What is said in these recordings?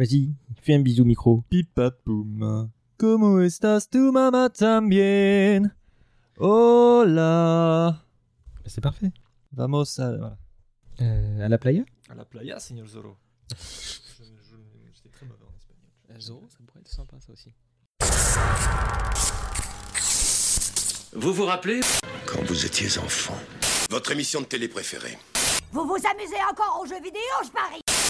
Vas-y, fais un bisou micro. Pipapuma. Como estás tu mamá también? Hola. C'est parfait. Vamos a... Voilà. Euh, à la playa? À la playa, señor Zorro. J'étais très mauvais en espagnol. Zorro, ça pourrait être sympa ça aussi. Vous vous rappelez? Quand vous étiez enfant, Votre émission de télé préférée Vous vous amusez encore aux jeux vidéo, je parie?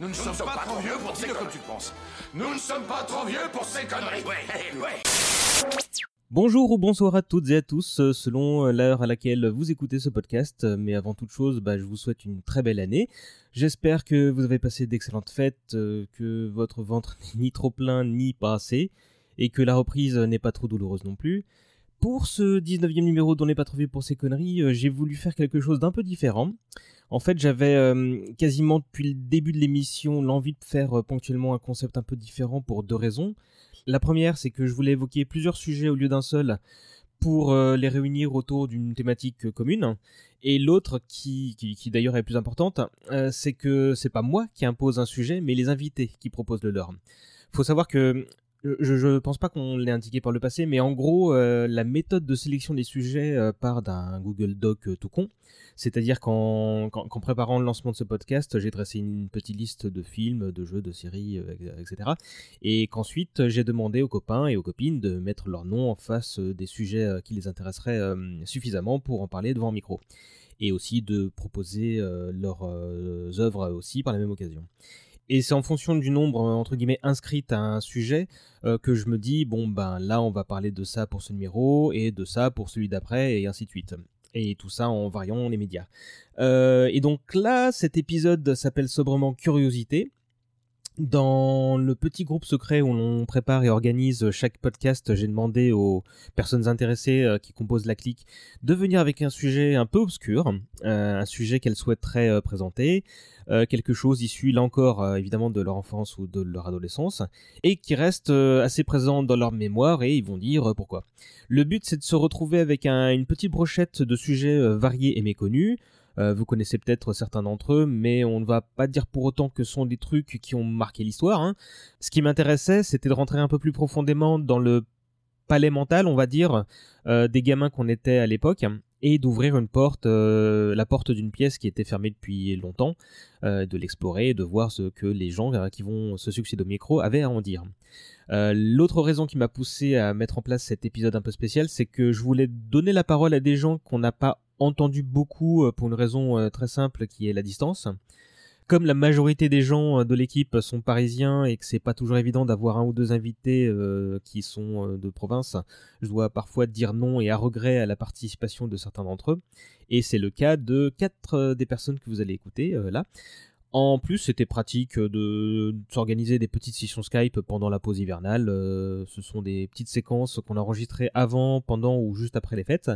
Nous ne sommes pas trop vieux pour ces conneries. tu penses. Nous ne sommes pas trop vieux pour ces conneries. Ouais, ouais. Bonjour ou bonsoir à toutes et à tous, euh, selon l'heure à laquelle vous écoutez ce podcast. Mais avant toute chose, bah, je vous souhaite une très belle année. J'espère que vous avez passé d'excellentes fêtes, euh, que votre ventre n'est ni trop plein ni pas assez, et que la reprise n'est pas trop douloureuse non plus. Pour ce 19e numéro dont n'est pas vieux pour ces conneries, euh, j'ai voulu faire quelque chose d'un peu différent. En fait, j'avais euh, quasiment depuis le début de l'émission l'envie de faire euh, ponctuellement un concept un peu différent pour deux raisons. La première, c'est que je voulais évoquer plusieurs sujets au lieu d'un seul pour les réunir autour d'une thématique commune. Et l'autre, qui, qui, d'ailleurs est plus importante, c'est que c'est pas moi qui impose un sujet, mais les invités qui proposent le leur. Faut savoir que je, je pense pas qu'on l'ait indiqué par le passé, mais en gros, euh, la méthode de sélection des sujets euh, part d'un Google Doc euh, tout con. C'est-à-dire qu'en, préparant le lancement de ce podcast, j'ai dressé une petite liste de films, de jeux, de séries, euh, etc. Et qu'ensuite, j'ai demandé aux copains et aux copines de mettre leur nom en face euh, des sujets euh, qui les intéresseraient euh, suffisamment pour en parler devant un micro. Et aussi de proposer euh, leurs euh, œuvres aussi par la même occasion. Et c'est en fonction du nombre, euh, entre guillemets, inscrit à un sujet euh, que je me dis, bon, ben là, on va parler de ça pour ce numéro, et de ça pour celui d'après, et ainsi de suite. Et tout ça en variant les médias. Euh, et donc là, cet épisode s'appelle sobrement Curiosité. Dans le petit groupe secret où l'on prépare et organise chaque podcast, j'ai demandé aux personnes intéressées euh, qui composent la clique de venir avec un sujet un peu obscur, euh, un sujet qu'elles souhaiteraient euh, présenter, quelque chose issu là encore évidemment de leur enfance ou de leur adolescence, et qui reste assez présent dans leur mémoire et ils vont dire pourquoi. Le but c'est de se retrouver avec un- une petite brochette de sujets variés et méconnus, euh, vous connaissez peut-être certains d'entre eux, mais on ne va pas dire pour autant que ce sont des trucs qui ont marqué l'histoire. hein. Ce qui m'intéressait, c'était de rentrer un peu plus profondément dans le palais mental, on va dire, euh, des gamins qu'on était à l'époque, et d'ouvrir une porte, euh, la porte d'une pièce qui était fermée depuis longtemps, de l'explorer, de voir ce que les gens qui vont se succéder au micro avaient à en dire. L'autre raison qui m'a poussé à mettre en place cet épisode un peu spécial, c'est que je voulais donner la parole à des gens qu'on n'a pas entendu beaucoup euh, pour une raison euh, très simple qui est la distance. Comme la majorité des gens euh, de l'équipe sont parisiens et que c'est pas toujours évident d'avoir un ou deux invités qui sont de province, je dois parfois dire non et à regret à la participation de certains d'entre eux. Et c'est le cas de quatre des personnes que vous allez écouter là. En plus, c'était pratique de s'organiser des petites sessions Skype pendant la pause hivernale. Ce sont des petites séquences qu'on enregistrait avant, pendant ou juste après les fêtes.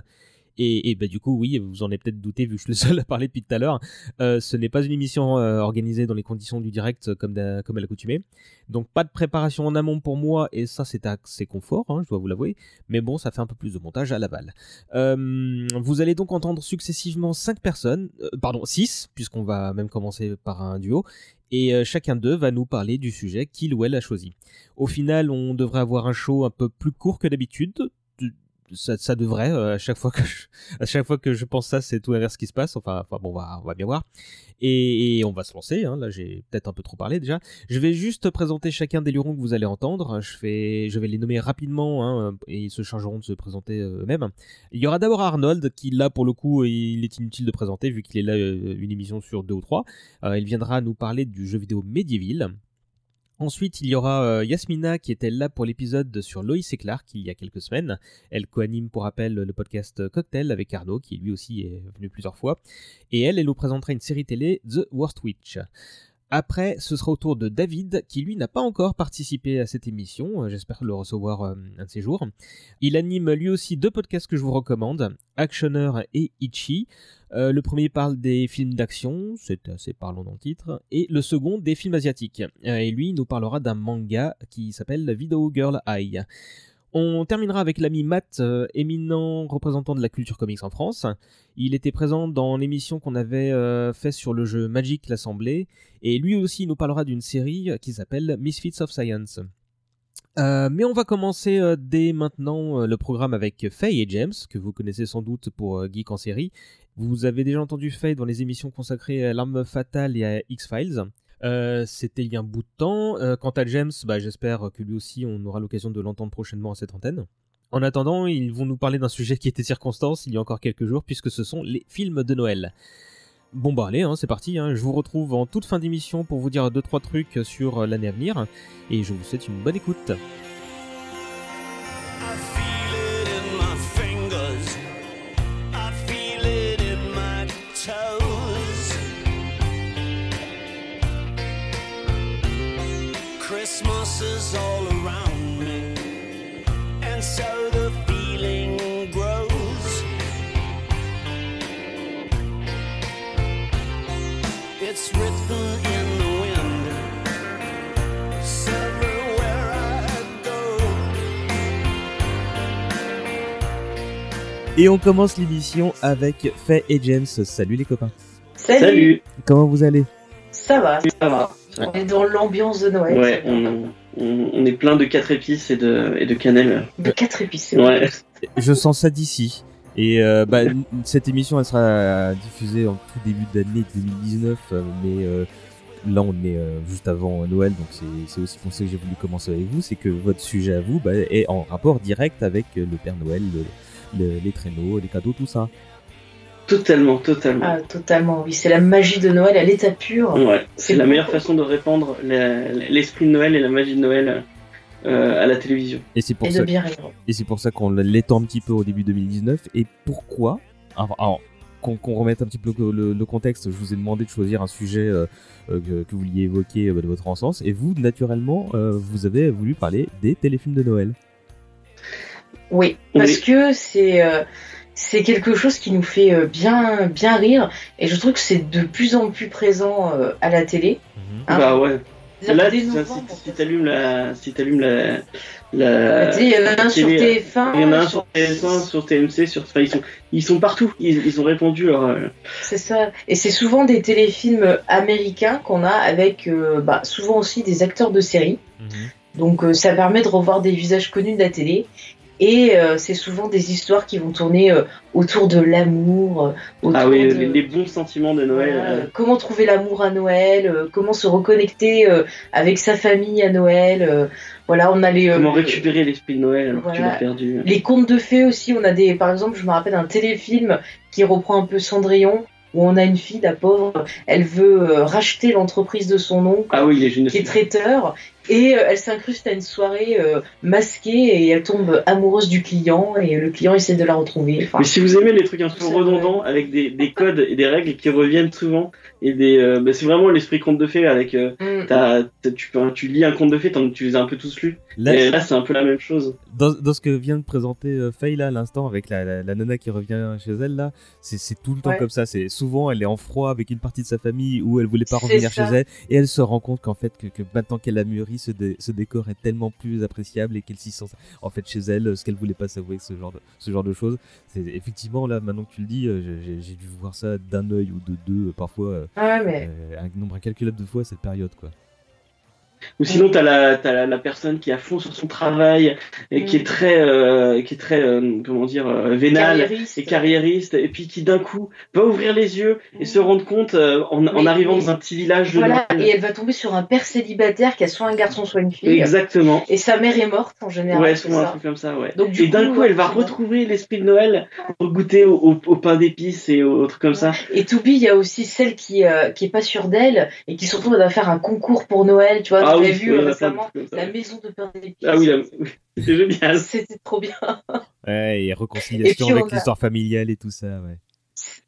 Et, bah, du coup, oui, vous en avez peut-être douté vu que je suis le seul à parler depuis tout à l'heure. Euh, ce n'est pas une émission euh, organisée dans les conditions du direct comme, d'à- comme à. Donc pas de préparation en amont pour moi, et ça c'est assez confort, hein, je dois vous l'avouer. Mais bon, ça fait un peu plus de montage à l'aval. Euh, vous allez donc entendre successivement 5 personnes, euh, pardon 6, puisqu'on va même commencer par un duo, et chacun d'eux va nous parler du sujet qu'il ou elle a choisi. Au final, on devrait avoir un show un peu plus court que d'habitude. Ça, devrait, euh, à chaque fois que je, à chaque fois que je pense ça, c'est tout l'inverse qui se passe. Enfin, enfin bon, on va, bien voir. Et, on va se lancer. Hein. Là, j'ai peut-être un peu trop parlé déjà. Je vais juste présenter chacun des lurons que vous allez entendre. Je fais, je vais les nommer rapidement hein, et ils se chargeront de se présenter euh, eux-mêmes. Il y aura d'abord Arnold qui là pour le coup il est inutile de présenter vu qu'il est là euh, une émission sur deux ou trois. Il viendra nous parler du jeu vidéo Medieval. Ensuite, il y aura euh, Yasmina qui était là pour l'épisode sur Loïs et Clark il y a quelques semaines. Elle coanime pour rappel le podcast Cocktail avec Arnaud qui lui aussi est venu plusieurs fois. Et elle, elle nous présentera une série télé The Worst Witch. Après, ce sera au tour de David, qui lui n'a pas encore participé à cette émission. Euh, J'espère le recevoir euh, un de ces jours. Il anime lui aussi deux podcasts que je vous recommande, Actioner et Ichi. Euh, le premier parle des films d'action, c'est assez parlant dans le titre, et le second des films asiatiques. Et lui nous parlera d'un manga qui s'appelle Video Girl Eye. On terminera avec l'ami Matt, euh, éminent représentant de la culture comics en France. Il était présent dans l'émission qu'on avait euh, fait sur le jeu Magic l'Assemblée, et lui aussi nous parlera d'une série qui s'appelle Misfits of Science. Euh, mais on va commencer euh, dès maintenant euh, le programme avec Faye et James, que vous connaissez sans doute pour euh, Geek en série. Vous avez déjà entendu Faye dans les émissions consacrées à l'arme fatale et à X-Files. Euh, C'était il y a un bout de temps. Euh, quant à James, bah, j'espère que lui aussi on aura l'occasion de l'entendre prochainement à cette antenne. En attendant, ils vont nous parler d'un sujet qui était circonstance il y a encore quelques jours, puisque ce sont les films de Noël. Bon bah allez, hein, c'est parti, hein. je vous retrouve en toute fin d'émission pour vous dire 2-3 trucs sur euh, l'année à venir, et je vous souhaite une bonne écoute. Christmas is all around me, and so the feeling grows. It's written in the wind, it's everywhere I go. Et on commence l'émission avec Faye et James. Salut les copains. Salut. Comment vous allez? Ça va, Ça va. On est dans l'ambiance de Noël. Ouais, on, on, on est plein de 4 épices et de, et de cannelle. De quatre épices. Ouais. Je sens ça d'ici. Et euh, bah, cette émission, elle sera diffusée en tout début d'année 2019, euh, mais euh, là, on est euh, juste avant Noël, donc c'est aussi pour ça que j'ai voulu commencer avec vous, c'est que votre sujet à vous bah, est en rapport direct avec le Père Noël, le- le- les traîneaux, les cadeaux, tout ça. Totalement, totalement. Ah, totalement, oui. C'est la magie de Noël à l'état pur. Ouais, c'est la meilleure façon de répandre l'esprit de Noël et la magie de Noël euh, à la télévision. Et c'est pour Et ça. de bien rire. Et c'est pour ça qu'on l'étend un petit peu au début 2019. Et pourquoi Alors, alors, qu'on remette un petit peu le, le- le contexte, je vous ai demandé de choisir un sujet euh, euh, que, que vous vouliez évoquer euh, de votre enfance. Et vous, naturellement, euh, vous avez voulu parler des téléfilms de Noël. Oui, Oui. parce que c'est euh, c'est quelque chose qui nous fait euh, bien bien rire et je trouve que c'est de plus en plus présent euh, à la télé. Hein. Bah ouais. Là, si, si, t'allumes la, si t'allumes la, télé, il y en a un sur télé, TF1. il y en a un sur TF1, sur TMC, sur, enfin, ils sont, ils sont partout. Ils, ils ont répondu leur, euh, C'est ça. Et c'est souvent des téléfilms américains qu'on a avec euh, bah, souvent aussi des acteurs de série. Donc euh, ça permet de revoir des visages connus de la télé. Et euh, c'est souvent des histoires qui vont tourner euh, autour de l'amour. euh, autour ah oui, de- les, bons sentiments de Noël. Euh, comment trouver l'amour à Noël, comment se reconnecter avec sa famille à Noël. voilà, on a les, comment récupérer l'esprit de Noël alors que tu l'as perdu. les contes de fées aussi. On a des, par exemple, je me rappelle d'un téléfilm qui reprend un peu Cendrillon où on a une fille, la pauvre, elle veut racheter l'entreprise de son oncle Ah oui, il est génial. qui est traiteur et euh, elle s'incruste à une soirée euh, masquée et elle tombe amoureuse du client et le client essaie de la retrouver. Enfin, Mais si vous aimez les trucs un peu redondants avec des, des codes et des règles qui reviennent souvent et des euh, bah, c'est vraiment l'esprit conte de fées avec euh, mm, tu, tu lis un conte de fées tu les as un peu tous lus Là, et là c'est un peu la même chose dans, dans ce que vient de présenter euh, Faye là à l'instant avec la, la, la nana qui revient chez elle là, c'est c'est tout le temps Ouais. comme ça. C'est souvent elle est en froid avec une partie de sa famille où elle voulait pas revenir ça. chez elle et elle se rend compte qu'en fait que, que maintenant qu'elle a mûri, ce, dé- ce décor est tellement plus appréciable et qu'elle s'y sent en fait chez elle ce qu'elle voulait pas s'avouer ce genre de ce genre de choses. C'est effectivement là maintenant que tu le dis, euh, j'ai dû voir ça d'un œil ou de deux euh, parfois ouais, mais euh, un nombre incalculable de fois à cette période quoi. Ou sinon t'as la t'as la, la personne qui est à fond sur son travail et qui Mm. est très euh, qui est très euh, comment dire euh, vénale carriériste. et carriériste et puis qui d'un coup va ouvrir les yeux et se rendre compte euh, en, en arrivant dans un petit village de Voilà, Noël. et elle va tomber sur un père célibataire qui a soit un garçon, soit une fille. exactement Et sa mère est morte en général. Ouais, souvent un truc comme ça, ouais. Donc, du et d'un coup, coup, elle va retrouver l'esprit de Noël pour goûter au, au- au pain d'épices et aux trucs comme ça. Et Toubi, il y a aussi celle qui, euh, qui est pas sûre d'elle et qui surtout elle va faire un concours pour Noël. Tu vois, Ah oui, l'as vu euh, récemment, la maison de pain d'épices. Ah oui, génial. C'était trop bien. Ouais, et réconciliation avec a- l'histoire familiale et tout ça, ouais.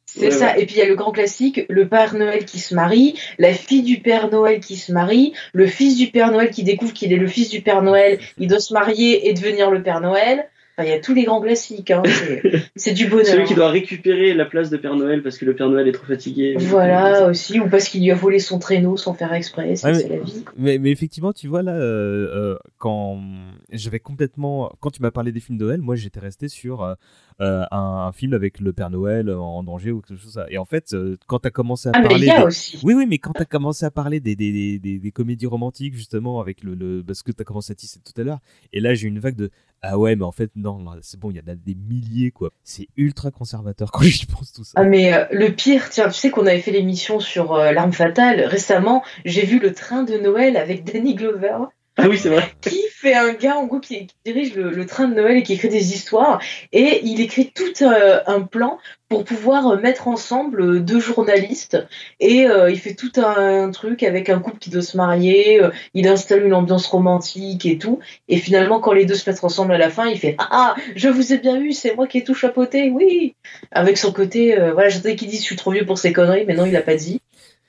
C'est ça. Et puis il y a le grand classique, le Père Noël qui se marie, la fille du Père Noël qui se marie, le fils du Père Noël qui découvre qu'il est le fils du Père Noël, il doit se marier et devenir le Père Noël. Enfin, il y a tous les grands classiques. Hein. C'est du bonheur. Celui qui doit récupérer la place de Père Noël parce que le Père Noël est trop fatigué. Voilà aussi, ou parce qu'il lui a volé son traîneau sans faire exprès. C'est la vie. Mais, mais effectivement, tu vois là, euh, euh, quand j'avais complètement, quand tu m'as parlé des films de Noël, moi j'étais resté sur euh, euh, un, un film avec le Père Noël en danger ou quelque chose. comme ça. Et en fait, euh, quand tu as commencé à Ah, mais parler, il y a des- aussi. oui, oui, mais quand tu as commencé à parler des, des, des, comédies romantiques justement avec le, le parce que tu as commencé à tisser tout à l'heure, et là j'ai eu une vague de ah ouais, mais en fait non, non, c'est bon, il y en a des milliers quoi. C'est ultra conservateur quand j'y pense tout ça. Ah mais euh, le pire, tiens, tu sais qu'on avait fait l'émission sur euh, l'arme fatale récemment. J'ai vu le train de Noël avec Danny Glover. Ah oui, c'est vrai. Qui fait un gars en gros qui, qui dirige le, le train de Noël et qui écrit des histoires et il écrit tout euh, un plan pour pouvoir euh, mettre ensemble euh, deux journalistes et euh, il fait tout un, truc avec un couple qui doit se marier. euh, il installe une ambiance romantique et tout et finalement quand les deux se mettent ensemble à la fin, il fait ah ah, je vous ai bien vu, c'est moi qui ai tout chapeauté, oui avec son côté, euh, voilà, j'attendais qu'il dise je suis trop vieux pour ces conneries, mais non, il l'a pas dit.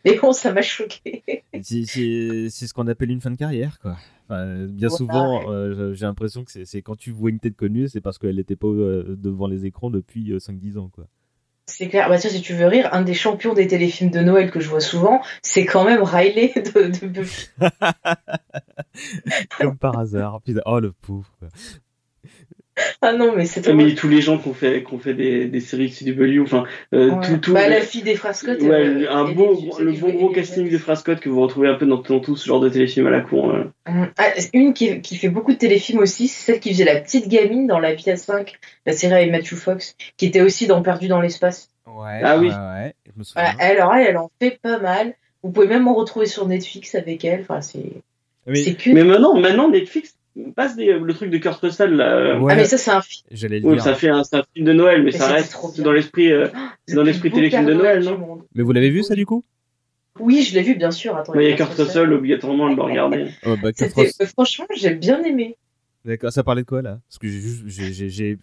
Mais bon, ça m'a choqué. C'est ce qu'on appelle une fin de carrière, quoi. Enfin, bien souvent, euh, j'ai l'impression que c'est- quand tu vois une tête connue, c'est parce qu'elle n'était pas euh, devant les écrans depuis euh, 5-10 ans, quoi. C'est clair. Bah tiens, si tu veux rire, un des champions des téléfilms de Noël que je vois souvent, c'est quand même Riley de, de Buffy. Comme par hasard. Oh le pauvre. Ah non, mais c'est Mais tous les gens qui ont fait, qui ont fait des, des séries CW, enfin, euh, Ouais. tout, tout. Bah, la fille des frères Scott. Ouais, euh, un beau, le bon gros casting des frères Scott que vous retrouvez un peu dans, dans tout ce genre de téléfilm à la con. euh. Hum. Ah, une qui, qui fait beaucoup de téléfilms aussi, c'est celle qui faisait la petite gamine dans La Vie à 5, la série avec Matthew Fox, qui était aussi dans Perdu dans l'espace. Ouais, Ah oui. ouais, ouais, je me souviens. Voilà, elle, alors elle, elle en fait pas mal. Vous pouvez même en retrouver sur Netflix avec elle. Enfin, c'est Mais- c'est que. Mais maintenant, maintenant Netflix passe des- le truc de Kurt Russell là. euh, Ouais, Ah, mais ça, c'est un film. J'allais le ouais, dire. ça fait un, c'est un film de Noël, mais, Mais ça reste trop dans l'esprit, euh, c'est dans Le l'esprit téléfilm de Noël, non monde. Mais vous l'avez vu ça du coup? Oui, je l'ai vu, bien sûr. Attends, Il y a Kurt Russell, obligatoirement, elle doit regarder. oh, bah, euh, Franchement, j'ai bien aimé. D'accord, ça parlait de quoi là? Parce que j'ai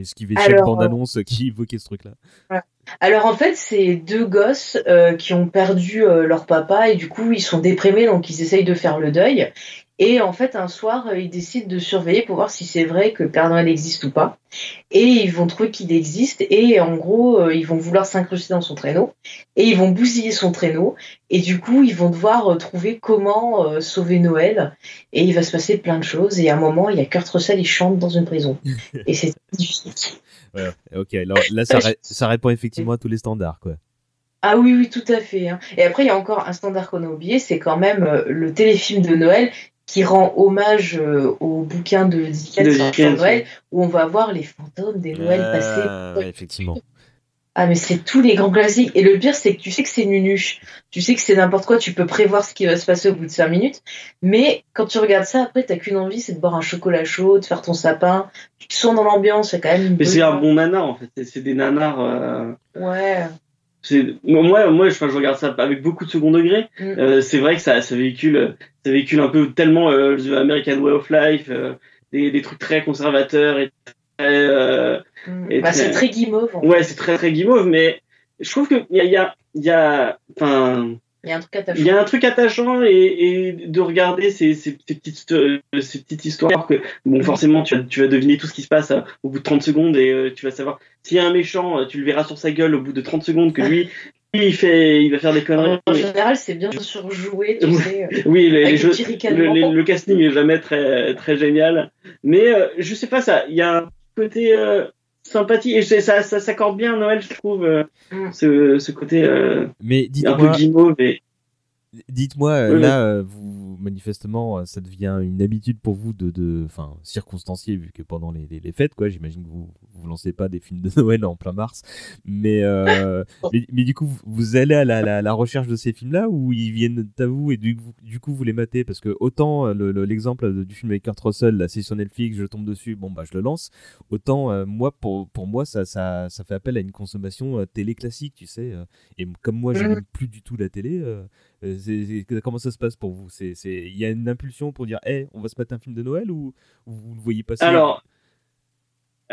esquivé Alors, chaque bande-annonce qui évoquait ce truc-là. Alors en fait, c'est deux gosses euh, qui ont perdu euh, leur papa et du coup ils sont déprimés, donc ils essayent de faire le deuil. Et en fait, un soir, euh, ils décident de surveiller pour voir si c'est vrai que Père Noël existe ou pas. Et ils vont trouver qu'il existe et en gros, euh, ils vont vouloir s'incruster dans son traîneau et ils vont bousiller son traîneau. Et du coup, ils vont devoir euh, trouver comment sauver Noël. Et il va se passer plein de choses. Et à un moment, il y a Kurt Russell, il chante dans une prison. et c'est magnifique. Ouais, ok, là, là, ça, ré- ça répond effectivement à tous les standards, quoi. Ah oui, oui, tout à fait. hein. Et après, il y a encore un standard qu'on a oublié, c'est quand même le téléfilm de Noël qui rend hommage euh, au bouquin de Dickens, de Noël, où on va voir les fantômes des Noëls passés. Ah, effectivement. Ah, mais c'est tous les grands classiques. Et le pire, c'est que tu sais que c'est nunuche. Tu sais que c'est n'importe quoi. Tu peux prévoir ce qui va se passer au bout de 5 minutes. Mais quand tu regardes ça, après, t'as qu'une envie, c'est de boire un chocolat chaud, de faire ton sapin. Tu te sens dans l'ambiance. Il y a quand même une Mais c'est un bon nanar en fait. C'est- C'est des nanars. euh, Ouais. C'est moi, moi, je, je regarde ça avec beaucoup de second degré. Mm. Euh, c'est vrai que ça, ça véhicule, ça véhicule un peu tellement euh, the American Way of Life, euh, des, des trucs très conservateurs et très. euh, Mm. Bah, c'est très guimauve. en Ouais, c'est très très guimauve, mais je trouve que il y a, il y a, il y a, enfin, Il y a un truc attachant. il y a un truc attachant et, et de regarder ces, ces, ces petites, euh, ces petites histoires que, bon, forcément, tu vas, tu vas deviner tout ce qui se passe euh, au bout de 30 secondes et euh, tu vas savoir s'il y a un méchant, tu le verras sur sa gueule au bout de 30 secondes que lui, lui, il fait, il va faire des conneries. En général, c'est bien surjoué, tu sais. Oui, les, jeux, le, les- le casting est jamais très, très génial. Mais euh, je sais pas, ça, il y a un côté euh, sympathie et ça, ça s'accorde bien à Noël, je trouve, euh, Mm. ce, ce côté euh, Mais un peu dites-moi, guimauve. Et... dites-moi euh, Oui, là, vous manifestement, euh, ça devient une habitude pour vous de, de, enfin, circonstancier vu que pendant les, les, les fêtes, quoi. J'imagine que vous vous lancez pas des films de Noël en plein mars, mais euh, mais, mais du coup, vous- allez à la, la, la recherche de ces films-là ou ils viennent à vous et du, coup- du coup vous les matez? Parce que autant euh, le- le- l'exemple de- du film avec Kurt Russell, la session Netflix, je tombe dessus, bon bah je le lance. Autant euh, moi pour pour moi ça, ça ça fait appel à une consommation télé classique, tu sais. et comme moi je n'aime plus du tout la télé. euh, comment ça se passe pour vous? C'est c'est il y a une impulsion pour dire, hey, on va se mettre un film de Noël ou ou vous le voyez passer? Alors,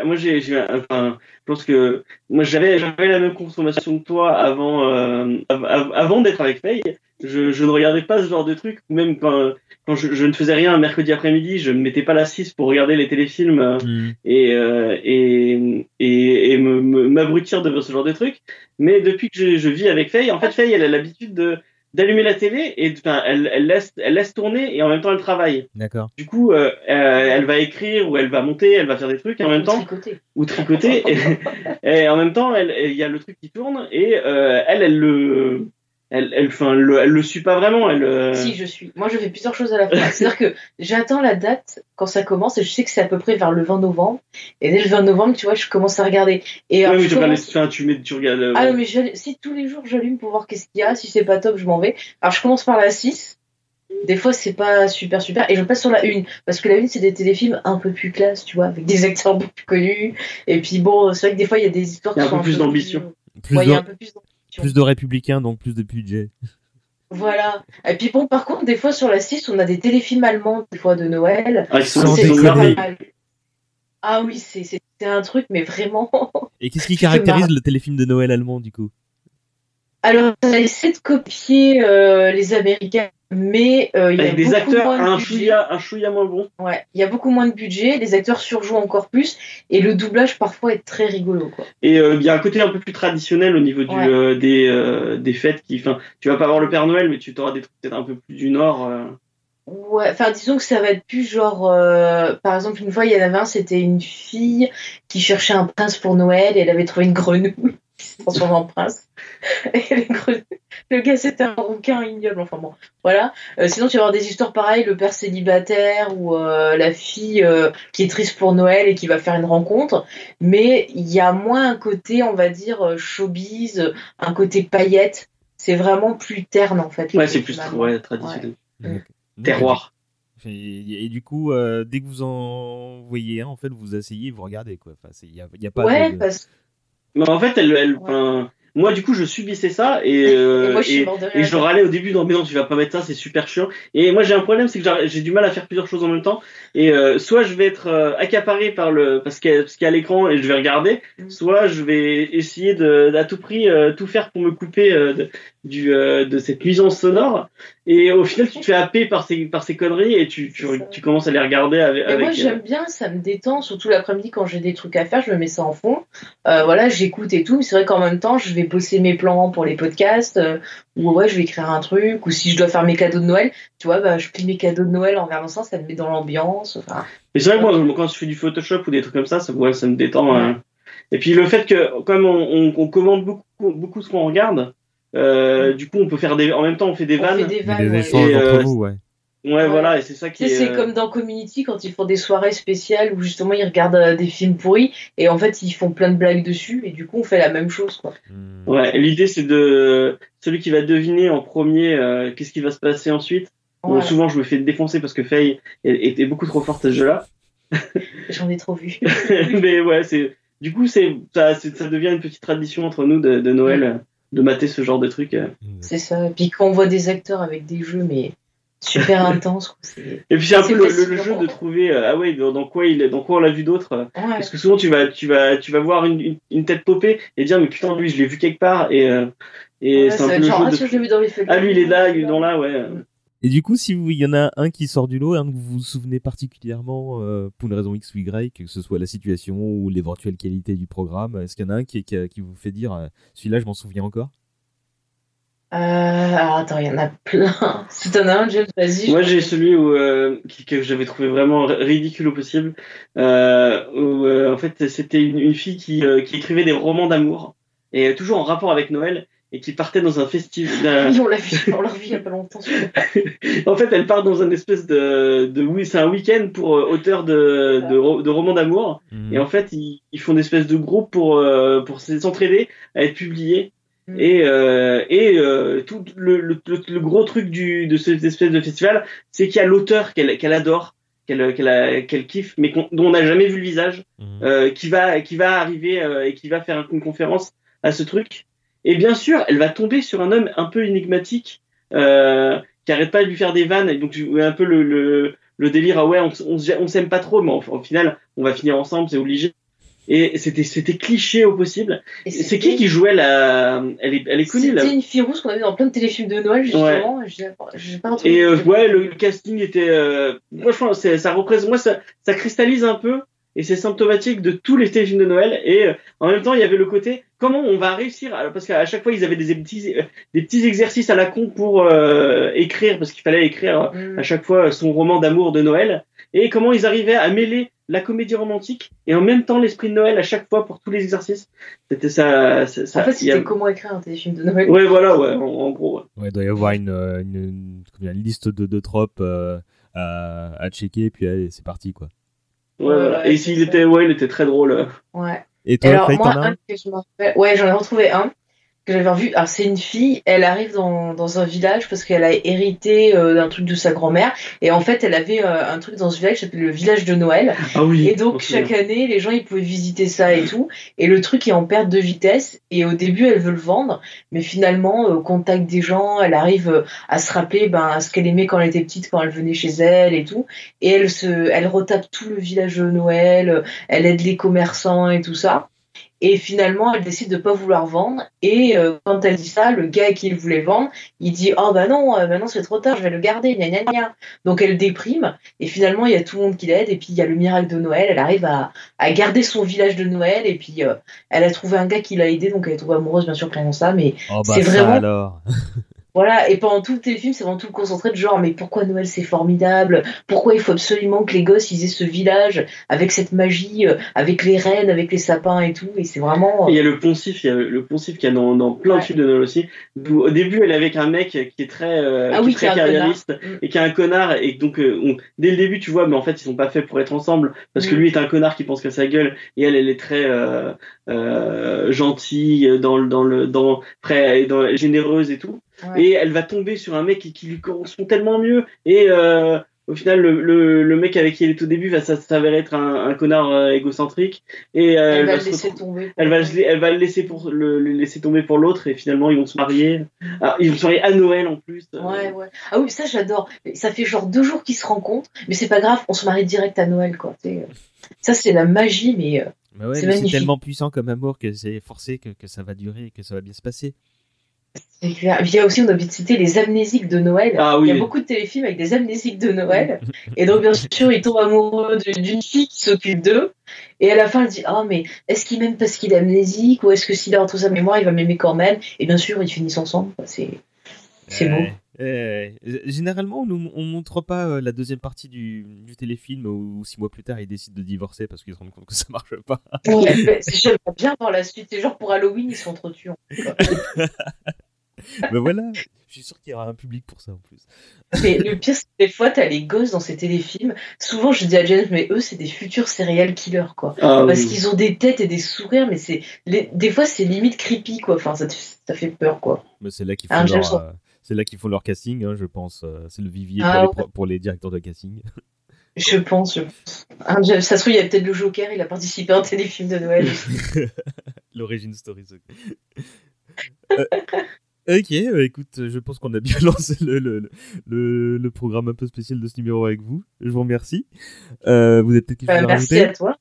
moi j'ai, j'ai- enfin, je pense que moi j'avais, j'avais la même consommation que toi avant, euh, av- av- avant d'être avec Faye. Je, je ne regardais pas ce genre de truc, même quand, quand je, je ne faisais rien un mercredi après-midi, je ne mettais pas la 6 pour regarder les téléfilms euh, Hmm. et, euh, et, et, et me, me- m'abrutir de ce genre de trucs. Mais depuis que je, je vis avec Faye, en fait, Faye, elle a l'habitude de d'allumer la télé et enfin, elle, elle laisse elle laisse tourner et en même temps elle travaille. D'accord. Du coup, euh, euh, elle va écrire ou elle va monter, elle va faire des trucs et en même temps Tricoter. ou tricoter et, et en même temps elle il y a le truc qui tourne et euh, elle elle le elle elle elle, le- elle le suit pas vraiment elle euh, Si, je suis. Moi, je fais plusieurs choses à la fois. C'est-à-dire que j'attends la date quand ça commence et je sais que c'est à peu près vers le 20 novembre. Et dès le 20 novembre, tu vois, je commence à regarder. Et ouais, mais je tu les- commence- enfin, tu mets tu regardes euh, Ah non, mais si tous les jours j'allume pour voir qu'est-ce qu'il y a, si c'est pas top, je m'en vais. Alors je commence par la 6. Des fois c'est pas super super. Et je passe sur la 1. Parce que la 1 c'est des téléfilms un peu plus classe, tu vois, avec des acteurs beaucoup plus connus. Et puis bon, c'est vrai que des fois il y a des histoires Il y a qui un peu plus d'ambition. Plus, Ouais, il y a un peu plus d'ambition. Plus de républicains, donc plus de budget. Voilà. Et puis bon, par contre, des fois sur la 6, on a des téléfilms allemands, des fois de Noël. Ah, ils sont-. Ah oui, c'est c'est- c'est un truc, mais vraiment. Et qu'est-ce qui caractérise le téléfilm de Noël allemand, du coup? Alors, ça essaie de copier euh, les Américains, mais euh, il y a des beaucoup acteurs moins de un budget. chouïa un chouïa moins bon. Ouais, il y a beaucoup moins de budget, les acteurs surjouent encore plus, et le doublage parfois est très rigolo, quoi. Et euh, il y a un côté un peu plus traditionnel au niveau du, Ouais. euh, des, des fêtes qui, enfin, tu vas pas avoir le Père Noël, mais tu auras des trucs peut-être un peu plus du Nord. Ouais, enfin disons que ça va être plus genre, par exemple une fois il y en avait un, c'était une fille qui cherchait un prince pour Noël et elle avait trouvé une grenouille transformée en prince. Et le, grenouille- le gars c'était un rouquin ignoble, enfin bon, voilà. Euh, sinon tu vas avoir des histoires pareilles, le père célibataire ou euh, la fille euh, qui est triste pour Noël et qui va faire une rencontre, mais il y a moins un côté, on va dire, showbiz, un côté paillette. C'est vraiment plus terne en fait. Ouais, c'est plus ouais, traditionnel. Ouais. Terroir. Et, et du coup, euh, dès que vous en voyez un, en fait, vous asseyez, vous regardez quoi. Enfin, il y a, y a pas Ouais, de... parce Mais en fait, elle, elle, enfin, moi, du coup, je subissais ça et, euh, Et moi, je et, et à râlais au début dans mais non, tu vas pas mettre ça, c'est super chiant. Et moi, j'ai un problème, c'est que j'ai du mal à faire plusieurs choses en même temps. Et euh, soit je vais être euh, accaparé par le parce qu'il y a, a l'écran et je vais regarder, Mm. soit je vais essayer de à tout prix euh, tout faire pour me couper euh, de, du euh, de cette nuisance sonore. Et au final, tu te fais happer par ces par ces conneries et tu tu, commences à les regarder avec. Moi avec, euh, j'aime bien, ça me détend, surtout l'après-midi quand j'ai des trucs à faire, je me mets ça en fond. Euh, voilà, j'écoute et tout, mais c'est vrai qu'en même temps, je vais bosser mes plans pour les podcasts, ou ouais, je vais écrire un truc, ou si je dois faire mes cadeaux de Noël, tu vois, bah, je plie mes cadeaux de Noël en regardant ça, ça me met dans l'ambiance. Enfin, Mais c'est vrai que moi, quand je fais du Photoshop ou des trucs comme ça, ça, ouais, ça me détend. Ouais. hein. Et puis le fait que, comme on, on, on commande beaucoup, beaucoup ce qu'on regarde, euh, du coup, on peut faire des, en même temps, on fait des on vannes. fait des vannes. des ouais. échanges Et, entre euh, vous, ouais. Ouais, voilà, et c'est ça qui est. c'est euh, comme dans Community quand ils font des soirées spéciales où justement ils regardent euh, des films pourris et en fait ils font plein de blagues dessus et du coup on fait la même chose quoi. Hmm. Ouais, l'idée c'est de celui qui va deviner en premier euh, qu'est-ce qui va se passer ensuite. Bon, souvent, je me fais défoncer parce que Faye était beaucoup trop forte à ce jeu-là. J'en ai trop vu. Mais ouais, c'est du coup, c'est ça, c'est- ça devient une petite tradition entre nous de, de Noël euh, de mater ce genre de trucs. euh. C'est ça. Et puis quand on voit des acteurs avec des jeux mais super c'est- Et puis c'est un peu le, le- le fascinant. jeu de trouver euh, ah ouais dans, dans quoi il est, dans quoi on l'a vu d'autres. euh, Ouais. Parce que souvent tu vas tu vas tu vas voir une, une, une tête popée et dire mais putain lui je l'ai vu quelque part et euh, et Ouais, c'est un peu le genre, jeu ah, de tiens, je l'ai vu dans les feuilles. ah lui il est là il est dans là ouais. Et du coup, si vous- il y en a un qui sort du lot, un que vous vous souvenez particulièrement euh, pour une raison X ou Y, que ce soit la situation ou l'éventuelle qualité du programme, est-ce qu'il y en a un qui, qui, qui vous fait dire euh, celui-là, je m'en souviens encore? Euh, alors attends, il y en a plein. Si t'en as un, James, vas-y. Moi j'ai celui où euh, que j'avais trouvé vraiment ri- ridicule au possible euh, où euh, en fait c'était une, une fille qui euh, qui écrivait des romans d'amour et toujours en rapport avec Noël et qui partait dans un festival. Oui, on l'a vu, on l'a revu il y a pas longtemps. en fait, elle part dans un espèce de, de oui, c'est un week-end pour euh, auteurs de, de, ro- de romans d'amour. Mhm. Et en fait, ils, ils font une espèce de groupe pour, euh, pour s'entraider à être publiés. Mm. Et, euh, et euh, tout le, le, le, le gros truc du, de cette espèce de festival, c'est qu'il y a l'auteur qu'elle qu'elle adore, qu'elle qu'elle a- qu'elle kiffe, mais qu'on- dont on n'a jamais vu le visage, Mhm. euh, qui va qui va arriver euh, et qui va faire une conférence à ce truc. Et bien sûr, elle va tomber sur un homme un peu énigmatique euh, qui arrête pas de lui faire des vannes. Et donc un peu le, le, le délire ah ouais on, s'aime pas trop, mais en- au final on va finir ensemble, c'est obligé. et c'était c'était cliché au possible. C'est qui qui jouait la Elle est elle est connue là. C'était une fille rousse qu'on a vu dans plein de téléfilms de Noël, justement. Pas. Et euh, ouais, le, casting était. Euh, moi, je pense, ça représente. Moi, ça, ça cristallise un peu et c'est symptomatique de tous les téléfilms de Noël. Et euh, en même temps, il y avait le côté comment on va réussir Parce qu'à chaque fois, ils avaient des petits, euh, des petits exercices à la con pour euh, écrire, parce qu'il fallait écrire Mm. à chaque fois son roman d'amour de Noël. Et comment ils arrivaient à mêler la comédie romantique et en même temps l'esprit de Noël à chaque fois pour tous les exercices. C'était ça. ça, ça- En fait, il y a- c'était comment écrire un téléfilm de Noël. Ouais, voilà, ouais, en, en gros. ouais. Ouais, il doit y avoir une, une, liste de, de tropes euh, à, à checker, puis allez, c'est parti quoi. Ouais, Ouais, voilà. et s'il était, ouais, il était très drôle. euh. Ouais. Et toi, alors, Faye, moi, un? que je me rappelle. Ouais, j'en ai retrouvé un que j'avais revu. Alors, c'est une fille, elle arrive dans, dans un village parce qu'elle a hérité euh, d'un truc de sa grand-mère. Et en fait, elle avait euh, un truc dans ce village qui s'appelait le village de Noël. Ah oui. Et donc, chaque année, les gens, ils pouvaient visiter ça et tout. Et le truc est en perte de vitesse. Et au début, elle veut le vendre. Mais finalement, euh, au contact des gens, elle arrive euh, à se rappeler ben, ce qu'elle aimait quand elle était petite, quand elle venait chez elle et tout. Et elle, se, elle retape tout le village de Noël. Elle aide les commerçants et tout ça. Et finalement, elle décide de pas vouloir vendre. Et euh, quand elle dit ça, le gars qui voulait vendre, il dit Oh bah non, euh, maintenant c'est trop tard, je vais le garder, gna gna gna. Donc elle déprime. Et finalement, il y a tout le monde qui l'aide. Et puis il y a le miracle de Noël. Elle arrive à, à garder son village de Noël. Et puis euh, elle a trouvé un gars qui l'a aidé. Donc elle est tombée amoureuse, bien sûr, rien ça. Mais Oh bah c'est ça vraiment. alors. Voilà, et pendant tout le téléfilm, c'est vraiment tout concentré de genre, mais pourquoi Noël c'est formidable? Pourquoi il faut absolument que les gosses ils aient ce village avec cette magie, euh, avec les rennes, avec les sapins et tout, et c'est vraiment. Et Il y a le poncif, il y a le, poncif qu'il y a dans, dans plein de films de Noël aussi. Au début, elle est avec un mec qui est très, euh, Ah qui oui, est très carriériste. Mm. et qui est un connard. Et donc, euh, on- dès le début, tu vois, mais en fait, ils sont pas faits pour être ensemble parce que Mm. lui est un connard qui pense qu'à sa gueule et elle, elle est très euh, euh, gentille, dans le, dans le, dans, très, dans, généreuse et tout. Ouais. Et elle va tomber sur un mec qui, qui lui correspond tellement mieux. Et euh, au final, le, le, le mec avec qui elle est au début va s'avérer être un, un connard euh, égocentrique. Et euh, Elle va le se laisser tomber. elle va, se- elle va le laisser pour le, le laisser tomber pour l'autre et finalement ils vont se marier. Ah, ils vont se marier à Noël en plus. Euh, Ouais, ouais. Ah oui, ça j'adore. Ça fait genre deux jours qu'ils se rencontrent, mais c'est pas grave, on se marie direct à Noël, quoi. C'est, euh, Ça, c'est la magie, mais. euh, ouais, C'est tellement puissant comme amour que c'est forcé que, que ça va durer, que ça va bien se passer. C'est clair. Il y a aussi, on a oublié de citer les amnésiques de Noël. Ah oui. Il y a beaucoup de téléfilms avec des amnésiques de Noël. et donc, bien sûr, il tombe amoureux d'une fille qui s'occupe d'eux. Et à la fin, il dit Oh, mais est-ce qu'il m'aime parce qu'il est amnésique Ou est-ce que s'il a entre sa mémoire, il va m'aimer quand même? Et bien sûr, ils finissent ensemble. C'est c'est beau. Euh, Généralement, on ne on montre pas euh, la deuxième partie du, du téléfilm où six mois plus tard, ils décident de divorcer parce qu'ils se rendent compte que ça marche pas. Ouais, J'aimerais bien voir la suite. C'est genre pour Halloween, ils sont trop tuants. Mais voilà, je suis sûr qu'il y aura un public pour ça en plus. Mais le pire, c'est que des fois, t'as les gosses dans ces téléfilms. Souvent, je dis à James, mais eux, c'est des futurs serial killers, quoi. Ah, Parce oui. qu'ils ont des têtes et des sourires, mais c'est les- des fois, c'est limite creepy, quoi. Enfin, ça, te- ça fait peur, quoi. Mais c'est là qu'ils font, Ah, leur, euh, c'est là qu'ils font leur casting, hein, je pense. euh, C'est le vivier Ah, pour, les, ouais. pro- pour les directeurs de casting. Je pense, je pense. James, ça se trouve, il y a peut-être le Joker, il a participé à un téléfilm de Noël. L'origine story. Euh, ok, euh, écoute, je pense qu'on a bien lancé le, le, le, le programme un peu spécial de ce numéro avec vous. Je vous remercie. Euh, vous avez peut-être quelque Bah, chose à merci rajouter à toi.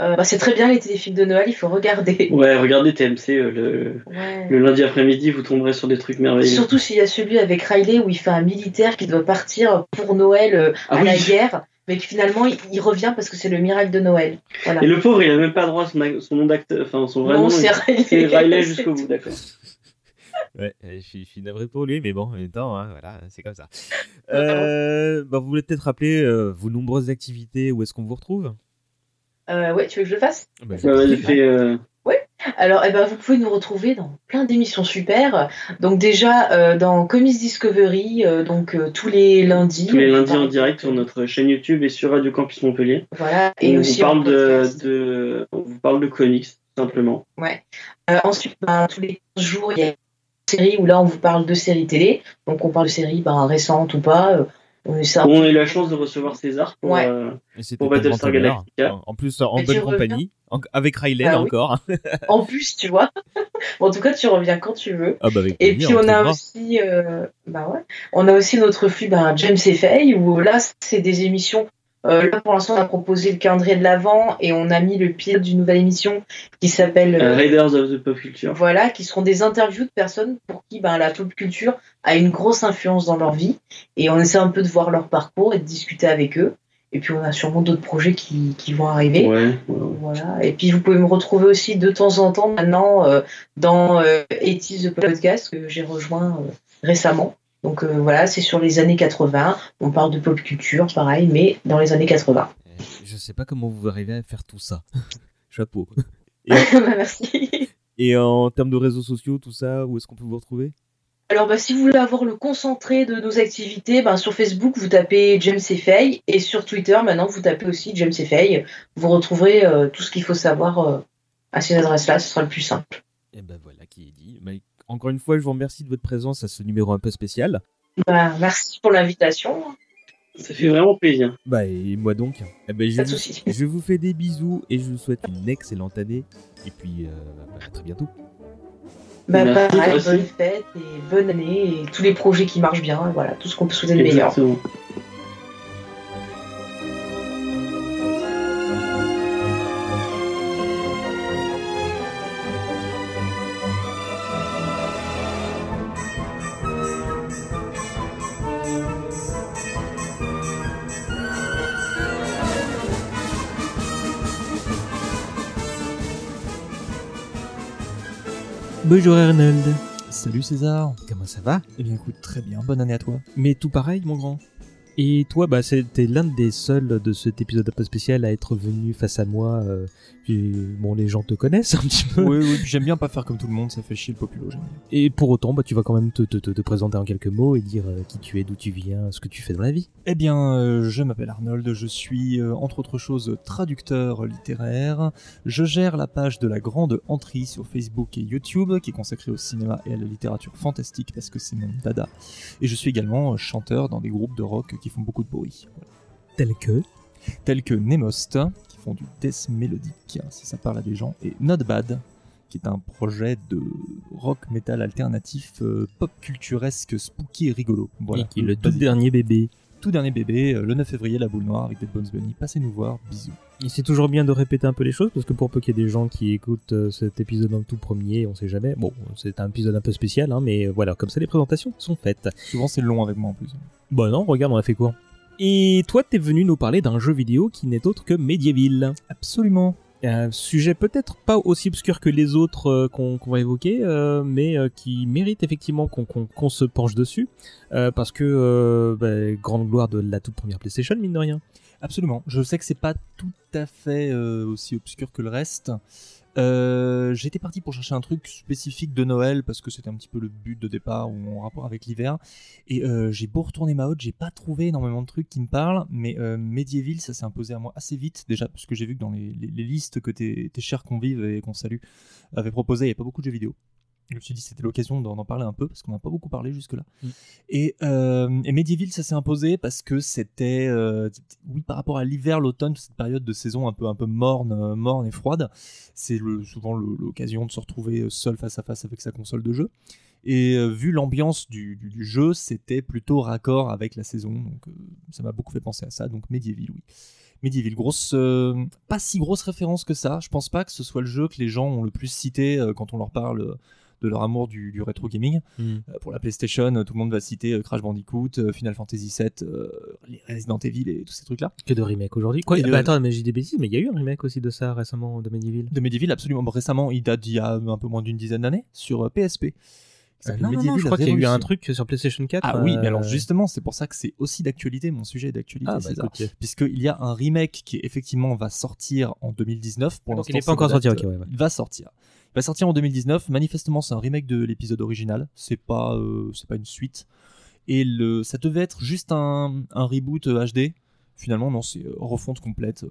Euh, bah, c'est très bien les téléfilms de Noël, il faut regarder. Ouais, regardez TMC euh, le, Ouais. le lundi après-midi, vous tomberez sur des trucs merveilleux. Surtout s'il y a celui avec Riley où il fait un militaire qui doit partir pour Noël euh, Ah à la guerre, mais que finalement il, il revient parce que c'est le miracle de Noël. Voilà. Et le pauvre, il a même pas droit à son, nom d'acteur, enfin son vrai Non, nom. c'est il- Riley. C'est Riley jusqu'au bout, d'accord. Ouais, je suis, je suis navré pour lui, mais bon, en même temps, hein, voilà, c'est comme ça. Euh, bah, vous voulez peut-être rappeler euh, vos nombreuses activités, où est-ce qu'on vous retrouve? Euh, ouais, tu veux que je le fasse? Bah, Ouais, euh, Alors, eh ben, vous pouvez nous retrouver dans plein d'émissions super. Donc déjà euh, dans Comics Discovery, euh, donc euh, tous les lundis. tous les on lundis en direct sur notre chaîne YouTube et sur Radio Campus Montpellier. Voilà. Et on aussi vous parle de, on vous parle de comics, simplement. Ouais. Euh, ensuite, ben, tous les 15 jours, il y a une série où là, on vous parle de séries télé. Donc, on parle de séries ben, récentes ou pas. euh, on est ça. On a eu la chance de recevoir César pour, Ouais. euh, pour Battlestar. Galactica. En- plus, en Mais bonne compagnie, en- avec Riley Ah oui. encore. En plus, tu vois. Bon, en tout cas, tu reviens quand tu veux. Ah bah avec Et puis on a aussi, euh, bah ouais, on a aussi notre flux ben, James et Faye où là c'est des émissions Euh, là, pour l'instant, on a proposé le calendrier de l'avant et on a mis le pilote d'une nouvelle émission qui s'appelle euh, Raiders of the Pop Culture. Voilà, qui seront des interviews de personnes pour qui ben, la pop culture a une grosse influence dans leur vie. Et on essaie un peu de voir leur parcours et de discuter avec eux. Et puis on a sûrement d'autres projets qui, qui, vont arriver. Ouais, Voilà. Et puis vous pouvez me retrouver aussi de temps en temps maintenant euh, dans euh, It is the podcast que j'ai rejoint euh, récemment. Donc euh, voilà, c'est sur les années 80. On parle de pop culture, pareil, mais dans les années 80. Je sais pas comment vous arrivez à faire tout ça. Chapeau. Et, bah, merci. Et en termes de réseaux sociaux, tout ça, où est-ce qu'on peut vous retrouver? Alors, bah, si vous voulez avoir le concentré de nos activités, bah, sur Facebook, vous tapez James Fay et sur Twitter, maintenant, vous tapez aussi James Fay. Vous retrouverez euh, tout ce qu'il faut savoir euh, à ces adresses-là, ce sera le plus simple. Et ben voilà qui est dit. Encore une fois, je vous remercie de votre présence à ce numéro un peu spécial. Bah, merci pour l'invitation. Ça fait vraiment plaisir. Bah, et moi donc. Eh ben, je, Pas de vous, souci. je vous fais des bisous et je vous souhaite une excellente année. Et puis, euh, à très bientôt. Bah, Merci, pareil, bonne fête et bonne année et tous les projets qui marchent bien. Voilà, tout ce qu'on peut souhaiter de meilleur. Bonjour Arnold. Salut César. Comment ça va? Eh bien écoute, très bien, bonne année à toi. Mais tout pareil, mon grand. Et toi, bah, c'était l'un des seuls de cet épisode un peu spécial à être venu face à moi. euh, puis, bon, les gens te connaissent un petit peu. oui, oui, puis j'aime bien pas faire comme tout le monde, ça fait chier le populo, j'aime bien. Et pour autant, bah, tu vas quand même te, te- te- te présenter en quelques mots et dire euh, qui tu es, d'où tu viens, ce que tu fais dans la vie. Eh bien, euh, je m'appelle Arnold, je suis, entre autres choses, traducteur littéraire. Je gère la page de la Grande Entrée sur Facebook et YouTube, qui est consacrée au cinéma et à la littérature fantastique, parce que c'est mon dada. Et je suis également chanteur dans des groupes de rock qui font beaucoup de bruit. Voilà. Tel que Tels que Nemost, qui font du death mélodique, si ça parle à des gens, et Not Bad, qui est un projet de rock metal alternatif euh, pop culturesque, spooky et rigolo. Voilà. Et qui est le tout dernier bébé. Tout dernier bébé, euh, le 9 février, la boule noire avec Dead Bones Bunny. Passez nous voir, bisous. Et c'est toujours bien de répéter un peu les choses parce que pour peu qu'il y ait des gens qui écoutent euh, cet épisode en tout premier, on sait jamais. Bon, c'est un épisode un peu spécial, hein, mais voilà, comme ça les présentations sont faites. Souvent c'est long avec moi en plus. Bon, non, regarde, on a fait quoi? Et toi, t'es venu nous parler d'un jeu vidéo qui n'est autre que Medieval. Absolument. Un sujet peut-être pas aussi obscur que les autres euh, qu'on va évoquer, euh, mais euh, qui mérite effectivement qu'on se penche dessus, parce que bah, grande gloire de la toute première PlayStation, mine de rien. Absolument. Je sais que c'est pas tout à fait aussi obscur que le reste. Euh, J'étais parti pour chercher un truc spécifique de Noël parce que c'était un petit peu le but de départ ou en rapport avec l'hiver. Et euh, j'ai beau retourner ma hotte, j'ai pas trouvé énormément de trucs qui me parlent, mais euh, Medieval, ça s'est imposé à moi assez vite déjà parce que j'ai vu que dans les, listes que tes, chers convives et qu'on salue avaient proposé, il n'y avait pas beaucoup de jeux vidéo. Je me suis dit c'était l'occasion d'en parler un peu parce qu'on n'a pas beaucoup parlé jusque-là. Et, euh, et Medieval, ça s'est imposé parce que c'était, euh, oui, par rapport à l'hiver, l'automne, cette période de saison un peu, un peu morne, euh, morne et froide, c'est le- souvent l'occasion de se retrouver seul face à face avec sa console de jeu. Et euh, vu l'ambiance du, du- du jeu, c'était plutôt raccord avec la saison, donc euh, ça m'a beaucoup fait penser à ça. Donc Medieval, oui. Medieval, grosse, euh, pas si grosse référence que ça. Je pense pas que ce soit le jeu que les gens ont le plus cité euh, quand on leur parle euh, de leur amour du, du rétro gaming. Mm. Euh, pour la PlayStation, euh, tout le monde va citer euh, Crash Bandicoot, Final Fantasy VII, les Resident Evil et tous ces trucs-là. Que de remake aujourd'hui. Quoi Ah de- bah Attends, mais j'ai des bêtises, mais il y a eu un remake aussi de ça récemment de Medieval. De Medieval, absolument. Récemment, il date d'il y a un peu moins d'une dizaine d'années sur PSP. Euh, s'appelle non, non, je crois qu'il y a eu un truc sur PlayStation 4. Ah oui, mais alors justement, c'est pour ça que c'est aussi d'actualité, mon sujet est d'actualité, Ah, bah. Puisqu'il y a un remake qui effectivement va sortir en 2019. Pour Donc, il l'instant, est pas encore sorti, ok, ouais, ouais. Il va sortir. Va sortir en 2019. Manifestement, c'est un remake de l'épisode original. C'est pas, euh, c'est pas une suite. Et le, ça devait être juste un, un reboot euh, HD. Finalement, non, c'est euh, refonte complète euh,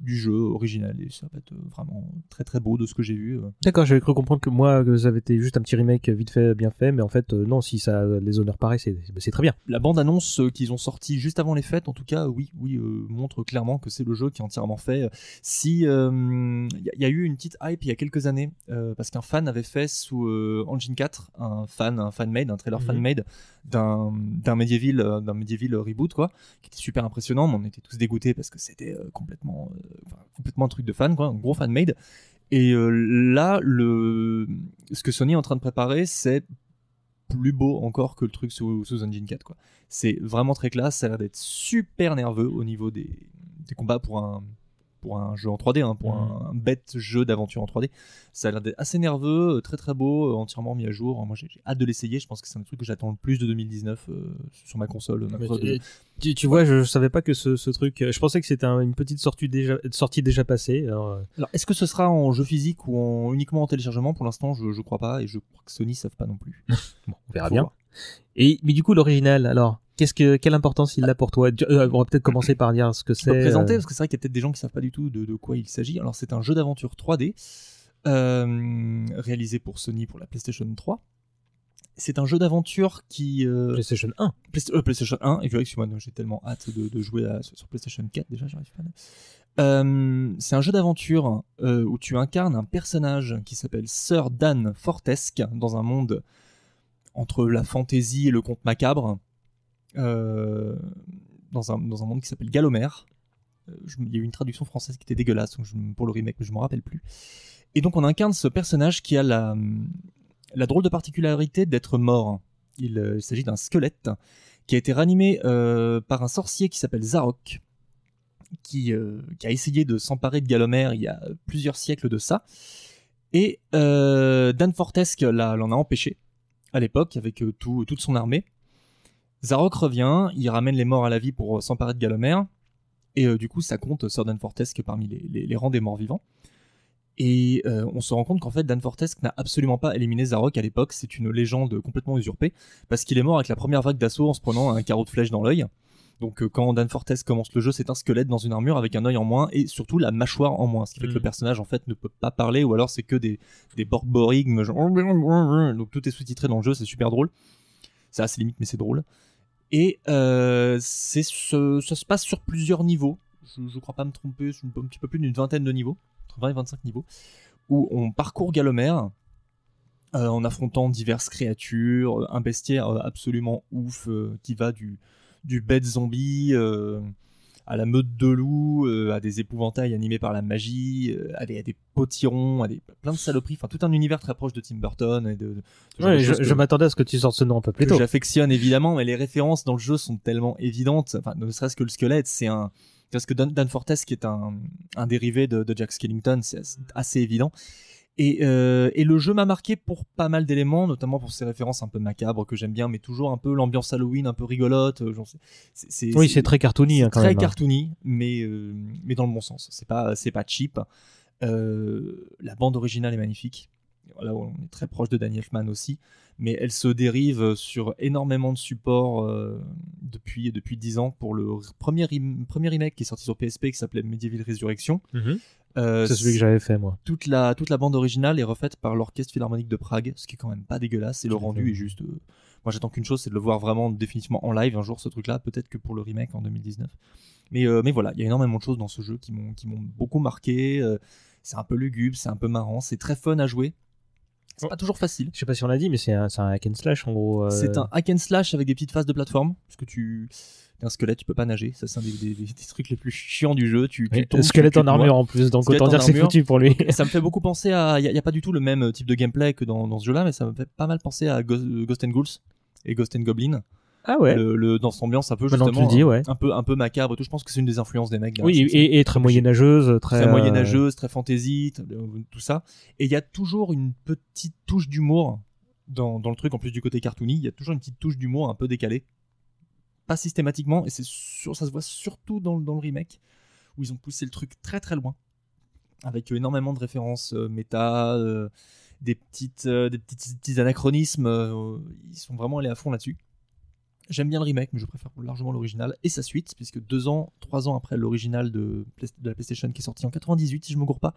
du jeu original. Et ça va être euh, vraiment très très beau de ce que j'ai vu. D'accord, j'avais cru comprendre que moi, ça avait été juste un petit remake vite fait, bien fait, mais en fait, non, si ça les honneurs pareils, c'est très bien. La bande-annonce qu'ils ont sortie juste avant les fêtes, en tout cas, oui, oui, euh, montre clairement que c'est le jeu qui est entièrement fait. Si euh, il y, a- il y a eu une petite hype il y a quelques années, euh, parce qu'un fan avait fait sous Engine 4 un fan, un fan-made, un trailer Mhm. fan-made d'un d'un Medieval, d'un Medieval reboot, quoi, qui était super impressionnant. On était tous dégoûtés parce que c'était euh, complètement, euh, complètement un truc de fan, un gros fan made. Et euh, là, le, ce que Sony est en train de préparer, c'est plus beau encore que le truc sous, sous Engine 4. Quoi. C'est vraiment très classe, ça a l'air d'être super nerveux au niveau des, des combats pour un, pour un jeu en 3D, hein, pour un, un bête jeu d'aventure en 3D. Ça a l'air d'être assez nerveux, euh, très très beau, euh, entièrement mis à jour. Moi j'ai hâte de l'essayer, je pense que c'est un truc que j'attends le plus de 2019 euh, sur ma console. ma Mais console tu, de- tu- tu vois, je, je savais pas que ce, ce truc. Je pensais que c'était un- une petite sortie déjà, sortie déjà passée. Alors, Alors, est-ce que ce sera en jeu physique ou en, uniquement en téléchargement? Pour l'instant, je, je crois pas et je crois que Sony ne savent pas non plus. bon, on verra bien. voir. Et mais du coup, l'original, alors, qu'est-ce que quelle importance il a pour toi? Euh, On va peut-être commencer par dire ce que c'est. présenter euh, parce que c'est vrai qu'il y a peut-être des gens qui savent pas du tout de, de quoi il s'agit. Alors, c'est un jeu d'aventure 3D euh, réalisé pour Sony pour la PlayStation 3. C'est un jeu d'aventure qui. euh, PlayStation 1. Playsta- euh, PlayStation 1, et excuse-moi, j'ai tellement hâte de, de jouer à- sur PlayStation 4 déjà, j'arrive pas. à- c'est un jeu d'aventure où tu incarnes un personnage qui s'appelle Sir Dan Fortesque dans un monde entre la fantaisie et le conte macabre, euh, dans, un, dans un monde qui s'appelle Galomère. Euh, Il y a eu une traduction française qui était dégueulasse donc je- pour le remake, mais je me rappelle plus. Et donc on incarne ce personnage qui a la, la drôle de particularité d'être mort. Il, euh, s'agit d'un squelette qui a été ranimé par un sorcier qui s'appelle Zarok, qui, a essayé de s'emparer de Galomère il y a plusieurs siècles de ça. Et Dan Fortesque l'en a empêché à l'époque avec tout, toute son armée. Zarok revient, il ramène les morts à la vie pour euh, s'emparer de Galomère. Et euh, du coup, ça compte Sir Dan Fortesque parmi les, les- les rangs des morts vivants. Et euh, on se rend compte qu'en fait, Dan Fortesque n'a absolument pas éliminé Zarok à l'époque. C'est une légende complètement usurpée. Parce qu'il est mort avec la première vague d'assaut en se prenant un carreau de flèche dans l'œil. Donc euh, quand Dan commence le jeu, c'est un squelette dans une armure avec un œil en moins et surtout la mâchoire en moins. Ce qui fait que Mm. le personnage en fait ne peut pas parler ou alors c'est que des, des borborigmes. Genre... Donc tout est sous-titré dans le jeu, c'est super drôle. C'est assez limite mais c'est drôle. Et euh, c'est ce- ça se passe sur plusieurs niveaux. Je, je crois pas me tromper, c'est un petit peu plus d'une vingtaine de niveaux, entre 20 et 25 niveaux, où on parcourt Galomère euh, en affrontant diverses créatures, un bestiaire absolument ouf euh, qui va du, du bête zombie euh, à la meute de loups, euh, à des épouvantails animés par la magie, euh, à, des, à des potirons, à des, plein de saloperies, enfin tout un univers très proche de Tim Burton et de, ouais, je, m'attendais à ce que tu sortes ce nom un peu plus tôt. j'affectionne évidemment, mais les références dans le jeu sont tellement évidentes. Enfin, ne serait-ce que le squelette, c'est un. Parce que Dan, Dan Fortes, qui est un, un dérivé de, de Jack Skellington, c'est assez, assez évident. Et, euh, et le jeu m'a marqué pour pas mal d'éléments, notamment pour ses références un peu macabres que j'aime bien, mais toujours un peu l'ambiance Halloween, un peu rigolote. euh, Oui, c'est très cartoony, hein, quand très même, hein. cartoony, mais euh, mais dans le bon sens. C'est pas c'est pas cheap. Euh, la bande originale est magnifique. Là, on est très proche de Danny Elfman aussi, mais elle se dérive sur énormément de supports euh, depuis depuis 10 ans pour le premier rem- premier remake qui est sorti sur PSP qui s'appelait Medieval Resurrection. Mhm. Euh, C'est celui que j'avais fait, moi. Toute la toute la bande originale est refaite par l'orchestre philharmonique de Prague, ce qui est quand même pas dégueulasse. Et le rendu fait. est juste. euh, moi, j'attends qu'une chose, c'est de le voir vraiment définitivement en live un jour ce truc-là, peut-être que pour le remake en 2019. Mais euh, mais voilà, il y a énormément de choses dans ce jeu qui m'ont beaucoup marqué. c'est un peu lugubre, c'est un peu marrant, c'est très fun à jouer. C'est pas toujours facile. Je sais pas si on l'a dit, mais c'est un, un hack and slash en gros. C'est un hack and slash avec des petites phases de plateforme, parce que tu un squelette, tu peux pas nager. Ça, c'est un des, des- des- des trucs les plus chiants du jeu. Tu, tu tombes, squelette tu- tu en armure en plus, donc autant dire c'est foutu pour lui. Ça me fait beaucoup penser à. Il n'y a, pas du tout le même type de gameplay que dans, dans ce jeu-là, mais ça me fait pas mal penser à Ghost, Ghost and Ghouls et Ghost and Goblin. Ah ouais. Le, le- dans cette ambiance un peu justement tu le dis, ouais. un peu un peu macabre tout. Je pense que c'est une des influences des mecs. Oui, et, et très moyenâgeuse, très. très euh, moyenâgeuse, très fantasy, euh, tout ça. Et il y a toujours une petite touche d'humour dans, dans le truc, en plus du côté cartoony, il y a toujours une petite touche d'humour un peu décalée. Pas systématiquement, et c'est sûr, ça se voit surtout dans, le- dans le remake, où ils ont poussé le truc très très loin, avec euh, énormément de références euh, méta, euh, des, petites, euh, des petits, petits anachronismes, euh, ils sont vraiment allés à fond là-dessus. J'aime bien le remake, mais je préfère largement l'original et sa suite, puisque deux ans, trois ans après l'original de, de la PlayStation qui est sorti en 98, si je me gourre pas,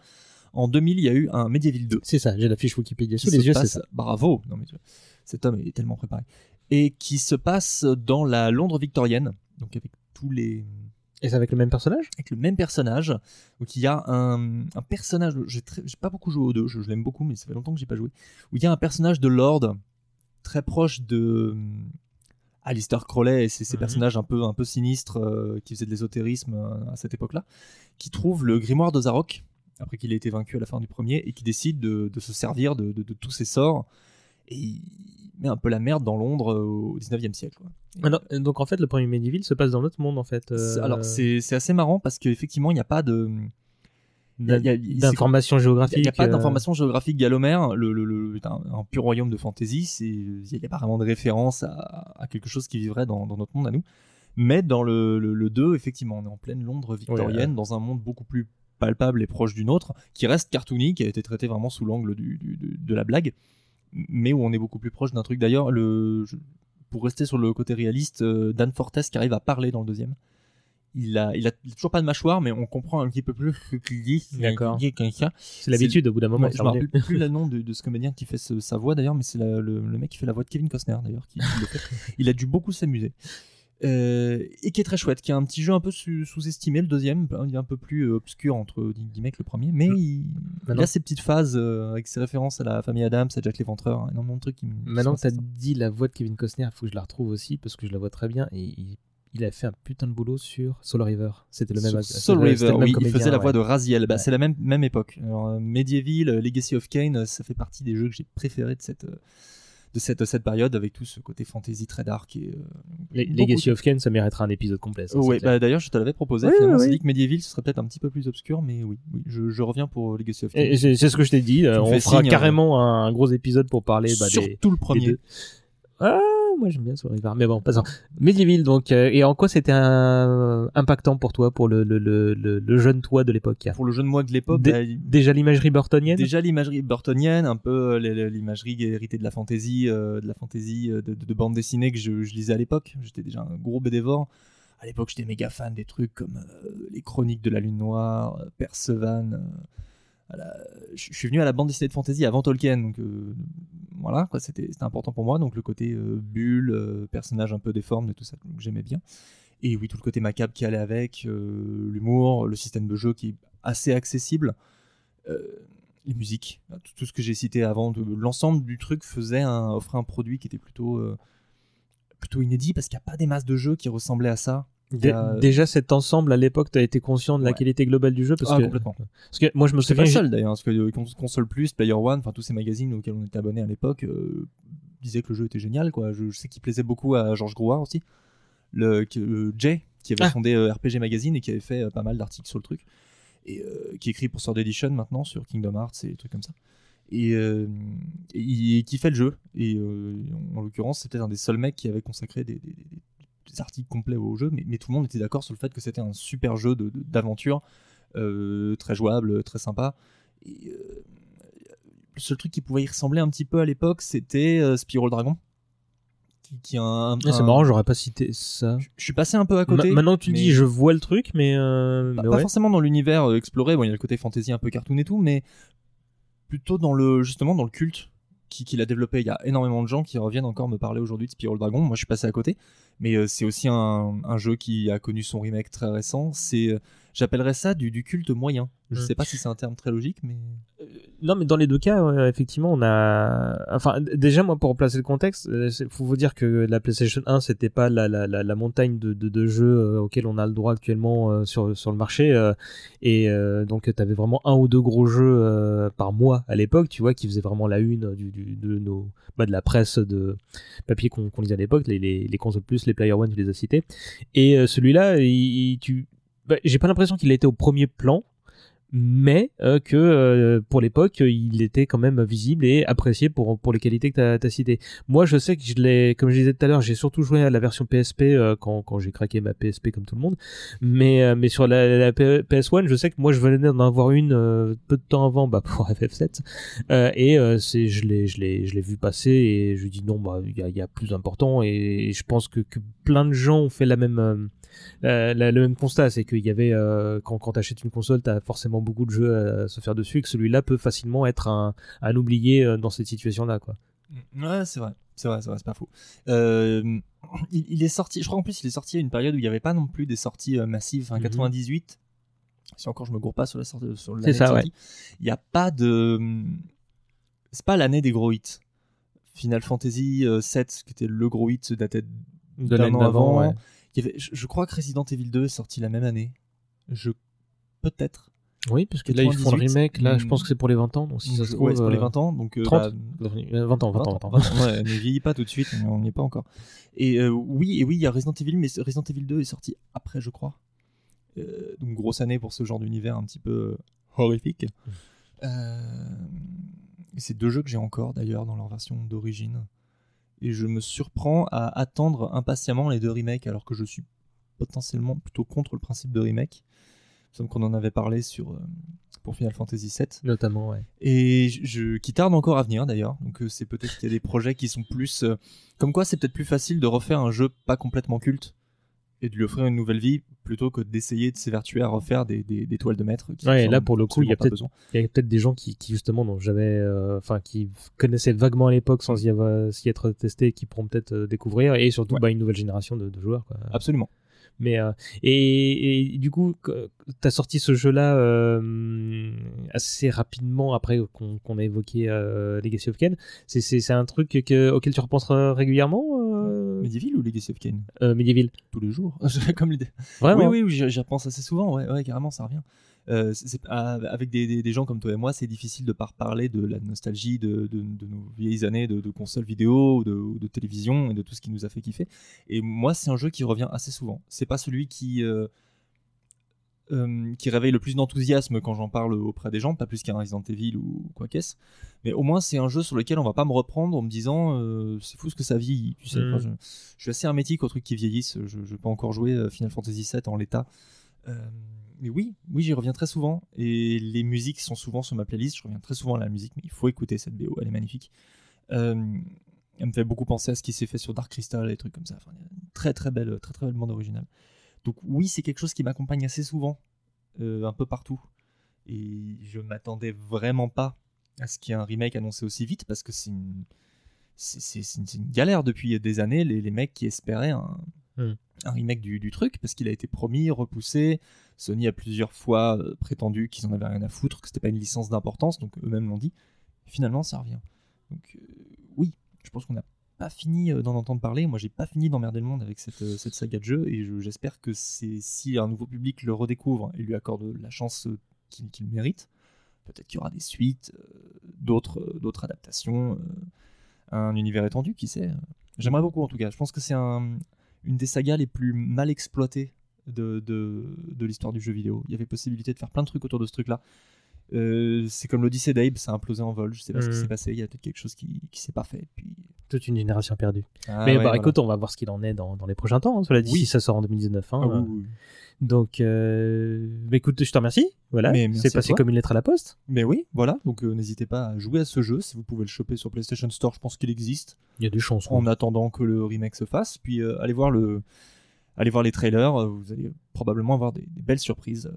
en 2000, il y a eu un Medieval 2. C'est ça, j'ai la fiche Wikipédia sous les yeux, c'est ça. Bravo non, mais tu vois, Cet homme est tellement préparé. Et qui se passe dans la Londres victorienne, donc avec tous les. Et c'est avec le même personnage? Avec le même personnage. Donc il y a un, un personnage. J'ai pas beaucoup joué au 2, je, je l'aime beaucoup, mais ça fait longtemps que j'ai pas joué. Où il y a un personnage de Lord très proche de. Alistair Crowley et ces, ces Mhm. personnages un peu, un peu sinistres euh, qui faisaient de l'ésotérisme euh, à cette époque-là, qui trouvent le grimoire de Zarok, après qu'il ait été vaincu à la fin du premier, et qui décide de, de se servir de, de- de tous ses sorts. Et met un peu la merde dans Londres euh, au 19e siècle. quoi. Et, Ah euh, donc en fait, le premier Medieval se passe dans notre monde en fait. euh, Alors c'est assez marrant parce qu'effectivement, il n'y a pas de. d'informations géographiques. Il n'y a pas d'informations géographiques galomère. Le, le, un, un pur royaume de fantasy. c'est- Il n'y a pas vraiment de référence à, à quelque chose qui vivrait dans, dans notre monde à nous. Mais dans le, le, le 2, effectivement, on est en pleine Londres victorienne, Ouais. dans un monde beaucoup plus palpable et proche du nôtre, qui reste cartoony, qui a été traité vraiment sous l'angle de la blague, mais où on est beaucoup plus proche d'un truc. D'ailleurs, le, pour rester sur le côté réaliste, euh, Dan Fortes qui arrive à parler dans le deuxième. Il a, il a toujours pas de mâchoire, mais on comprend un petit peu plus ce qu'il dit. D'accord. C'est l'habitude au bout d'un moment. Ouais, je me rappelle plus le nom de, de ce comédien qui fait ce- sa voix d'ailleurs, mais c'est le, le mec qui fait la voix de Kevin Costner d'ailleurs. Qui, qui. Il a dû beaucoup s'amuser. Euh, et qui est très chouette, qui a un petit jeu un peu sous-estimé, le deuxième, il est un peu plus euh, obscur entre guillemets que le premier, mais il, il a ses petites phases euh, avec ses références à la famille Adams, à Jack l'Éventreur, énormément de trucs qui Maintenant que t'as dit la voix de Kevin Costner, il faut que je la retrouve aussi parce que je la vois très bien et il, il a fait un putain de boulot sur Soul River. C'était le même. Soul River, oui, il faisait la ouais. voix de Raziel. Bah, Ouais. C'est la même, même époque. Alors, euh, Medieval, euh, Legacy of Kane, euh, ça fait partie des jeux que j'ai préférés de cette, euh, de cette, cette période avec tout ce côté fantasy très dark. Et, euh, Legacy de- of Kane, ça mériterait un épisode complet. ça, Oh, clair. bah, d'ailleurs, je te l'avais proposé. Ouais, finalement, ouais. dit que Medieval, ce serait peut-être un petit peu plus obscur, mais oui, oui je, je reviens pour Legacy of Kane. Et c'est c'est ce que je t'ai dit. euh, on fera signe, carrément un gros épisode pour parler bah, des- Surtout le des premier. deux. Ah, moi j'aime bien Soul River. Mais bon, passons. Medieval, donc, euh, et en quoi c'était un- impactant pour toi, pour le, le, le, le, jeune toi de l'époque? Pour le jeune moi de l'époque, Dé- bah, Déjà l'imagerie burtonienne? Déjà l'imagerie burtonienne, un peu euh, l'imagerie héritée de la fantaisie, euh, de la fantaisie euh, de, de, de bande dessinée que je, je lisais à l'époque. J'étais déjà un gros bédévore. À l'époque, j'étais méga fan des trucs comme euh, les Chroniques de la Lune Noire, euh, Percevan. euh, la- Je suis venu à la bande dessinée de fantasy avant Tolkien, donc c'était important pour moi. Donc le côté euh, bulle, euh, personnage un peu déforme et tout ça, donc j'aimais bien. Et oui, tout le côté macabre qui allait avec, euh, l'humour, le système de jeu qui est assez accessible. Les musiques, tout, tout ce que j'ai cité avant, l'ensemble du truc faisait offrait un produit qui était plutôt, plutôt inédit parce qu'il n'y a pas des masses de jeux qui ressemblaient à ça. Dé- a- Déjà cet ensemble à l'époque, t'as été conscient de la Ouais. qualité globale du jeu parce Ah, que complètement. parce que moi je me C'est souviens pas seul d'ailleurs, parce que euh, Cons- Console Plus, Player One, enfin tous ces magazines auxquels on était abonné à l'époque euh, disaient que le jeu était génial. Quoi. Je, je sais qu'il plaisait beaucoup à Georges Grouard aussi, le, euh, Jay, qui avait Ah. fondé euh, RPG Magazine et qui avait fait euh, pas mal d'articles sur le truc, et euh, qui écrit pour Sword Edition maintenant sur Kingdom Hearts et des trucs comme ça. Et, euh, et il kiffait le jeu, et euh, en l'occurrence, c'était un des seuls mecs qui avait consacré des, des- des- des articles complets au jeu, mais, mais tout le monde était d'accord sur le fait que c'était un super jeu d'aventure, euh, très jouable, très sympa. Et, euh, le seul truc qui pouvait y ressembler un petit peu à l'époque, c'était euh, Spyro le Dragon. Qui, qui a un, Ah, c'est marrant, j'aurais pas cité ça. Je suis passé un peu à côté. Ma- maintenant tu mais- dis, je vois le truc, mais, euh, pas, forcément dans l'univers exploré, bon, il y a le côté fantasy un peu cartoon et tout, mais plutôt dans le justement dans le culte qui- qu'il a développé. Il y a énormément de gens qui reviennent encore me parler aujourd'hui de Spyro le Dragon. Moi, je suis passé à côté, mais euh, c'est aussi un, jeu qui a connu son remake très récent. C'est, euh, j'appellerais ça du, du culte moyen. Je Mm. sais pas si c'est un terme très logique, mais Non, mais dans les deux cas, ouais, effectivement, on a. Enfin, déjà, moi, pour replacer le contexte, il faut vous dire que la PlayStation 1, c'était pas la, la, la, la montagne de, de, de jeux euh, auxquels on a le droit actuellement euh, sur, sur le marché. euh, et euh, donc, tu avais vraiment un ou deux gros jeux euh, par mois à l'époque, tu vois, qui faisaient vraiment la une du, du, de, nos, bah, de la presse de papier qu'on qu'on lisait à l'époque, les, les, les consoles plus, les Player One, tu les as cités. Et euh, celui-là, il, il- tu. Bah, J'ai pas l'impression qu'il a été au premier plan mais euh, que euh, pour l'époque il était quand même visible et apprécié pour pour les qualités que tu as, citées. Moi je sais que je l'ai comme je disais tout à l'heure, j'ai surtout joué à la version PSP euh, quand quand j'ai craqué ma PSP comme tout le monde. Mais mais sur la, la P- PS1, je sais que moi je venais d'en avoir une peu de temps avant bah pour FF7 euh, et c'est je l'ai je l'ai vu passer et je dis non bah il y a, y a plus important et, je pense que, que plein de gens ont fait la même la- le même constat, c'est qu'il y avait euh, quand, quand tu achètes une console, tu as forcément beaucoup de jeux à se faire dessus, et que celui-là peut facilement être un, un oublié euh, dans cette situation-là. quoi. Ouais, c'est vrai, c'est vrai, c'est vrai, c'est pas faux. Euh, il, il est sorti, je crois en plus, il est sorti à une période où il n'y avait pas non plus des sorties massives. Enfin, Mhm. 98, si encore je me gourre pas sur la sortie, sur l'année C'est ça, de ouais. sortie, il n'y a pas de, c'est pas l'année des gros hits. Final Fantasy euh, 7, qui était le gros hit, datait De d'un l'année an avant. ouais. Il y avait- je, crois que Resident Evil 2 est sorti la même année. Je peut-être. Oui, parce que là, ils font le 98, remake. Là, je pense que c'est pour les 20 ans. Donc, si ça se trouve. ouais, c'est pour les euh, 20 ans. Donc, euh, 30 bah, Euh, 20 ans, 20 ans, 20 ans. 20 ouais, ne vieillit pas tout de suite, on n'y est pas encore. Et euh, oui, et oui, il y a Resident Evil, mais Resident Evil 2 est sorti après, je crois. Euh, donc grosse année pour ce genre d'univers un petit peu euh, horrifique. Euh, et c'est deux jeux que j'ai encore d'ailleurs dans leur version d'origine. Et je me surprends à attendre impatiemment les deux remakes alors que je suis potentiellement plutôt contre le principe de remake. Il me qu'on en avait parlé sur, euh, pour Final Fantasy VII. Notamment, ouais. Et je, je- qui tarde encore à venir d'ailleurs. Donc euh, c'est peut-être qu'il y a des projets qui sont plus. euh, comme quoi, c'est peut-être plus facile de refaire un jeu pas complètement culte et de lui offrir une nouvelle vie plutôt que d'essayer de s'évertuer à refaire des, des, des toiles de maître. Qui Ouais, et là pour le coup, il y a peut-être besoin. il y a peut-être des gens qui, qui justement dont j'avais euh, enfin qui connaissaient vaguement à l'époque sans y avoir s'y être testé qui pourront peut-être euh, découvrir et surtout bah, une nouvelle génération de, de joueurs quoi. Absolument. Mais euh, et, et du coup, tu as sorti ce jeu-là euh, assez rapidement après qu'on qu'on a évoqué euh, Legacy of Kain. C'est- un truc que, auquel tu repenses régulièrement. Medieval ou Legacy of Kain euh, Medieval. Tous les jours. Comme l'idée. Vraiment Oui, oui, oui, j'y repense assez souvent. Ouais, ouais, carrément, ça revient. Euh, c'est- avec des, des- des gens comme toi et moi, c'est difficile de pas reparler de la nostalgie de, de- de nos vieilles années de, de consoles vidéo, de, télévision et de tout ce qui nous a fait kiffer. Et moi, c'est un jeu qui revient assez souvent. C'est pas celui qui euh, euh, qui réveille le plus d'enthousiasme quand j'en parle auprès des gens, pas plus qu'un Resident Evil ou quoi qu'est-ce. Mais au moins, c'est un jeu sur lequel on va pas me reprendre en me disant euh, c'est fou ce que ça vieillit. Tu sais, Mm. Enfin, je, je suis assez hermétique aux trucs qui vieillissent. Je n'ai pas encore joué euh, Final Fantasy VII en l'état. Euh, mais oui, oui, j'y reviens très souvent. Et les musiques sont souvent sur ma playlist. Je reviens très souvent à la musique, mais il faut écouter cette BO, elle est magnifique. Elle me fait beaucoup penser à ce qui s'est fait sur Dark Crystal et des trucs comme ça. Enfin, une très très belle, très très belle bande originale. Donc oui, c'est quelque chose qui m'accompagne assez souvent, euh, un peu partout. Et je m'attendais vraiment pas à ce qu'il y ait un remake annoncé aussi vite, parce que c'est une, c'est, c'est- c'est une, c'est une galère depuis des années, les, les mecs qui espéraient un, Mm. un remake du, du truc, parce qu'il a été promis, repoussé. Sony a plusieurs fois euh, prétendu qu'ils en avaient rien à foutre, que c'était pas une licence d'importance, donc eux-mêmes l'ont dit. Finalement, ça revient. Donc euh, oui, je pense qu'on n'a pas fini euh, d'en entendre parler. Moi, j'ai pas fini d'emmerder le monde avec cette, euh, cette saga de jeu, et je- j'espère que c'est si un nouveau public le redécouvre et lui accorde la chance euh, qu'il mérite, peut-être qu'il y aura des suites, d'autres d'autres adaptations, un univers étendu, qui sait. J'aimerais beaucoup en tout cas. Je pense que c'est un, une des sagas les plus mal exploitées de, de, de l'histoire du jeu vidéo. Il y avait possibilité de faire plein de trucs autour de ce truc-là. Euh, c'est comme l'Odyssée d'Abe, ça a implosé en vol. Je sais pas ce qui Mhm. s'est passé. Il y a peut-être quelque chose qui, qui s'est pas fait. Puis... Toute une génération perdue. Ah Mais ouais, bah voilà. écoute, on va voir ce qu'il en est dans, dans les prochains temps. hein, cela dit, Oui. si ça sort en 2019. hein, Ah oui. Donc, euh, bah, écoute, je te remercie. Voilà, c'est passé comme une lettre à la poste. Mais oui, voilà. Donc euh, n'hésitez pas à jouer à ce jeu. Si vous pouvez le choper sur PlayStation Store, je pense qu'il existe. Il y a des chances. En attendant que le remake se fasse. Puis allez voir le, allez voir les trailers. Vous allez probablement avoir des, des belles surprises.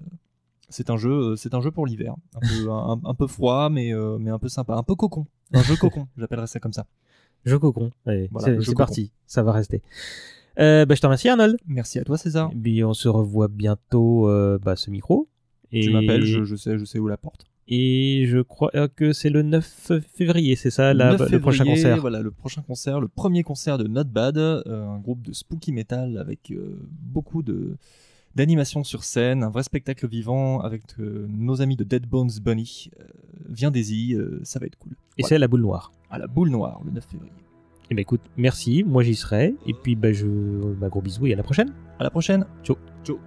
C'est un jeu, euh, c'est un jeu pour l'hiver. Un peu, un, un peu froid, mais euh, mais un peu sympa, un peu cocon. Un jeu cocon. J'appellerais ça comme ça. Jeu cocon. Allez, Voilà, c'est parti. Ça va rester. Euh, bah, je te remercie, Arnold. Merci à toi, César. Et puis, on se revoit bientôt euh, bah, ce micro. Et... Tu m'appelles, je, je sais, je sais où la porte. Et je crois que c'est le 9 février, c'est ça, la- 9 le prochain concert. Voilà, le prochain concert, le premier concert de Not Bad, un groupe de spooky metal avec beaucoup de d'animation sur scène, un vrai spectacle vivant avec euh, nos amis de Dead Bones Bunny. Euh, Viens-y, euh, ça va être cool. Et Voilà. c'est à la boule noire. à la boule noire le 9 février. Et ben écoute, merci, moi j'y serai. Et puis bah, je, bah, gros bisous et à la prochaine. À la prochaine. Ciao. Ciao.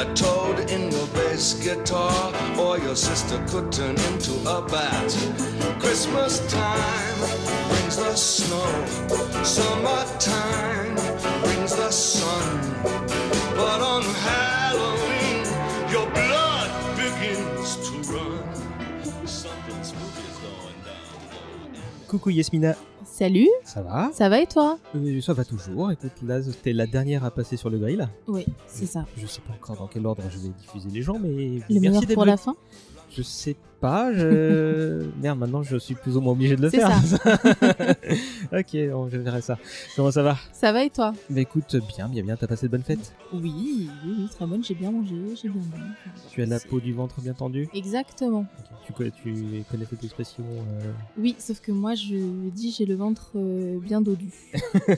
A toad in your bass guitar, or your sister could turn into a bat. Christmas time brings the snow, summertime brings the sun. But on Halloween, your blood begins to run. Something spooky is going down. Coucou Yasmina. Salut. Ça va Ça va et toi Euh, Ça va toujours. Écoute, là, t'es la dernière à passer sur le grill. Oui, c'est ça. Je sais pas encore dans quel ordre je vais diffuser les gens, mais Le merci meilleur pour venu. la fin Je sais pas. Je... Merde, maintenant je suis plus ou moins obligé de le faire. ça. ok, je verrai ça. Comment ça va? Ça va et toi? Bah écoute, bien, bien, bien. T'as passé de bonnes fêtes? Oui, oui, oui, très bonne. J'ai bien mangé, j'ai bien bu. Tu as la peau du ventre bien tendue? Exactement. tu, connais, tu connais cette expression euh, Oui, sauf que moi, je dis j'ai le ventre euh, bien dodu.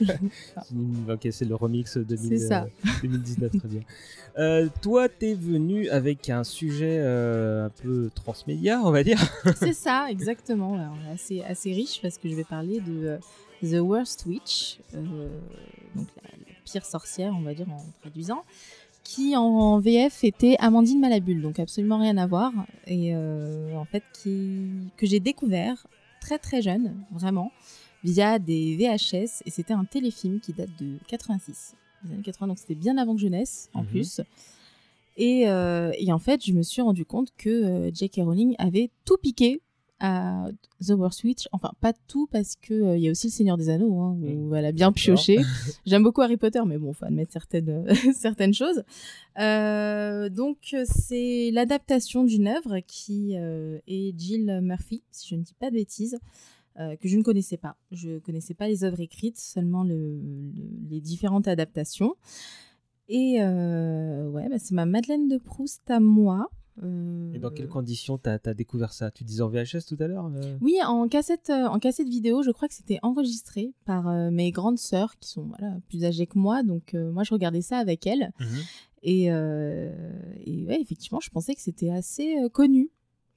Mm, Ok, c'est le remix 2000, C'est ça. euh, 2019, très bien. Euh, toi, t'es venu avec un sujet euh, un peu transmédia, on va dire. c'est ça, exactement. Alors, assez, assez riche parce que je vais parler de euh, The Worst Witch, euh, donc la, la pire sorcière, on va dire en traduisant, qui en VF était Amandine Malabule, donc absolument rien à voir, et euh, en fait qui, que j'ai découvert très très jeune, vraiment, via des VHS, et c'était un téléfilm qui date de 86, les années 80, donc c'était bien avant que je naisse en Mhm. plus. Et, euh, et en fait, je me suis rendu compte que euh, J.K. Rowling avait tout piqué à The Worst Witch. Enfin, pas tout, parce que euh, il y a aussi Le Seigneur des Anneaux, hein, où elle a bien pioché. J'aime beaucoup Harry Potter, mais bon, faut admettre certaines, certaines choses. Euh, donc, c'est l'adaptation d'une œuvre qui euh, est Jill Murphy, si je ne dis pas de bêtises. que je ne connaissais pas. Je connaissais pas les œuvres écrites, seulement le- le- les différentes adaptations. Et euh, ouais, bah, c'est ma Madeleine de Proust à moi. Euh, Et dans quelles conditions t'as as découvert ça? Tu disais en VHS tout à l'heure euh? Oui, en cassette, euh, en cassette vidéo, je crois que c'était enregistré par mes grandes sœurs qui sont voilà, plus âgées que moi. Donc moi, je regardais ça avec elles. Mhm. Et, et ouais, effectivement, je pensais que c'était assez connu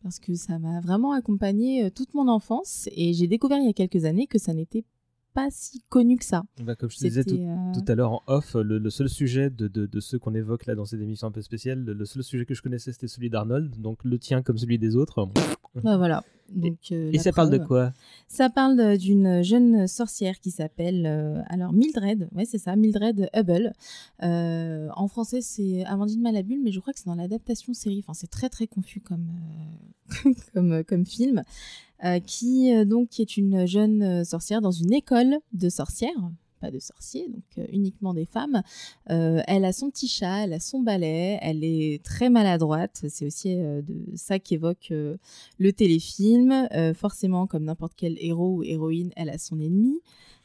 parce que ça m'a vraiment accompagné euh, toute mon enfance. Et j'ai découvert il y a quelques années que ça n'était pas si connu que ça. Bah, comme je te disais tout, euh, tout à l'heure en off, le, le seul sujet de, de, de ceux qu'on évoque là dans cette émission un peu spéciale, le, le seul sujet que je connaissais c'était celui d'Arnold, donc le tien comme celui des autres. Bah, voilà. Donc, euh, Et la ça parle de quoi? Ça parle d'une jeune sorcière qui s'appelle euh, alors Mildred, ouais c'est ça, Mildred Hubble. Euh, en français c'est Amandine Malabule, mais je crois que c'est dans l'adaptation série. Enfin c'est très très confus comme euh, comme comme film. Euh, qui euh, donc qui est une jeune euh, sorcière dans une école de sorcières pas de sorciers, donc euh, uniquement des femmes. Euh, elle a son petit chat, elle a son balai, elle est très maladroite. C'est aussi euh, de ça qu'évoque le téléfilm. Forcément, comme n'importe quel héros ou héroïne, elle a son ennemi.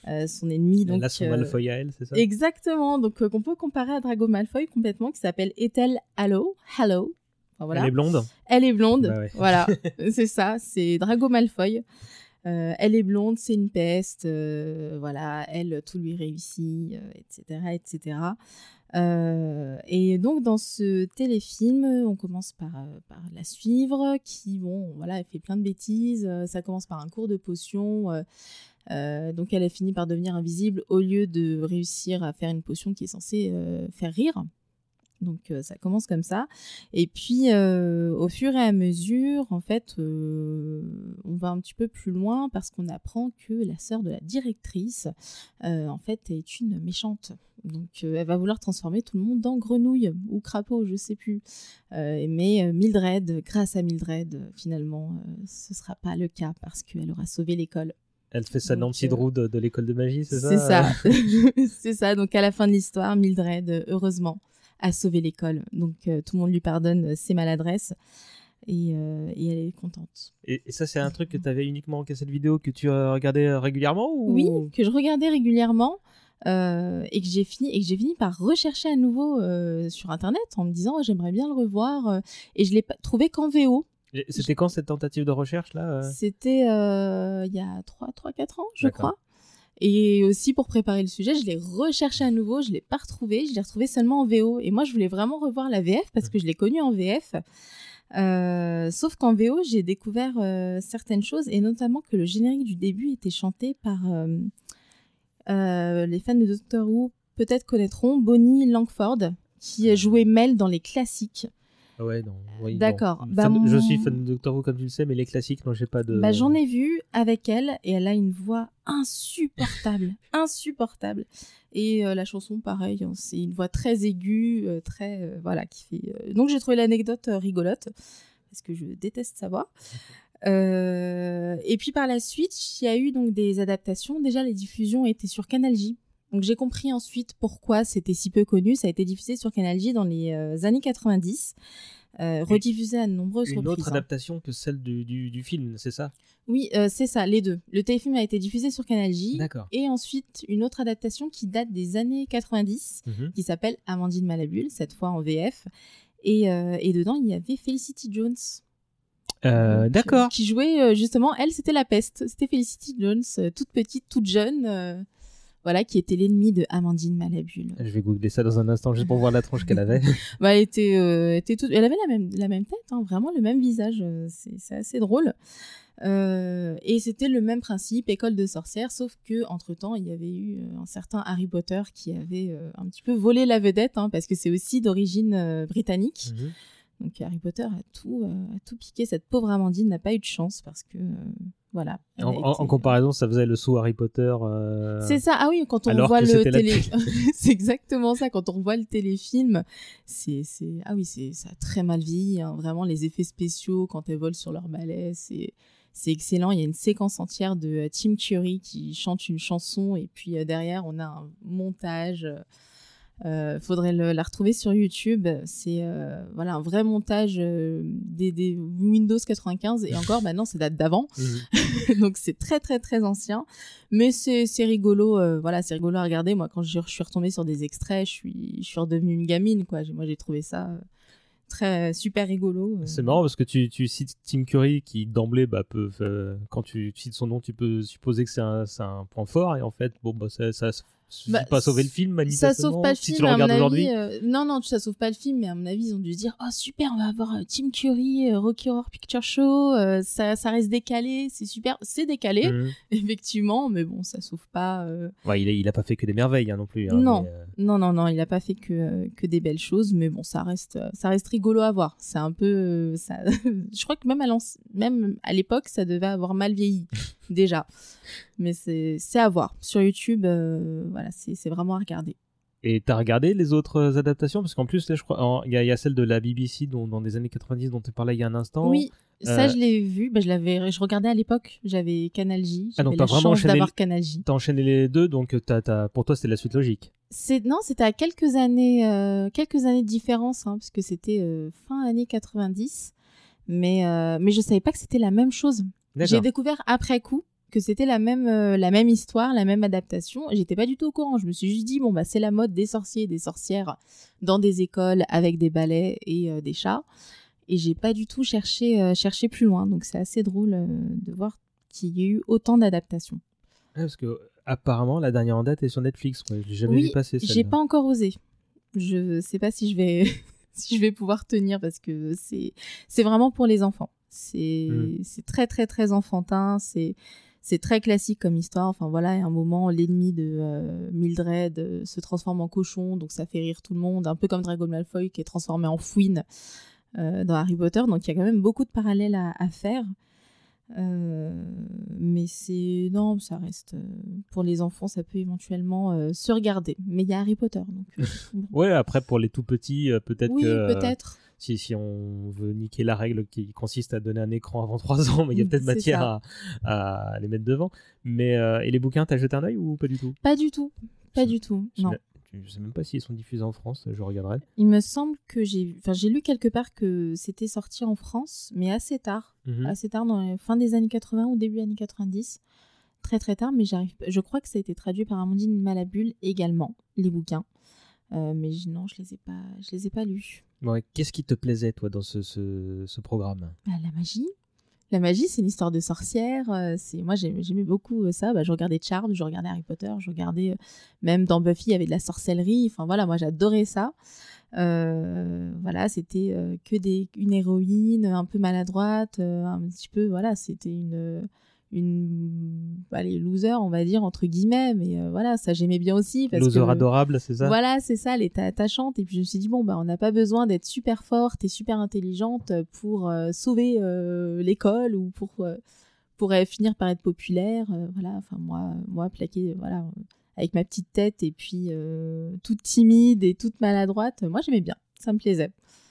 Euh, son ennemi, donc. Elle a son euh, Malfoy à elle, c'est ça? Exactement. Donc, euh, qu'on peut comparer à Drago Malfoy complètement, qui s'appelle Ethel Hallow. Hallow. Enfin, voilà. Elle est blonde? Elle est blonde. Bah ouais. Voilà. c'est ça. C'est Drago Malfoy. Euh, elle est blonde, c'est une peste, euh, voilà, elle, tout lui réussit, etc., etc. Euh, et donc dans ce téléfilm, on commence par, la suivre, qui, bon, voilà, elle fait plein de bêtises. ça commence par un cours de potion. donc elle a fini par devenir invisible au lieu de réussir à faire une potion qui est censée faire rire. Donc euh, ça commence comme ça. Et puis euh, au fur et à mesure, en fait, euh, on va un petit peu plus loin parce qu'on apprend que la sœur de la directrice, en fait, est une méchante. Donc elle va vouloir transformer tout le monde en grenouille ou crapaud, je sais plus. Mais Mildred, grâce à Mildred, finalement, ce sera pas le cas parce qu'elle aura sauvé l'école. Elle fait sa Nancy Drew de, de l'école de magie, c'est ça C'est ça. c'est ça. Donc à la fin de l'histoire, Mildred, heureusement, a sauvé l'école. Donc euh, tout le monde lui pardonne euh, ses maladresses et, euh, et elle est contente. Et, et ça, c'est un truc que tu avais uniquement en cassette vidéo que tu euh, regardais régulièrement ou... Oui, que je regardais régulièrement. euh, et que j'ai fini et que j'ai fini par rechercher à nouveau sur internet en me disant oh, j'aimerais bien le revoir et je l'ai trouvé qu'en VO C'était quand cette tentative de recherche là C'était il y a 3-4 ans, je crois. Et aussi pour préparer le sujet, je l'ai recherché à nouveau, je l'ai pas retrouvé, je l'ai retrouvé seulement en VO. Et moi, je voulais vraiment revoir la VF parce que je l'ai connu en VF. Euh, sauf qu'en VO, j'ai découvert euh, certaines choses et notamment que le générique du début était chanté par euh, euh, les fans de Doctor Who peut-être connaîtront Bonnie Langford qui jouait Mel dans les classiques. Ah Ouais, non. oui, D'accord. Bah, Je suis fan de Doctor Who comme tu le sais, mais les classiques, non, j'ai pas de. Bah, j'en ai vu avec elle et elle a une voix insupportable, insupportable. Et euh, la chanson, pareil, hein, c'est une voix très aiguë, euh, très euh, voilà, qui fait. euh, Donc j'ai trouvé l'anecdote euh, rigolote parce que je déteste sa voix. Euh, et puis par la suite, il y a eu donc des adaptations. Déjà, les diffusions étaient sur Canal J. Donc j'ai compris ensuite pourquoi c'était si peu connu. Ça a été diffusé sur Canal J dans les euh, années 90, euh, rediffusé à de nombreuses Une reprises. autre hein. adaptation que celle du, du, du film, c'est ça? Oui, euh, c'est ça, les deux. Le téléfilm a été diffusé sur Canal J. D'accord. Et ensuite, une autre adaptation qui date des années 90, Mhm. qui s'appelle Amandine Malabule, cette fois en VF. Et, euh, et dedans, il y avait Felicity Jones. Euh, D'accord. Qui, jouait justement, elle, c'était la peste. C'était Felicity Jones, toute petite, toute jeune. Voilà, qui était l'ennemie de Amandine Malabule. Je vais googler ça dans un instant juste pour voir la tronche qu'elle avait. Bah, elle était, euh, était toute... elle avait la même, la même tête, hein, vraiment le même visage. euh, C'est assez drôle. Euh, et c'était le même principe, école de sorcières, sauf que entre temps, il y avait eu un certain Harry Potter qui avait euh, un petit peu volé la vedette, hein, parce que c'est aussi d'origine britannique. Mhm. Donc Harry Potter a tout, a tout piqué. Cette pauvre Amandine n'a pas eu de chance parce que, voilà. En, en- été- en comparaison, ça faisait le saut Harry Potter. euh, c'est ça, ah oui, quand on alors voit le télé. c'est exactement ça, quand on revoit le téléfilm, c'est. c'est- Ah oui, c'est ça a très mal vieilli, hein. vraiment, les effets spéciaux quand elles volent sur leur balai, c'est. C'est excellent. Il y a une séquence entière de euh, Tim Curry qui chante une chanson et puis euh, derrière on a un montage. Euh, faudrait le- la retrouver sur YouTube. C'est euh, voilà un vrai montage euh, des, des Windows 95 et encore maintenant ça date d'avant. Donc c'est très très très ancien, mais c'est rigolo. voilà, c'est rigolo à regarder. Moi, quand je, je suis retombée sur des extraits, je suis je suis redevenue une gamine quoi. Moi, j'ai trouvé ça très super rigolo. C'est marrant parce que tu, tu cites Tim Curry qui d'emblée bah, peut euh, quand tu cites son nom tu peux supposer que c'est un, un point fort et en fait bon bah ça, ça Bah, pas sauver le film Ça sauve pas le si film. tu le regardes aujourd'hui euh, non, non, ça sauve pas le film, mais à mon avis, ils ont dû se dire Oh super, on va avoir euh, Tim Curry, euh, Rocky Horror Picture Show, euh, ça, ça reste décalé, c'est super. C'est décalé, Mhm. effectivement, mais bon, ça sauve pas. euh, Ouais, il, a, il a pas fait que des merveilles hein, non plus hein, non, mais, non, non, non, il a pas fait que, que des belles choses, mais bon, ça reste, ça reste rigolo à voir. C'est un peu, ça... je crois que même à, l'anci- même à l'époque, ça devait avoir mal vieilli déjà, mais c'est à voir sur YouTube. euh, voilà, c'est vraiment à regarder. Et t'as regardé les autres euh, adaptations? Parce qu'en plus, là, je crois, il y, y a celle de la BBC dont, dans les années 90 dont tu parlais il y a un instant. Oui, ça Euh, je l'ai vu. Bah, je l'avais, je regardais à l'époque. J'avais Canal J. Ah, donc t'as vraiment enchaîné, d'avoir le- Canal J. t'as enchaîné les deux, donc t'as, t'as- pour toi c'était la suite logique. C'est non, c'était à quelques années, euh, quelques années de différence, hein, parce que c'était euh, fin années 90. Mais mais je savais pas que c'était la même chose. J'ai découvert après coup que c'était la même euh, la même histoire, la même adaptation. J'étais pas du tout au courant. Je me suis juste dit bon bah c'est la mode des sorciers et des sorcières dans des écoles avec des balais et euh, des chats. Et j'ai pas du tout cherché euh, cherché plus loin. Donc c'est assez drôle euh, de voir qu'il y a eu autant d'adaptations. Ouais, parce que apparemment la dernière en date est sur Netflix. Je l'ai jamais oui, vu passer. j'ai pas encore osé. Je sais pas si je vais si je vais pouvoir tenir parce que c'est c'est vraiment pour les enfants. C'est Mm. c'est très très très enfantin. C'est c'est très classique comme histoire. Enfin voilà, à un moment l'ennemi de euh, Mildred euh, se transforme en cochon, donc ça fait rire tout le monde, un peu comme Dragon Malfoy qui est transformé en fouine euh, dans Harry Potter. Donc il y a quand même beaucoup de parallèles à, à faire. Mais c'est non, ça reste pour les enfants, ça peut éventuellement se regarder. Mais il y a Harry Potter, donc. Ouais, après pour les tout petits, peut-être Oui, que. peut-être. Si, si on veut niquer la règle qui consiste à donner un écran avant 3 ans, mais il y a peut-être C'est matière à, à les mettre devant. Mais euh, et les bouquins, t'as jeté un œil ou pas du tout? Pas du tout, pas du tout. Non. Je sais même pas s'ils sont diffusés en France, je regarderai. Il me semble que j'ai, enfin j'ai lu quelque part que c'était sorti en France, mais assez tard, Mhm. assez tard dans la fin des années 80 ou début années 90, très très tard. Mais j'arrive, je crois que ça a été traduit par Amandine Malabule également, les bouquins. Euh, mais non, je les ai pas, je les ai pas lus. Ouais, Qu'est-ce qui te plaisait, toi, dans ce, ce, ce programme? Bah, la magie. La magie, c'est une histoire de sorcière. euh, c'est moi, j'aimais beaucoup euh, ça. Bah, je regardais Charmed, je regardais Harry Potter, je regardais même dans Buffy, il y avait de la sorcellerie. Enfin voilà, moi j'adorais ça. Euh, voilà, c'était que des une héroïne un peu maladroite, un petit peu. Voilà, c'était une une allez loser, on va dire entre guillemets. Mais euh, voilà, ça j'aimais bien aussi parce Loser que adorable, c'est ça? Voilà, c'est ça, elle était attachante. Et puis je me suis dit, bon, bah, on n'a pas besoin d'être super forte et super intelligente pour euh, sauver euh, l'école ou pour, pour finir par être populaire. Voilà, enfin, moi, moi plaqué, voilà, avec ma petite tête et puis toute timide et toute maladroite, moi j'aimais bien, ça me plaisait.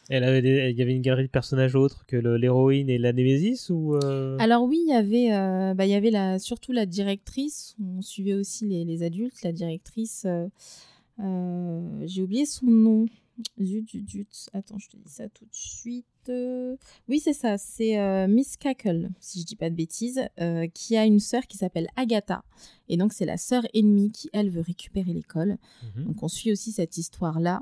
Elle avait des- Il y avait une galerie de personnages autres que le- l'héroïne et la Némésis ou euh, Alors oui, il y avait, euh, bah, il y avait la, surtout la directrice. On suivait aussi les, les adultes. La directrice, euh, j'ai oublié son nom. Zut, zut, zut. Attends, je te dis ça tout de suite. Oui, c'est ça. C'est Miss Cackle, si je dis pas de bêtises, qui a une sœur qui s'appelle Agatha. Et donc c'est la sœur ennemie qui, elle, veut récupérer l'école. Mhm. Donc on suit aussi cette histoire-là.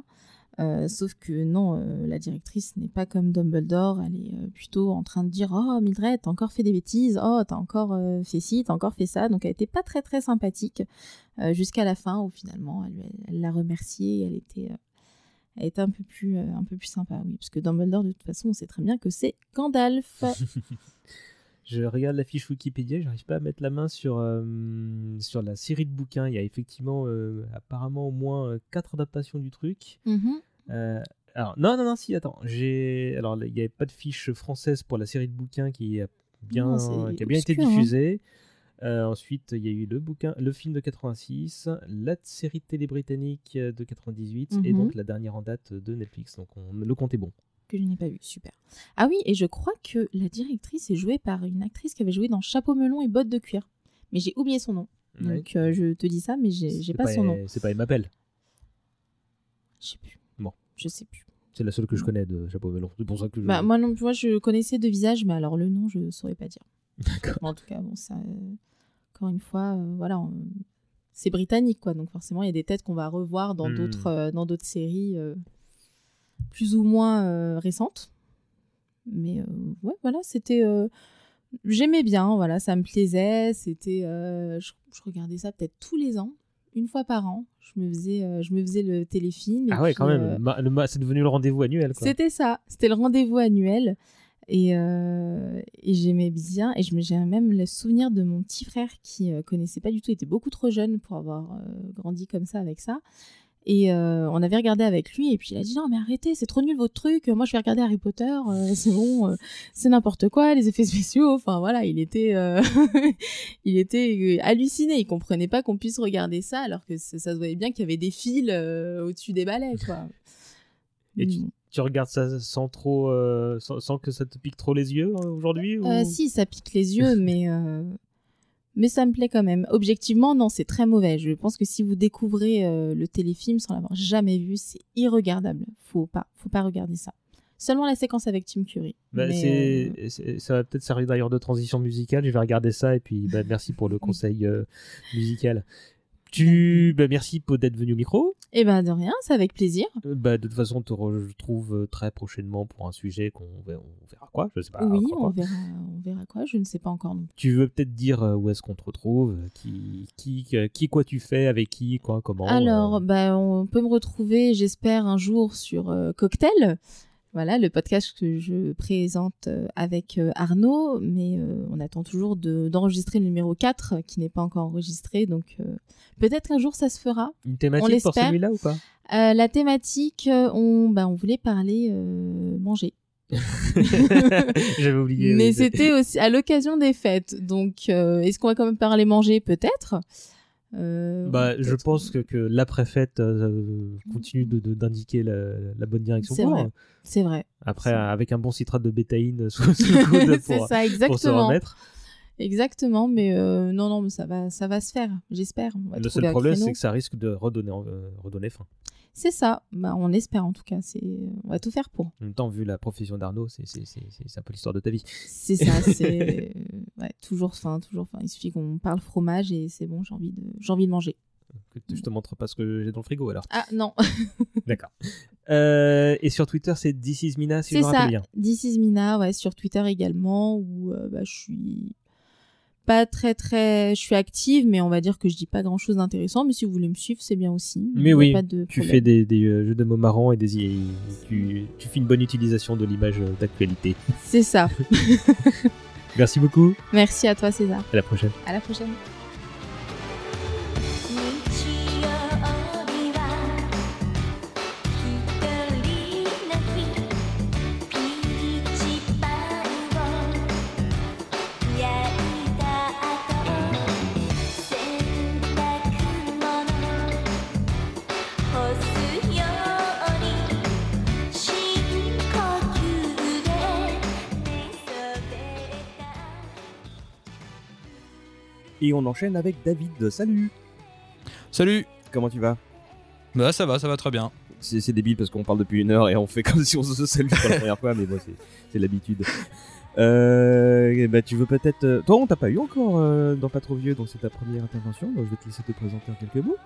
Euh, sauf que non, euh, la directrice n'est pas comme Dumbledore, elle est euh, plutôt en train de dire Oh Mildred, t'as encore fait des bêtises, oh t'as encore fait ci, t'as encore fait ça. Donc elle était pas très très sympathique jusqu'à la fin où finalement elle l'a remerciée, elle était, elle était un, peu plus, un peu plus sympa, oui, parce que Dumbledore de toute façon on sait très bien que c'est Gandalf. Je regarde la fiche Wikipédia, j'arrive pas à mettre la main sur, euh, sur la série de bouquins. Il y a effectivement euh, apparemment au moins euh, quatre adaptations du truc. Mhm. Euh, alors, non, non, non, si, attends. Alors, il n'y avait pas de fiche française pour la série de bouquins qui a bien, Non, qui a bien été hein. diffusée. Euh, ensuite, il y a eu le bouquin, le film de 86, la série de télé britannique de 98 et Mhm. donc la dernière en date de Netflix. Donc, on, le compte est bon. Que je n'ai pas vu, super. Ah oui, et je crois que la directrice est jouée par une actrice qui avait joué dans Chapeau melon et bottes de cuir. Mais j'ai oublié son nom. Donc euh, je te dis ça, mais j'ai j'ai pas, son nom. C'est pas Emma Pell. Je sais plus. Bon. Je sais plus. C'est la seule que je connais de Chapeau Melon. C'est pour ça que je... Bah, moi non, vois, je connaissais de visage, mais alors le nom, je saurais pas dire. D'accord. En tout cas, bon, ça, euh, encore une fois, euh, voilà, on- c'est britannique, quoi. Donc forcément, il y a des têtes qu'on va revoir dans Hmm. d'autres, dans d'autres séries plus ou moins euh, récentes. Mais euh, ouais, voilà, c'était. euh, J'aimais bien, voilà, ça me plaisait. C'était, euh, je, je regardais ça peut-être tous les ans, une fois par an. Je me faisais, euh, je me faisais le téléfilm. Ah ouais, puis, quand même. euh, Ma- le ma- c'est devenu le rendez-vous annuel. C'était ça, c'était le rendez-vous annuel. Et, et j'aimais bien. Et je me- j'ai même le souvenir de mon petit frère qui connaissait pas du tout, était beaucoup trop jeune pour avoir grandi comme ça avec ça. Et euh, on avait regardé avec lui, et puis il a dit non, mais arrêtez, c'est trop nul votre truc. Moi, je vais regarder Harry Potter, euh, c'est bon, euh, c'est n'importe quoi, les effets spéciaux. Enfin voilà, il était, il était halluciné. Il comprenait pas qu'on puisse regarder ça, alors que ça ça se voyait bien qu'il y avait des fils au-dessus des balais, quoi. Et tu, tu regardes ça sans trop, sans, sans que ça te pique trop les yeux euh, aujourd'hui ou- si, ça pique les yeux, mais, mais ça me plaît quand même. Objectivement, non, c'est très mauvais. Je pense que si vous découvrez euh, le téléfilm sans l'avoir jamais vu, c'est irregardable. Faut pas, faut pas regarder ça. Seulement la séquence avec Tim Curry. Bah, Mais, euh, ça va peut-être servir d'ailleurs de transition musicale. Je vais regarder ça et puis bah, merci pour le conseil euh, musical. Tu, bah, merci pour d'être venu au micro. Eh ben de rien, c'est avec plaisir. Euh, bah, de toute façon, on te retrouve euh, très prochainement pour un sujet qu'on verra, on verra quoi, je sais pas. oui, on verra, on verra quoi. Je ne sais pas encore. Tu veux peut-être dire euh, où est-ce qu'on te retrouve, qui, qui, qui, quoi tu fais, avec qui, quoi, comment. euh, Alors, bah, on peut me retrouver, j'espère, un jour sur euh, Cocktail. Voilà, le podcast que je présente euh, avec euh, Arnaud, mais euh, on attend toujours de- d'enregistrer le numéro 4 euh, qui n'est pas encore enregistré, donc peut-être qu'un jour ça se fera. Une on thématique pour celui-là ou pas? Euh, La thématique, on, bah, on voulait parler euh, manger. J'avais oublié. Mais c'était aussi à l'occasion des fêtes, donc euh, est-ce qu'on va quand même parler manger? Peut-être. Euh, Bah, je pense que, que l'après-fête euh, continue de- de- d'indiquer la, la bonne direction C'est vrai. C'est vrai. Après, avec un bon citrate de bétaïne sous, sous le coude pour, ça, pour se exactement. remettre. Exactement, mais euh, non, non, mais ça va, ça va se faire, j'espère. Le seul problème, c'est que ça risque de redonner, euh, redonner faim. C'est ça, bah, on espère en tout cas. C'est, on va tout faire pour. En même temps, vu la profession d'Arnaud, c'est c'est- c'est- c'est- c'est un peu l'histoire de ta vie. C'est ça, c'est ouais, toujours faim, toujours faim. Il suffit qu'on parle fromage et c'est bon, j'ai envie de, j'ai envie de manger. Je te montre pas ce que j'ai dans le frigo alors. Ah non, D'accord. Euh, et sur Twitter, c'est This is Mina, si je me rappelle bien. This is Mina, ouais, sur Twitter également où euh, bah, je suis pas très très, je suis active, mais on va dire que je dis pas grand chose d'intéressant. Mais si vous voulez me suivre, c'est bien aussi. Mais oui, pas de tu fais des, des, euh, jeux de mots marrants et des, et tu, tu fais une bonne utilisation de l'image euh, d'actualité. C'est ça. Merci beaucoup. Merci à toi César. À la prochaine. À la prochaine.「Et on enchaîne avec David. Salut Salut Comment tu vas? Bah ça va, ça va très bien. C'est c'est débile parce qu'on parle depuis une heure et on fait comme si on se salue pour la première fois, mais bon, c'est- l'habitude. Euh, bah, tu veux peut-être. euh, Toi, on t'a pas eu encore euh, dans Pas trop vieux, donc c'est ta première intervention. Donc je vais te laisser te présenter en quelques mots.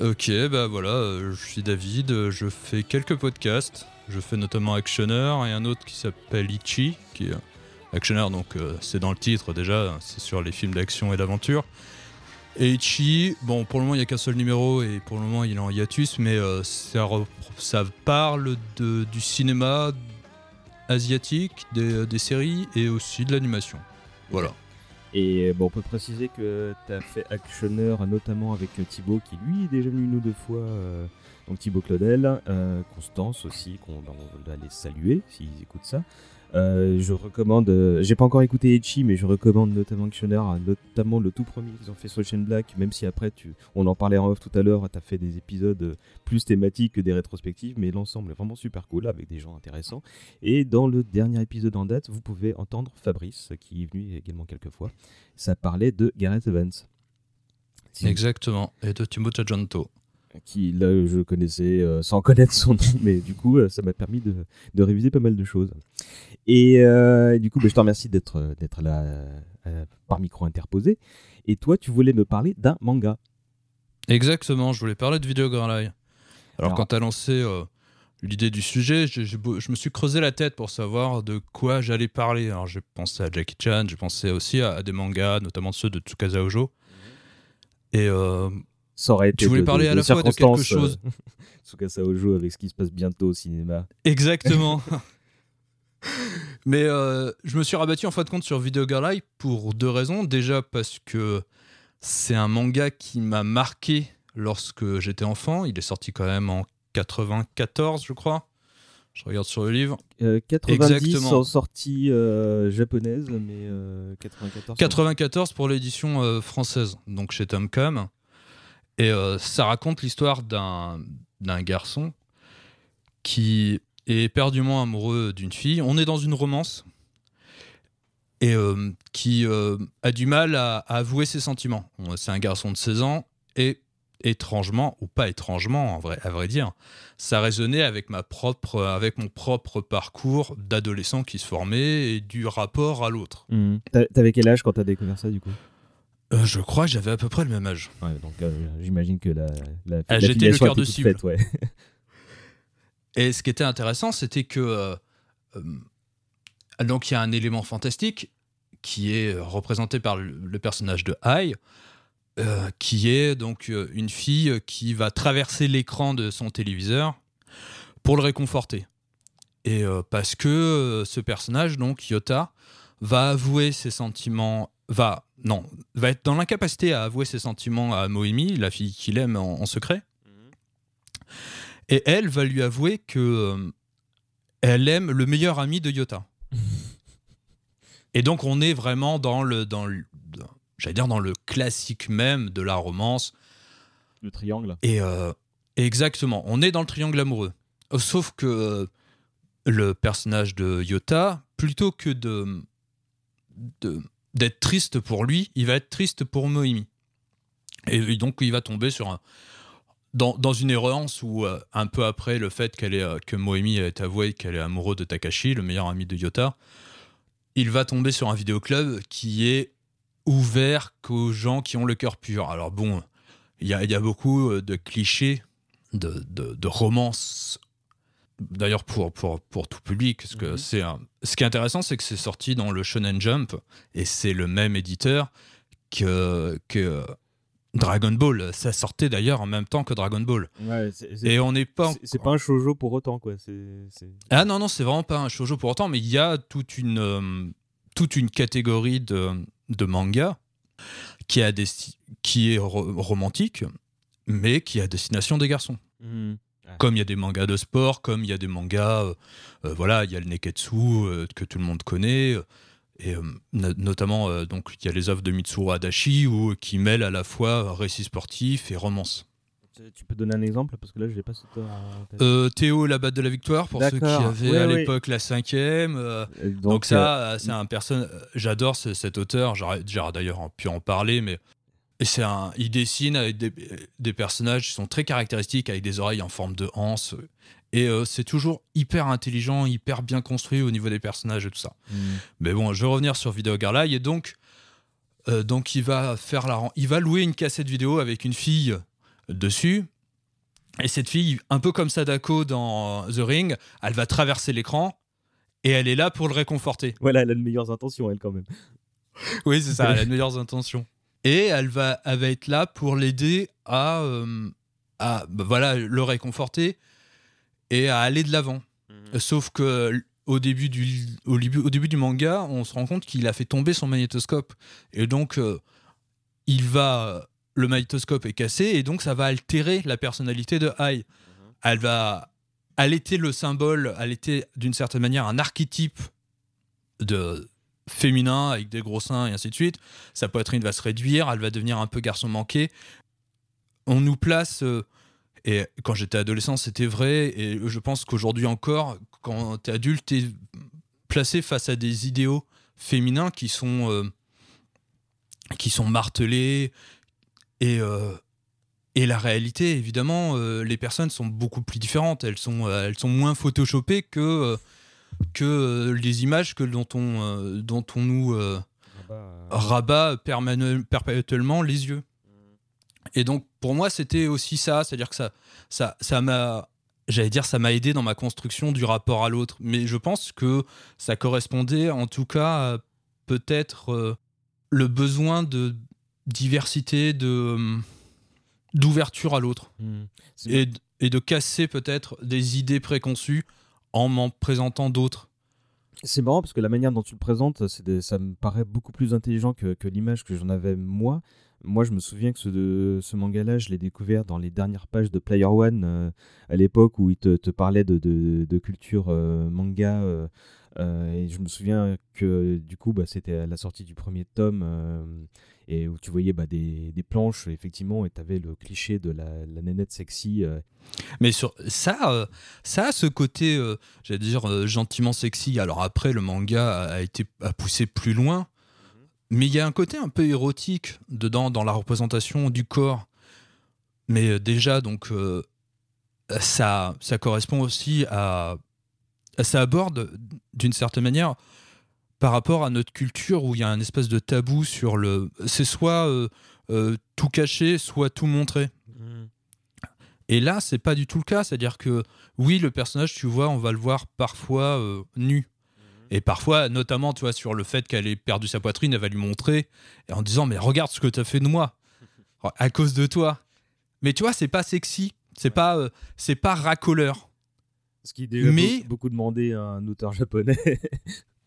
Ok, bah voilà, euh, je suis David, je fais quelques podcasts. Je fais notamment Actioner et un autre qui s'appelle Ichi, qui est Actioner, donc euh, c'est dans le titre déjà, c'est sur les films d'action et d'aventure. Et bon, pour le moment il n'y a qu'un seul numéro et pour le moment il est en hiatus, mais euh, ça, parle du cinéma asiatique, des, des séries et aussi de l'animation. Voilà. Et bon, on peut préciser que tu as fait Actioner notamment avec euh, Thibaut, qui lui est déjà venu une ou deux fois. euh, donc Thibaut Claudel, euh, Constance aussi, qu'on on doit les saluer s'ils écoutent ça. Euh, je recommande, euh, j'ai pas encore écouté Echi, mais je recommande notamment Actioner, euh, notamment le tout premier qu'ils ont fait sur Chain Black, même si après, tu, on en parlait en off tout à l'heure, tu as fait des épisodes euh, plus thématiques que des rétrospectives, mais l'ensemble est vraiment super cool avec des gens intéressants. Et dans le dernier épisode en date, vous pouvez entendre Fabrice, qui est venu également quelques fois. Ça parlait de Gareth Evans. Exactement, et de Timo Tchajanto. Qui, là, je connaissais euh, sans connaître son nom, mais du coup, euh, ça m'a permis de, de réviser pas mal de choses. Et euh, du coup, bah, je te remercie d'être d'être là euh, par micro interposé. Et toi, tu voulais me parler d'un manga. Exactement, je voulais parler de Video Girl Eye. Alors, Alors- quand tu as lancé l'idée du sujet, beau- je me suis creusé la tête pour savoir de quoi j'allais parler. Alors j'ai pensé à Jackie Chan, j'ai pensé aussi à, à des mangas, notamment ceux de Tsukasa Ojo. Et euh, Ça aurait été tu voulais de- parler de- à la fois de quelque chose. euh, Tsukasa Ojo avec ce qui se passe bientôt au cinéma. Exactement. Mais euh, je me suis rabattu en fin de compte sur Video Girl Eye pour deux raisons. Déjà parce que c'est un manga qui m'a marqué lorsque j'étais enfant. Il est sorti quand même en 94, je crois. Je regarde sur le livre. Euh, 90 Exactement. en sortie euh, japonaise, mais euh, 94. 94 pour l'édition française, donc chez Tomcam. Et euh, ça raconte l'histoire d'un garçon qui est éperdument amoureux d'une fille. On est dans une romance et euh, qui euh, a du mal à, avouer ses sentiments. C'est un garçon de 16 ans et étrangement, ou pas étrangement à vrai dire, ça résonnait avec, ma propre, avec mon propre parcours d'adolescent qui se formait et du rapport à l'autre. T'a- T'avais quel âge quand t'as découvert ça du coup? Euh, je crois que j'avais à peu près le même âge. Ouais, donc euh, j'imagine que la, la, Ah, la j'étais le cœur de cible. faite, ouais. Et ce qui était intéressant, c'était que euh, donc il y a un élément fantastique qui est représenté par le, le personnage de Ai, euh, qui est donc une fille qui va traverser l'écran de son téléviseur pour le réconforter. Et parce que ce personnage, donc Yota, va avouer ses sentiments, va non, va être dans l'incapacité à avouer ses sentiments à Moemi, la fille qu'il aime en- en secret. Et elle va lui avouer que euh, elle aime le meilleur ami de Yota. Et donc on est vraiment dans le dans le j'allais dire dans le classique même de la romance. Le triangle. Et euh, exactement, on est dans le triangle amoureux. Sauf que euh, le personnage de Yota, plutôt que de de- d'être triste pour lui, il va être triste pour Moimi. Et donc il va tomber sur un dans, dans une errance où euh, un peu après le fait qu'elle est euh, que Moemi ait avoué qu'elle est amoureux de Takashi, le meilleur ami de Yota, il va tomber sur un vidéoclub qui est ouvert qu'aux gens qui ont le cœur pur. Alors bon, il y a, y a beaucoup euh, de clichés, de, de, de romances, d'ailleurs pour, pour, pour tout public. Parce que c'est un- Ce qui est intéressant, c'est que c'est sorti dans le Shonen Jump, et c'est le même éditeur que, que Dragon Ball. Ça sortait d'ailleurs en même temps que Dragon Ball. Ouais, Et on n'est pas... c'est- pas un shoujo pour autant, quoi. Ah non, non, c'est vraiment pas un shoujo pour autant, mais il y a toute une, euh, toute une catégorie de, de manga qui, a des, qui est ro- romantique, mais qui est à destination des garçons. Comme il y a des mangas de sport, comme il y a des mangas, euh, euh, voilà, il y a le Neketsu euh, que tout le monde connaît, et euh, no- notamment euh, donc il y a les œuvres de Mitsuru Adachi où, qui mêlent à la fois récit sportif et romance. Tu peux donner un exemple parce que là je l'ai pas tête. Euh, Théo la batte de la victoire pour ceux qui avaient à l'époque la cinquième. euh, donc, donc, ça, euh, c'est un personne. J'adore ce- cet auteur. J'aurais d'ailleurs pu en parler, mais et c'est un. Il dessine avec des, des personnages qui sont très caractéristiques, avec des oreilles en forme de anse. Et euh, c'est toujours hyper intelligent, hyper bien construit au niveau des personnages et tout ça. Mm. Mais bon, je vais revenir sur Video Girl et donc, euh, donc il va faire la, il va louer une cassette vidéo avec une fille dessus. Et cette fille, un peu comme Sadako dans The Ring, elle va traverser l'écran et elle est là pour le réconforter. Voilà, elle a de meilleures intentions, elle, quand même. Oui, c'est ça, elle a de meilleures intentions. Et elle va, elle va être là pour l'aider à, euh, à bah, voilà, le réconforter et à aller de l'avant. Sauf que au début, du, au, début, au début du manga, on se rend compte qu'il a fait tomber son magnétoscope. Et donc, euh, il va. Le magnétoscope est cassé et donc ça va altérer la personnalité de Ai. Elle va. Elle était le symbole, elle était d'une certaine manière un archétype de féminin avec des gros seins et ainsi de suite. Sa poitrine va se réduire, elle va devenir un peu garçon manqué. On nous place, euh, et quand j'étais adolescent c'était vrai, et je pense qu'aujourd'hui encore, quand tu es adulte, tu es placé face à des idéaux féminins qui sont, euh, qui sont martelés, et, euh, et la réalité, évidemment, les personnes sont beaucoup plus différentes, elles sont, elles sont moins photoshopées que... que euh, les images que dont on, euh, dont on nous euh, rabat perpétuellement les yeux. Et donc pour moi c'était aussi ça, c'est-à-dire que ça ça ça m'a j'allais dire ça m'a aidé dans ma construction du rapport à l'autre, mais je pense que ça correspondait en tout cas à peut-être euh, le besoin de diversité de d'ouverture à l'autre Mm. C'est- et, et de casser peut-être des idées préconçues en m'en présentant d'autres. C'est marrant parce que la manière dont tu le présentes, des- ça me paraît beaucoup plus intelligent que, l'image que j'en avais moi. Moi, je me souviens que ce, manga-là, je l'ai découvert dans les dernières pages de Player One euh, à l'époque où il te, parlait de, culture euh, manga. euh, et je me souviens que du coup, bah, c'était à la sortie du premier tome et où tu voyais bah, des, des planches, effectivement, et tu avais le cliché de la, la nénette sexy. euh, Mais sur ça, euh, ça ce côté, euh, j'allais dire, gentiment sexy. Alors après, le manga a, été a poussé plus loin, mais il y a un côté un peu érotique dedans, dans la représentation du corps. Mais déjà, donc, ça, ça correspond aussi à. Ça aborde d'une certaine manière par rapport à notre culture où il y a un espèce de tabou sur le. C'est soit euh, euh, tout caché, soit tout montrer. Et là, c'est pas du tout le cas. C'est-à-dire que, oui, le personnage, tu vois, on va le voir parfois euh, nu. Et parfois, notamment, tu vois, sur le fait qu'elle ait perdu sa poitrine, elle va lui montrer et en disant Mais regarde ce que tu as fait de moi, à cause de toi. Mais tu vois, c'est pas sexy, c'est pas, c'est pas racoleur. ce qui est déjà Mais- beaucoup, beaucoup demandé à un auteur japonais.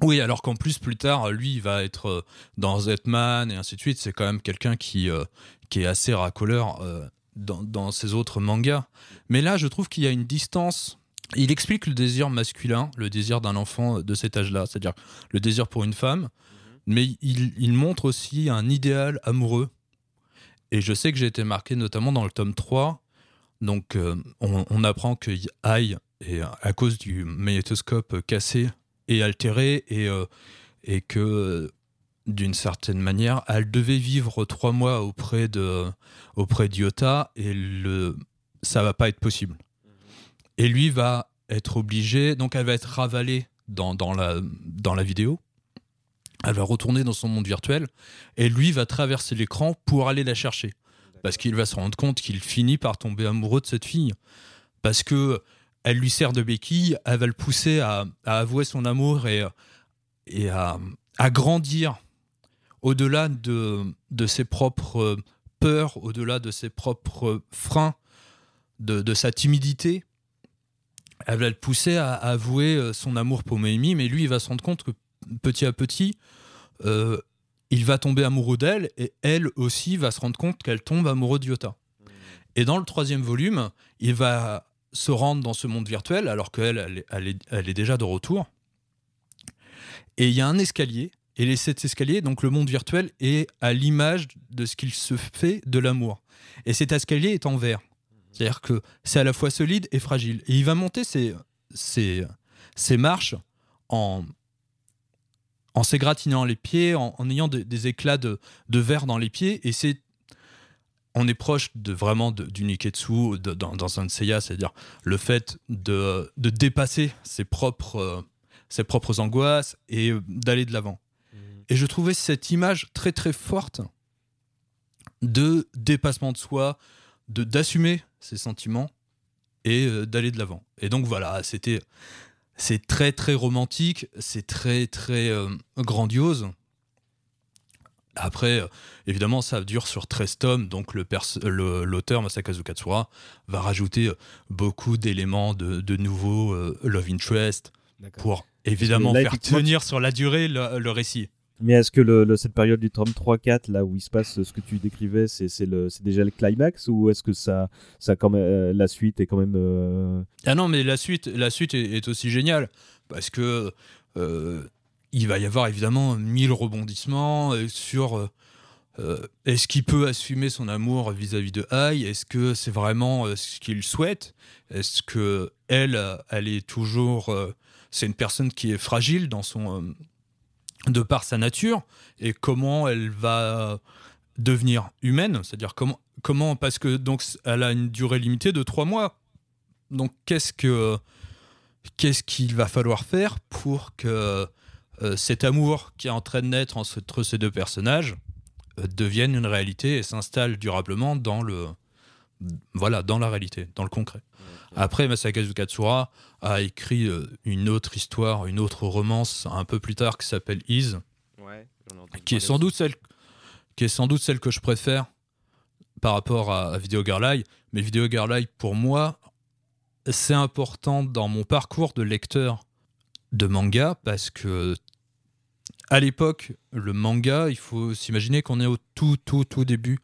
Oui, alors qu'en plus, plus tard, lui, il va être euh, dans Zetman et ainsi de suite. C'est quand même quelqu'un qui, euh, qui est assez racoleur euh, dans, ses autres mangas. Mais là, je trouve qu'il y a une distance. Il explique le désir masculin, le désir d'un enfant de cet âge-là, c'est-à-dire le désir pour une femme. Mais il, montre aussi un idéal amoureux. Et je sais que j'ai été marqué notamment dans le tome 3. Donc, on, apprend que Ai, est, à cause du magnétoscope cassé, et altérée et, euh, et que euh, d'une certaine manière, elle devait vivre trois mois auprès de auprès d'Iota et le ça va pas être possible. Et lui va être obligé, donc elle va être ravalée dans, dans, la, dans la vidéo. Elle va retourner dans son monde virtuel et lui va traverser l'écran pour aller la chercher. Parce qu'il va se rendre compte qu'il finit par tomber amoureux de cette fille. Parce que elle lui sert de béquille, elle va le pousser à, à avouer son amour et, et à, à grandir au-delà de, de ses propres peurs, au-delà de ses propres freins, de, de sa timidité. Elle va le pousser à, avouer son amour pour Meimi, mais lui, il va se rendre compte que petit à petit, euh, il va tomber amoureux d'elle et elle aussi va se rendre compte qu'elle tombe amoureuse d'Iota. Et dans le troisième volume, il va se rendre dans ce monde virtuel alors qu'elle elle, est- déjà de retour. Et il y a un escalier Et les sept escaliers, donc le monde virtuel, est à l'image de ce qu'il se fait de l'amour. Et cet escalier est en verre. C'est-à-dire que c'est à la fois solide et fragile. Et il va monter ses, marches en, en s'égratignant les pieds, en, ayant de- des éclats de, de verre dans les pieds. Et c'est on est proche de vraiment de- du Niketsu de- dans, dans un Seiya, c'est-à-dire le fait de, de dépasser ses propres, euh, ses propres angoisses et d'aller de l'avant. Et je trouvais cette image très très forte de dépassement de soi, de d'assumer ses sentiments et euh, d'aller de l'avant. Et donc voilà, c'était c'est très très romantique, c'est très très euh, grandiose. Après, euh, évidemment, ça dure sur 13 tomes, donc l'auteur Masakazu Katsura va rajouter euh, beaucoup d'éléments de, de nouveaux euh, love interest pour évidemment là, faire tenir sur la durée le, le récit. Mais est-ce que le, le- cette période du tome 3-4, là où il se passe ce que tu décrivais, c'est déjà le climax ou est-ce que ça, ça quand même, euh, la suite est quand même. euh, Ah non, mais la suite, la suite est, est aussi géniale parce que euh, il va y avoir évidemment mille rebondissements euh, sur euh, euh, est-ce qu'il peut assumer son amour vis-à-vis de Ai Est-ce que c'est vraiment ce qu'il souhaite? Est-ce que elle, elle est toujours, c'est une personne qui est fragile dans son, de par sa nature? Et comment elle va devenir humaine, c'est-à-dire comment, comment parce que donc elle a une durée limitée de trois mois. Donc qu'est-ce que qu'est-ce qu'il va falloir faire pour que euh, cet amour qui est en train de naître entre ces deux personnages euh, devienne une réalité et s'installe durablement dans le voilà dans la réalité, dans le concret. Après, Masakazu Katsura a écrit euh, une autre histoire, une autre romance un peu plus tard qui s'appelle Is, Ouais, qui est sans aussi. doute celle qui est sans doute celle que je préfère par rapport à, à Video Girl Eye. Mais Video Girl Eye, pour moi, c'est important dans mon parcours de lecteur de manga parce que à l'époque, le manga, il faut s'imaginer qu'on est au tout, tout, tout début.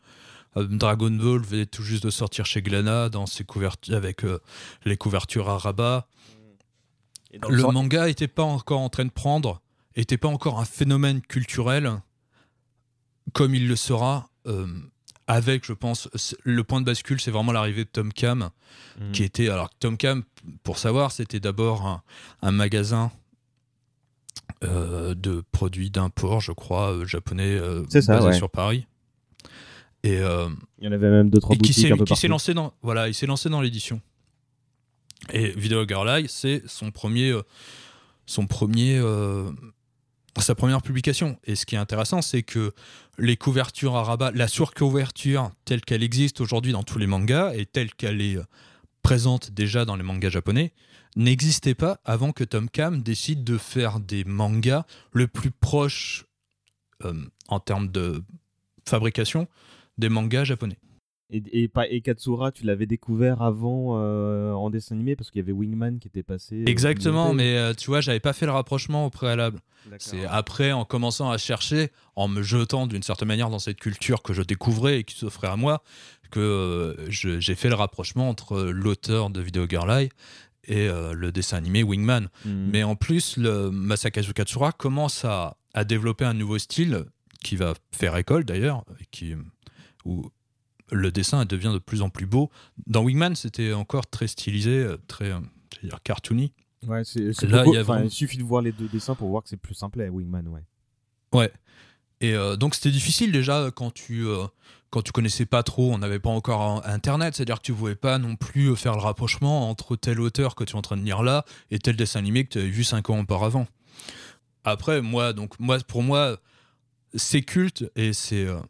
Euh, Dragon Ball venait tout juste de sortir chez Glana dans ses couvertures avec euh, les couvertures à rabat. Le manga n'était pas encore en train de prendre, n'était pas encore un phénomène culturel comme il le sera euh, avec, je pense, le point de bascule, c'est vraiment l'arrivée de Tom Cam, Mhm. qui était, alors Tom Cam, pour savoir, c'était d'abord un, un magasin euh, de produits d'import, je crois, euh, japonais, euh, ça, basé ouais. sur Paris. Et, euh, Il y en avait même deux, trois et boutiques un peu qui s'est lancé dans voilà il s'est lancé dans l'édition et Video Girl Eye c'est son premier son premier sa première publication et ce qui est intéressant c'est que les couvertures à rabat la surcouverture telle qu'elle existe aujourd'hui dans tous les mangas et telle qu'elle est euh, présente déjà dans les mangas japonais n'existait pas avant que Tom Cam décide de faire des mangas le plus proche euh, en termes de fabrication des mangas japonais. Et, et, et Katsura, tu l'avais découvert avant euh, en dessin animé parce qu'il y avait Wingman qui était passé. euh, Exactement, mais euh, tu vois, j'avais pas fait le rapprochement au préalable. C'est après, en commençant à chercher, en me jetant d'une certaine manière dans cette culture que je découvrais et qui s'offrait à moi, que euh, j'ai fait le rapprochement entre l'auteur de Video Girl Eye et le dessin animé Wingman. Mhm. Mais en plus, le Masakazu Katsura commence à, à développer un nouveau style qui va faire école d'ailleurs, qui où le dessin devient de plus en plus beau. Dans Wingman, c'était encore très stylisé, euh, très euh, c'est-à-dire cartoony. Ouais, Là, beaucoup- il y a enfin, vraiment- il suffit de voir les deux dessins pour voir que c'est plus simple, Wingman, ouais. Ouais. Et euh, donc c'était difficile déjà quand tu euh, quand tu connaissais pas trop, on n'avait pas encore internet, c'est-à-dire que tu pouvais pas non plus faire le rapprochement entre tel auteur que tu es en train de lire là et tel dessin animé que tu avais vu cinq ans auparavant. Après moi donc moi pour moi c'est culte et c'est euh,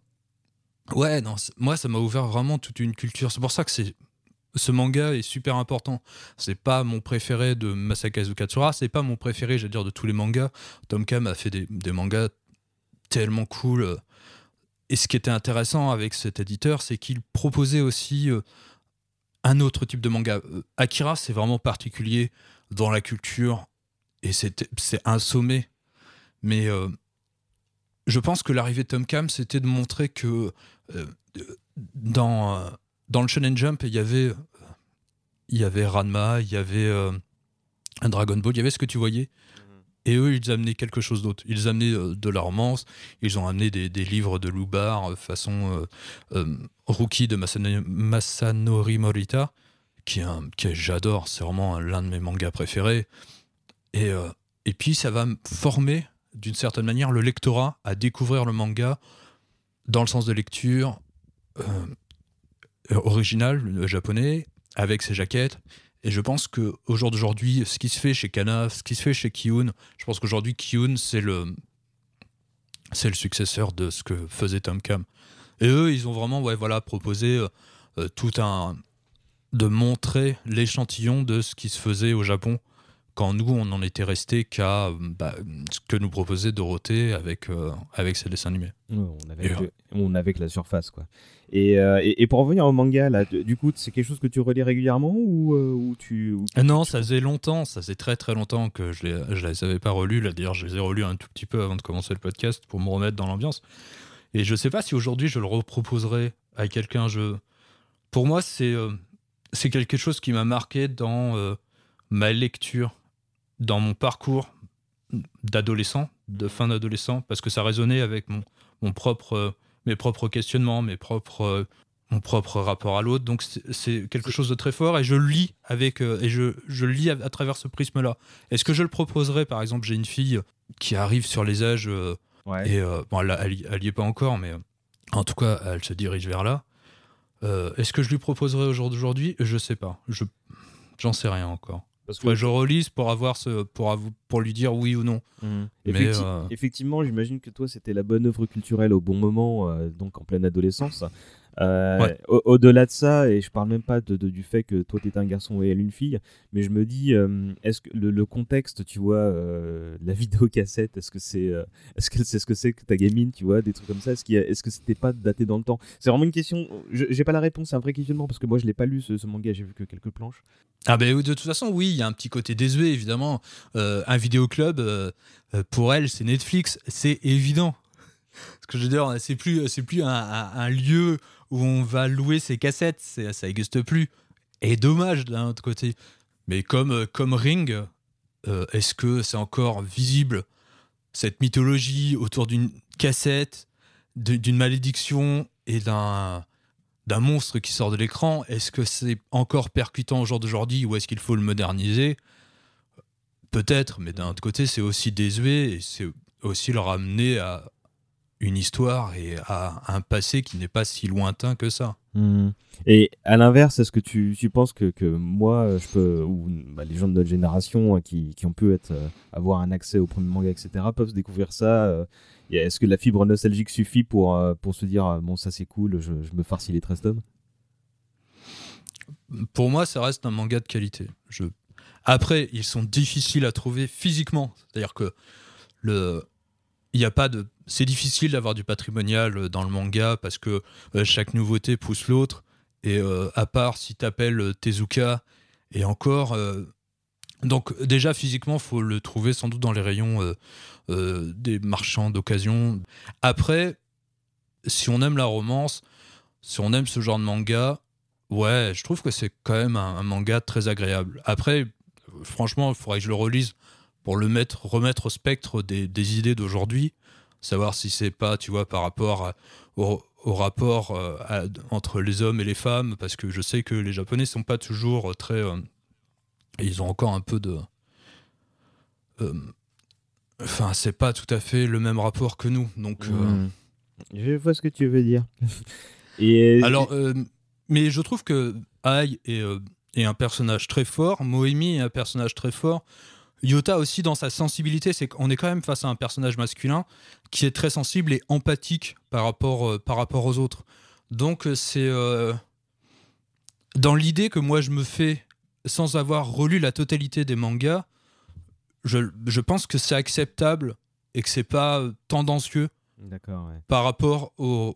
ouais non moi ça m'a ouvert vraiment toute une culture. C'est pour ça que c'est ce manga est super important. C'est pas mon préféré de Masakazu Katsura, c'est pas mon préféré, j'allais dire, de tous les mangas. Tom Kam a fait des, mangas tellement cool. euh. Et ce qui était intéressant avec cet éditeur, c'est qu'il proposait aussi euh, un autre type de manga. Euh, Akira, c'est vraiment particulier dans la culture et c'est un sommet. Mais je pense que l'arrivée de Tom Cam, c'était de montrer que dans, euh, dans le Shonen Jump, il y avait, euh, il y avait Ranma, il y avait euh, un Dragon Ball, il y avait ce que tu voyais. Et eux, ils amenaient quelque chose d'autre. Ils amenaient euh, de la romance, ils ont amené des, des livres de Loubar, euh, façon euh, euh, Rookie de Masano- Masanori Morita, qui, est un- que j'adore, c'est vraiment l'un de mes mangas préférés. Et, euh, et puis, ça va me former, d'une certaine manière, le lectorat à découvrir le manga dans le sens de lecture euh, original, le japonais, avec ses jaquettes. Et je pense que au jour d'aujourd'hui, ce qui se fait chez Kana, ce qui se fait chez Kiyun, je pense qu'aujourd'hui Kiyun c'est le c'est le successeur de ce que faisait Tom Cam. Et eux, ils ont vraiment ouais voilà proposé euh, euh, tout un de montrer l'échantillon de ce qui se faisait au Japon quand nous on en était resté qu'à bah, ce que nous proposait Dorothée avec euh, avec ses dessins animés. Ouais, on, avait que, on avait que la surface, quoi. Et, euh, et, et pour revenir au manga, là, du coup, c'est quelque chose que tu relis régulièrement ou, euh, ou tu. ou tu- Non, ça faisait longtemps, ça faisait très très longtemps que je les, je les avais pas relus. Là, d'ailleurs, je les ai relus un tout petit peu avant de commencer le podcast pour me remettre dans l'ambiance. Et je sais pas si aujourd'hui je le reproposerai à quelqu'un. Je... Pour moi, c'est euh, c'est quelque chose qui m'a marqué dans ma lecture, dans mon parcours d'adolescent, de fin d'adolescent, parce que ça résonnait avec mon, mon propre, euh, mes propres questionnements, mes propres, euh, mon propre rapport à l'autre. Donc c'est- quelque chose de très fort et je lis avec euh, et je, je lis à, à travers ce prisme-là. Est-ce que je le proposerais Par exemple, j'ai une fille qui arrive sur les âges Ouais. et euh, bon, elle, elle, y- elle y est pas encore, mais en tout cas, elle se dirige vers là. Euh, Est-ce que je lui proposerais au jour d'aujourd'hui Je sais pas. Je j'en sais rien encore. Parce que je relise pour avoir ce pour pour lui dire oui ou non. Mais Effecti- euh, Effectivement, j'imagine que toi, c'était la bonne œuvre culturelle au bon moment, euh, donc en pleine adolescence. Euh, Ouais. au- Au-delà de ça, et je parle même pas de, de- du fait que toi, t'étais un garçon et elle une fille, mais je me dis, euh, est-ce que le, le contexte, tu vois, euh, la vidéocassette, est-ce que c'est euh, est-ce que c'est ce que c'est que ta gamine, tu vois, des trucs comme ça, est-ce est-ce que c'était pas daté dans le temps? C'est vraiment une question, je- j'ai pas la réponse, c'est un vrai questionnement, parce que moi, je l'ai pas lu ce, ce manga, j'ai vu que quelques planches. Ah ben de toute façon oui, il y a un petit côté désuet évidemment. Euh, un vidéoclub euh, euh, pour elle c'est Netflix, c'est évident. Ce que je veux dire, c'est plus c'est plus un, un- un lieu où on va louer ses cassettes, ça n'existe plus. Et dommage d'un autre côté. Mais comme euh, comme Ring, euh, est-ce que c'est encore visible cette mythologie autour d'une cassette, d'une malédiction et d'un d'un monstre qui sort de l'écran, est-ce que c'est encore percutant au jour d'aujourd'hui ou est-ce qu'il faut le moderniser? Peut-être, mais d'un autre côté, c'est aussi désuet et c'est aussi le ramener à une histoire et à un passé qui n'est pas si lointain que ça. Mhm. Et à l'inverse, est-ce que tu, tu penses que, que moi, je peux, ou bah, les gens de notre génération euh, qui, qui ont pu être, euh, avoir un accès au premier manga, etc., peuvent découvrir ça euh, Est-ce que la fibre nostalgique suffit pour, euh, pour se dire, bon, ça c'est cool, je, je me farcis les 13 tomes Pour moi, ça reste un manga de qualité. Je... Après, ils sont difficiles à trouver physiquement. C'est-à-dire que le... il y a pas de. C'est difficile d'avoir du patrimonial dans le manga parce que euh, chaque nouveauté pousse l'autre. Et euh, à part si t'appelles Tezuka et encore. euh, Donc déjà physiquement, faut le trouver sans doute dans les rayons euh, euh, des marchands d'occasion. Après, si on aime la romance, si on aime ce genre de manga, ouais, je trouve que c'est quand même un, manga très agréable. Après, euh, franchement, il faudrait que je le relise pour le mettre, remettre au spectre des idées d'aujourd'hui, savoir si c'est pas, tu vois, par rapport à- au, au rapport euh, à- entre les hommes et les femmes, parce que je sais que les Japonais sont pas toujours très, euh, ils ont encore un peu de, euh, enfin, c'est pas tout à fait le même rapport que nous, donc. euh, Mhm. Je vois ce que tu veux dire. et Alors, euh, mais je trouve que Ai est, euh, est un personnage très fort, Moemi est un personnage très fort. Yota aussi dans sa sensibilité, c'est qu'on est quand même face à un personnage masculin qui est très sensible et empathique par rapport, euh, par rapport aux autres. Donc euh, c'est euh, dans l'idée que moi je me fais sans avoir relu la totalité des mangas, je, je pense que c'est acceptable et que c'est pas tendancieux ouais. par rapport au,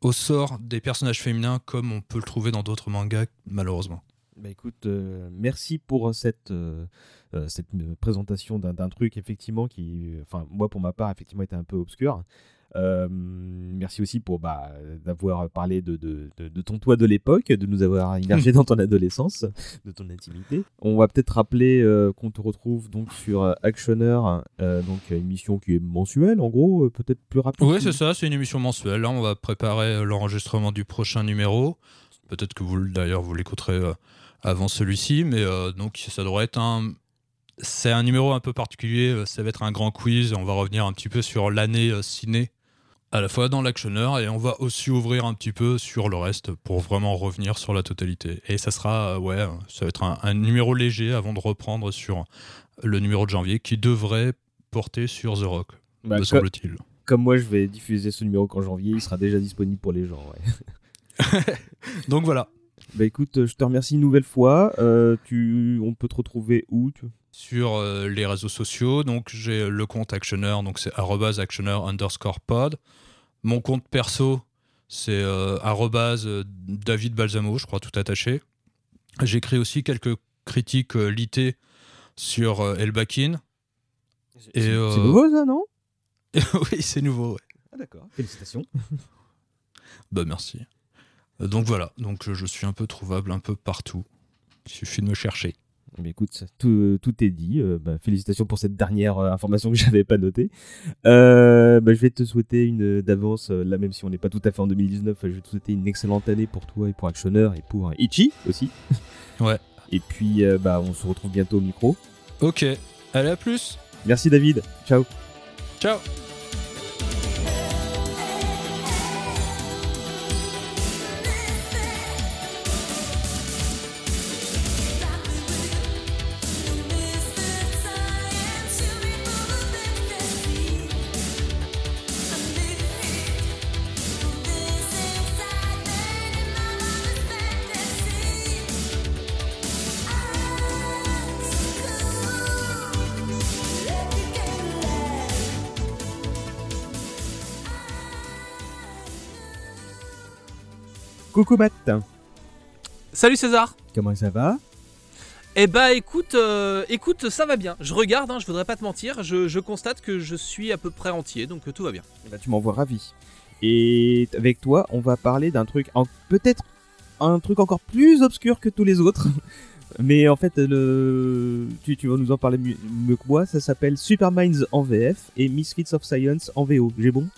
au sort des personnages féminins comme on peut le trouver dans d'autres mangas malheureusement. Bah écoute, euh, merci pour cette, euh, cette euh, présentation d'un truc effectivement qui, enfin moi pour ma part effectivement était un peu obscur. Euh, merci aussi pour bah, d'avoir parlé de, de, de, de ton toi de l'époque, de nous avoir immergé dans ton adolescence, de ton intimité. On va peut-être rappeler euh, qu'on te retrouve donc sur Actioner, euh, donc une émission qui est mensuelle en gros, peut-être plus rapide. Oui, c'est ça, c'est une émission mensuelle. Là, on va préparer l'enregistrement du prochain numéro. Peut-être que vous, d'ailleurs, vous l'écouterez avant celui-ci, mais euh, donc ça devrait être un. C'est un numéro un peu particulier. euh, Ça va être un grand quiz. On va revenir un petit peu sur l'année euh, ciné, à la fois dans l'actionneur, et on va aussi ouvrir un petit peu sur le reste pour vraiment revenir sur la totalité. Et ça sera, euh, ouais, ça va être un, un numéro léger avant de reprendre sur le numéro de janvier qui devrait porter sur The Rock, Bah, me semble-t-il. Comme moi, je vais diffuser ce numéro qu'en janvier, il sera déjà disponible pour les gens. ouais. Donc voilà. Bah écoute, je te remercie une nouvelle fois. Euh, tu, on peut te retrouver où tu... sur euh, les réseaux sociaux. Donc j'ai le compte actionneur, donc c'est actionneur underscore pod. Mon compte perso, c'est euh, arrobase euh, David Balsamo, je crois tout attaché. J'écris aussi quelques critiques euh, litées sur euh, Elbakin. Euh, c'est nouveau ça, non? Oui, c'est nouveau. ouais. Ah d'accord. Félicitations. Bah merci. Euh, Donc voilà, donc euh, je suis un peu trouvable un peu partout. Il suffit de me chercher. Mais écoute, ça, tout, tout est dit. Euh, bah, félicitations pour cette dernière euh, information que j'avais pas notée. Euh, bah, je vais te souhaiter une d'avance, euh, là même si on n'est pas tout à fait en 2019, euh, je vais te souhaiter une excellente année pour toi et pour Actionneur et pour euh, Ichi aussi. Ouais. Et puis euh, bah, on se retrouve bientôt au micro. Ok, allez à plus. Merci David. Ciao. Ciao. Coucou Matt. Salut César Comment ça va? Eh bah écoute, euh, écoute, ça va bien. Je regarde, hein, je voudrais pas te mentir, je, je constate que je suis à peu près entier, donc euh, tout va bien. Eh ben, tu m'envoies ravi. Et avec toi, on va parler d'un truc, peut-être un truc encore plus obscur que tous les autres. Mais en fait, le... tu, tu vas nous en parler mieux, mieux que moi. Ça s'appelle Super Minds en VF et Misfits of Science en VO. J'ai bon?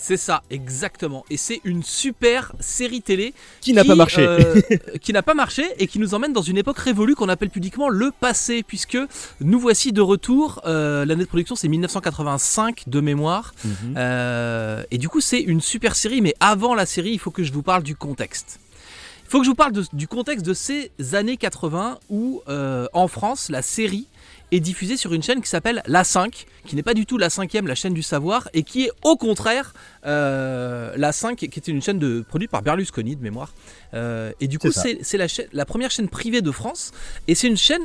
C'est ça, exactement. Et c'est une super série télé Qui n'a pas marché. euh, qui n'a pas marché et qui nous emmène dans une époque révolue qu'on appelle pudiquement le passé, puisque nous voici de retour. euh, L'année de production, c'est 1985 de mémoire. Mhm. Euh, et du coup, c'est une super série, mais avant la série, il faut que je vous parle du contexte. Il faut que je vous parle de- du contexte de ces années 80 où, en France, la série est diffusée sur une chaîne qui s'appelle La 5, qui n'est pas du tout la cinquième, la chaîne du savoir, et qui est au contraire euh, La 5, qui était une chaîne de, produite par Berlusconi de mémoire. Euh, et du coup, C'est la, première chaîne privée de France, et c'est une chaîne,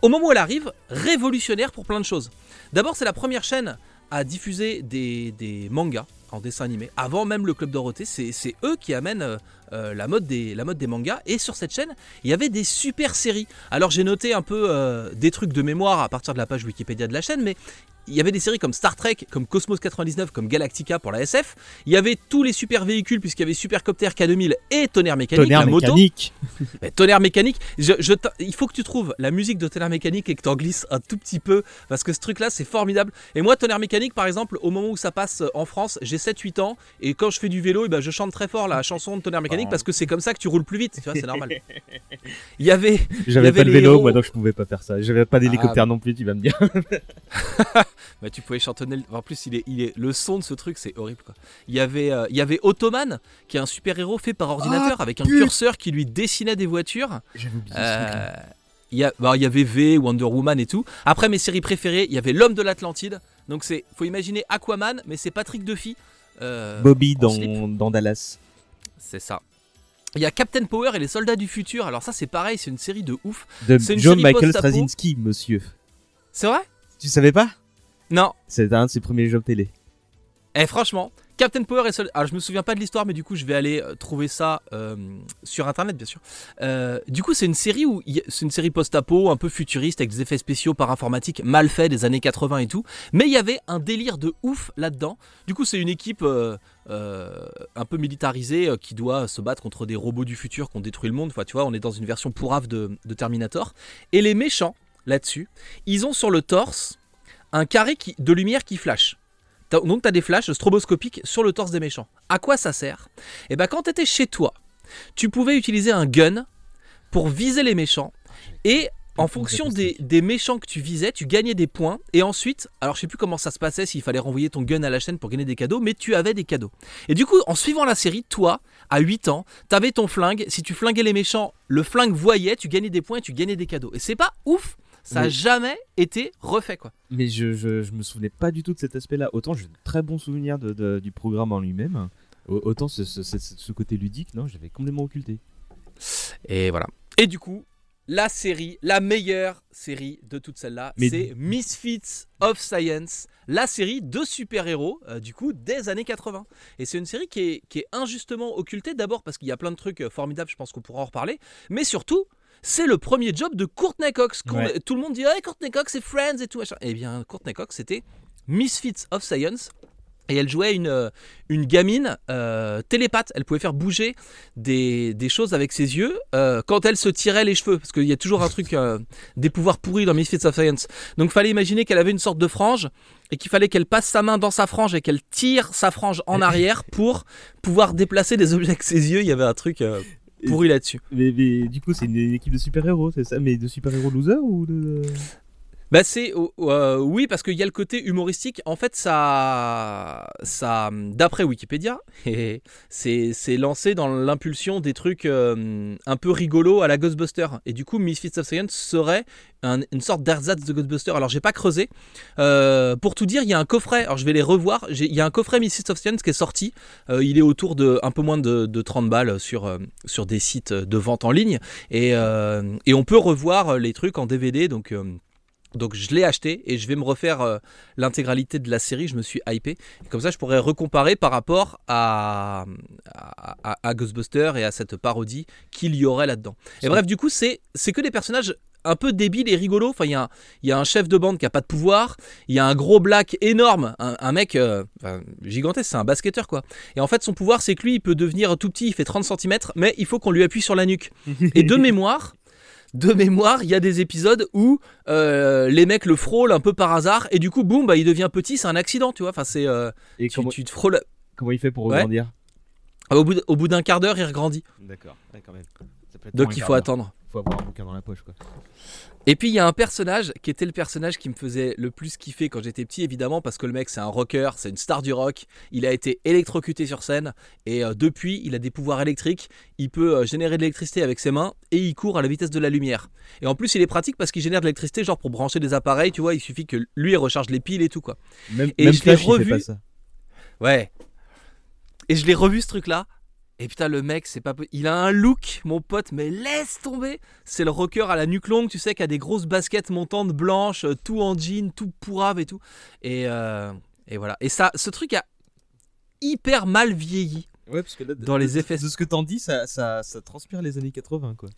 au moment où elle arrive, révolutionnaire pour plein de choses. D'abord, c'est la première chaîne à diffuser des, des mangas en dessin animé, avant même le Club Dorothée. C'est c'est eux qui amènent euh, euh, la, mode des, la mode des mangas. Et sur cette chaîne, il y avait des super séries. Alors j'ai noté un peu euh, des trucs de mémoire à partir de la page Wikipédia de la chaîne, mais il y avait des séries comme Star Trek, comme Cosmos 99, comme Galactica pour la SF. Il y avait tous les super véhicules, puisqu'il y avait Supercopter K2000 et Tonnerre Mécanique, Tonnerre la moto. mécanique. Mais tonnerre mécanique, je, je il faut que tu trouves la musique de tonnerre mécanique et que tu en glisses un tout petit peu parce que ce truc là c'est formidable. Et moi tonnerre mécanique par exemple, au moment où ça passe en France, j'ai 7-8 ans et quand je fais du vélo, eh ben, je chante très fort la chanson de tonnerre mécanique parce que c'est comme ça que tu roules plus vite, tu vois, c'est normal. Il y avait J'avais pas les vélo, héros- moi donc je pouvais pas faire ça. J'avais pas d'hélicoptère Ah. non plus, tu vas me dire. Bah, tu pouvais chantonner. le- En plus, il est, il est, le son de ce truc, c'est horrible. Quoi. Il y avait, euh, il y avait Ottoman, qui est un super héros fait par ordinateur Ah, avec un curseur qui lui dessinait des voitures. J'avais oublié ce Euh, truc-là. il y, a, bah, il y avait V, Wonder Woman et tout. Après mes séries préférées, il y avait L'homme de l'Atlantide. Donc c'est, faut imaginer Aquaman, mais c'est Patrick Duffy. euh, Bobby dans, dans Dallas. C'est ça. Il y a Captain Power et les soldats du futur. Alors ça c'est pareil, c'est une série de ouf. De une John Michael. Straczynski, monsieur. C'est vrai? Tu savais pas? Non. C'est un de ses premiers jobs télé. Eh franchement, Captain Power et Sol- Alors je me souviens pas de l'histoire, mais du coup je vais aller euh, trouver ça euh, sur internet bien sûr. Euh, du coup c'est une série où c'est une série post-apo, un peu futuriste avec des effets spéciaux par informatique mal faits des années 80 et tout. Mais il y avait un délire de ouf là-dedans. Du coup c'est une équipe un peu militarisée qui doit se battre contre des robots du futur qui ont détruit le monde. Enfin tu vois on est dans une version pourrave de, de Terminator. Et les méchants là-dessus, ils ont sur le torse un carré de lumière qui flash. Donc tu as des flashs stroboscopiques sur le torse des méchants. À quoi ça sert Eh ben quand tu étais chez toi, tu pouvais utiliser un gun pour viser les méchants et en fonction des, des méchants que tu visais, tu gagnais des points et ensuite, alors je sais plus comment ça se passait, s'il fallait renvoyer ton gun à la chaîne pour gagner des cadeaux, mais tu avais des cadeaux. Et du coup, en suivant la série, toi, à 8 ans, t'avais ton flingue, si tu flinguais les méchants, le flingue voyait, tu gagnais des points et tu gagnais des cadeaux. Et c'est pas ouf, ça a Mais- jamais été refait quoi. Mais je, je, je me souvenais pas du tout de cet aspect-là. Autant j'ai de très bons souvenirs de, de- du programme en lui-même. Au- Autant ce, ce- ce- ce côté ludique, non, j'avais complètement occulté. Et voilà. Et du coup, la série, la meilleure série de toutes celles-là, Mais- c'est Misfits of Science, la série de super-héros, euh, du coup, des années 80. Et c'est une série qui est, qui est injustement occultée, d'abord parce qu'il y a plein de trucs euh, formidables, je pense qu'on pourra en reparler, mais surtout, c'est le premier job de Courtney Cox. Ouais. Tout le monde dit, hey, Courtney Cox, c'est Friends et tout. machin. Eh bien, Courtney Cox, c'était Misfits of Science. Et elle jouait une, euh, une gamine euh, télépathe. Elle pouvait faire bouger des, des choses avec ses yeux euh, quand elle se tirait les cheveux. Parce qu'il y a toujours un truc, euh, des pouvoirs pourris dans Misfits of Science. Donc il fallait imaginer qu'elle avait une sorte de frange et qu'il fallait qu'elle passe sa main dans sa frange et qu'elle tire sa frange en arrière pour pouvoir déplacer des objets avec ses yeux. Il y avait un truc pourri là-dessus. Mais, mais du coup, c'est une équipe de super-héros, c'est ça? Mais de super-héros losers ou de. Bah c'est euh, oui parce qu'il y a le côté humoristique. En fait, ça, ça d'après Wikipédia, c'est lancé dans l'impulsion des trucs euh, un peu rigolos à la Ghostbuster. Et du coup, Misfits of Science serait un- une sorte d'ersatz de Ghostbuster. Alors j'ai pas creusé. Euh, pour tout dire, il y a un coffret. Alors je vais les revoir. Il y a un coffret Misfits of Science qui est sorti. Il est autour de un peu moins de, de 30 balles sur sur des sites de vente en ligne. Et et on peut revoir les trucs en DVD. Donc donc je l'ai acheté et je vais me refaire euh, l'intégralité de la série. Je me suis hypé. Comme ça, je pourrais recomparer par rapport à, à, Ghostbusters et à cette parodie qu'il y aurait là-dedans. Et bref, du coup, c'est que des personnages un peu débiles et rigolos. Enfin, il y, a un- il y a un chef de bande qui a pas de pouvoir. Il y a un gros black énorme, un, un mec euh, enfin, gigantesque, c'est un basketteur quoi. Et en fait, son pouvoir, c'est que lui, il peut devenir tout petit, il fait 30 cm, mais il faut qu'on lui appuie sur la nuque. Et de mémoire, de mémoire, il y a des épisodes où euh, les mecs le frôlent un peu par hasard et du coup, boum, bah, il devient petit, c'est un accident, tu vois. Enfin, c'est euh, Et tu, comment- tu te frôles. Comment il fait pour Ouais. rebondir? Ah, Au bout, d- au bout d'un quart d'heure, il regrandit. D'accord, ouais, quand même. Ça peut être Donc il faut attendre. Faut avoir un bouquin dans la poche, quoi. Et puis il y a un personnage qui était le personnage qui me faisait le plus kiffer quand j'étais petit, évidemment, parce que le mec c'est un rocker, c'est une star du rock. Il a été électrocuté sur scène et euh, depuis il a des pouvoirs électriques. Il peut euh, générer de l'électricité avec ses mains et il court à la vitesse de la lumière. Et en plus il est pratique parce qu'il génère de l'électricité, genre pour brancher des appareils, tu vois, il suffit que lui il recharge les piles et tout quoi. Même, et même je l'ai revu. pas ça. Ouais. Et je l'ai revu ce truc-là. Et putain, le mec, c'est pas. Il a un look, mon pote, mais laisse tomber. C'est le rocker à la nuque longue, tu sais, qui a des grosses baskets montantes blanches, euh, tout en jean, tout pourrave et tout. Et, euh, et voilà. Et ça, ce truc a hyper mal vieilli. Ouais, parce que là, dans les de- effets. De ce que t'en dis, ça, ça, ça transpire les années 80, quoi.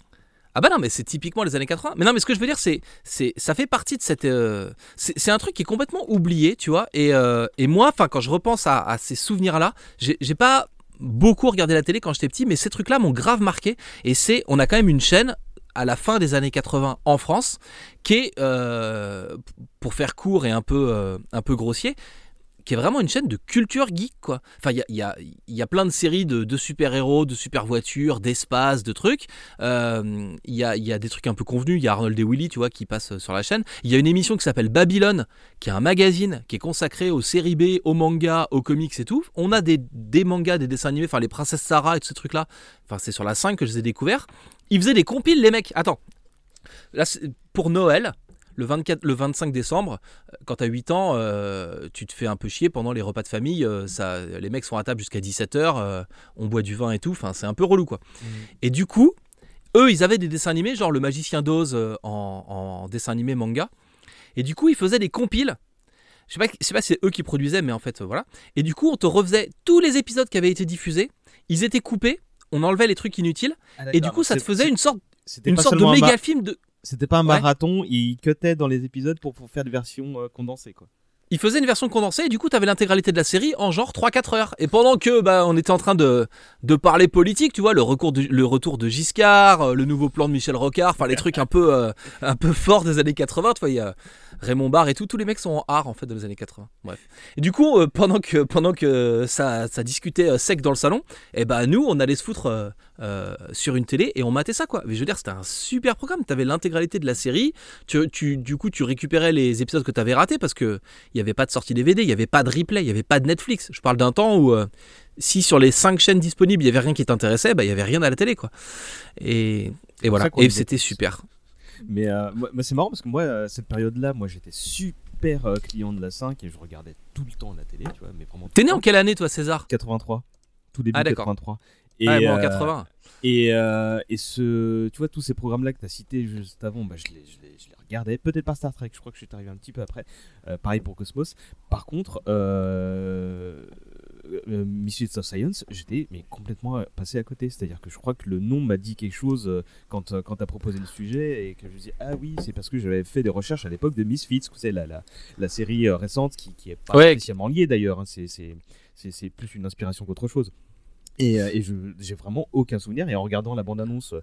Ah bah non, mais c'est typiquement les années 80. Mais non, mais ce que je veux dire, c'est, c'est, ça fait partie de cette. euh, c'est, un truc qui est complètement oublié, tu vois. Et, euh, et moi, enfin, quand je repense à, à ces souvenirs-là, j'ai pas beaucoup regardé la télé quand j'étais petit, mais ces trucs-là m'ont grave marqué. Et c'est, on a quand même une chaîne à la fin des années 80 en France qui est, euh, pour faire court et un peu, euh, un peu grossier, qui est vraiment une chaîne de culture geek, quoi. Enfin, il y y, y a plein de séries de, super-héros, de super-voitures, d'espace, de trucs. Euh, Il y, a, y a des trucs un peu convenus. Il y a Arnold et Willy, tu vois, qui passent sur la chaîne. Il y a une émission qui s'appelle Babylone, qui est un magazine qui est consacré aux séries B, aux mangas, aux comics et tout. On a des, des mangas, des dessins animés, enfin les princesses Sarah et tous ces trucs-là. Enfin, c'est sur la 5 que je les ai découverts. Ils faisaient des compiles, les mecs. Attends. Là, pour Noël, le, 24, le 25 décembre, euh, quand t'as 8 ans, euh, tu te fais un peu chier pendant les repas de famille. euh, ça, les mecs sont à table jusqu'à 17h, on boit du vin et tout. Enfin, c'est un peu relou, quoi. Et du coup, eux, ils avaient des dessins animés, genre le Magicien d'Oz euh, en, en dessin animé manga. Et du coup, ils faisaient des compiles. Je sais pas, je sais pas si c'est eux qui produisaient, mais en fait, euh, voilà. Et du coup, on te refaisait tous les épisodes qui avaient été diffusés. Ils étaient coupés, on enlevait les trucs inutiles, Ah, et du coup, ça te faisait une sorte, une sorte de méga film de. C'était pas un Ouais. marathon, ils cutaient dans les épisodes pour, pour faire des versions euh, condensées quoi. Il faisait une version condensée et du coup tu avais l'intégralité de la série en genre 3-4 heures. Et pendant que bah, on était en train de, de parler politique, tu vois, le, recours de- le retour de Giscard, euh, le nouveau plan de Michel Rocard, enfin les trucs un peu, euh, un peu forts des années 80, tu vois, il y a Raymond Barre et tout, tous les mecs sont en art en fait dans les années 80. Bref. Et du coup, euh, pendant que, pendant que ça, ça discutait euh, sec dans le salon, et bah nous on allait se foutre euh, euh, sur une télé et on matait ça quoi. Mais je veux dire, c'était un super programme, tu avais l'intégralité de la série, tu, tu- du coup tu récupérais les épisodes que tu avais ratés parce que il n'y avait pas de sortie DVD, il n'y avait pas de replay, il n'y avait pas de Netflix. Je parle d'un temps où euh, si sur les 5 chaînes disponibles, il n'y avait rien qui t'intéressait, bah, il n'y avait rien à la télé. quoi. Et, et voilà, et c'était super. Mais euh, moi, c'est marrant parce que moi, euh, cette période-là, moi j'étais super euh, client de la 5 et je regardais tout le temps la télé, tu vois, mais vraiment. T'es né en quelle année toi César? 83. Tout début Ah, d'accord. 83. Ouais, moi, en euh, 80. Et, et ce, tu vois, tous ces programmes-là que tu as cités juste avant, bah, je, les, je, les, je les regardais. Peut-être par Star Trek, je crois que je suis arrivé un petit peu après. Pareil pour Cosmos. Par contre, euh, euh, Misfits of Science, j'étais mais complètement euh, passé à côté. C'est-à-dire que je crois que le nom m'a dit quelque chose euh, quand, quand tu as proposé le sujet et que je me dis ah oui, c'est parce que j'avais fait des recherches à l'époque de Misfits, c'est la, la, la série récente qui, qui est pas Ouais. spécialement liée d'ailleurs. hein. C'est- plus une inspiration qu'autre chose. Et, et je j'ai vraiment aucun souvenir. Et en regardant la bande-annonce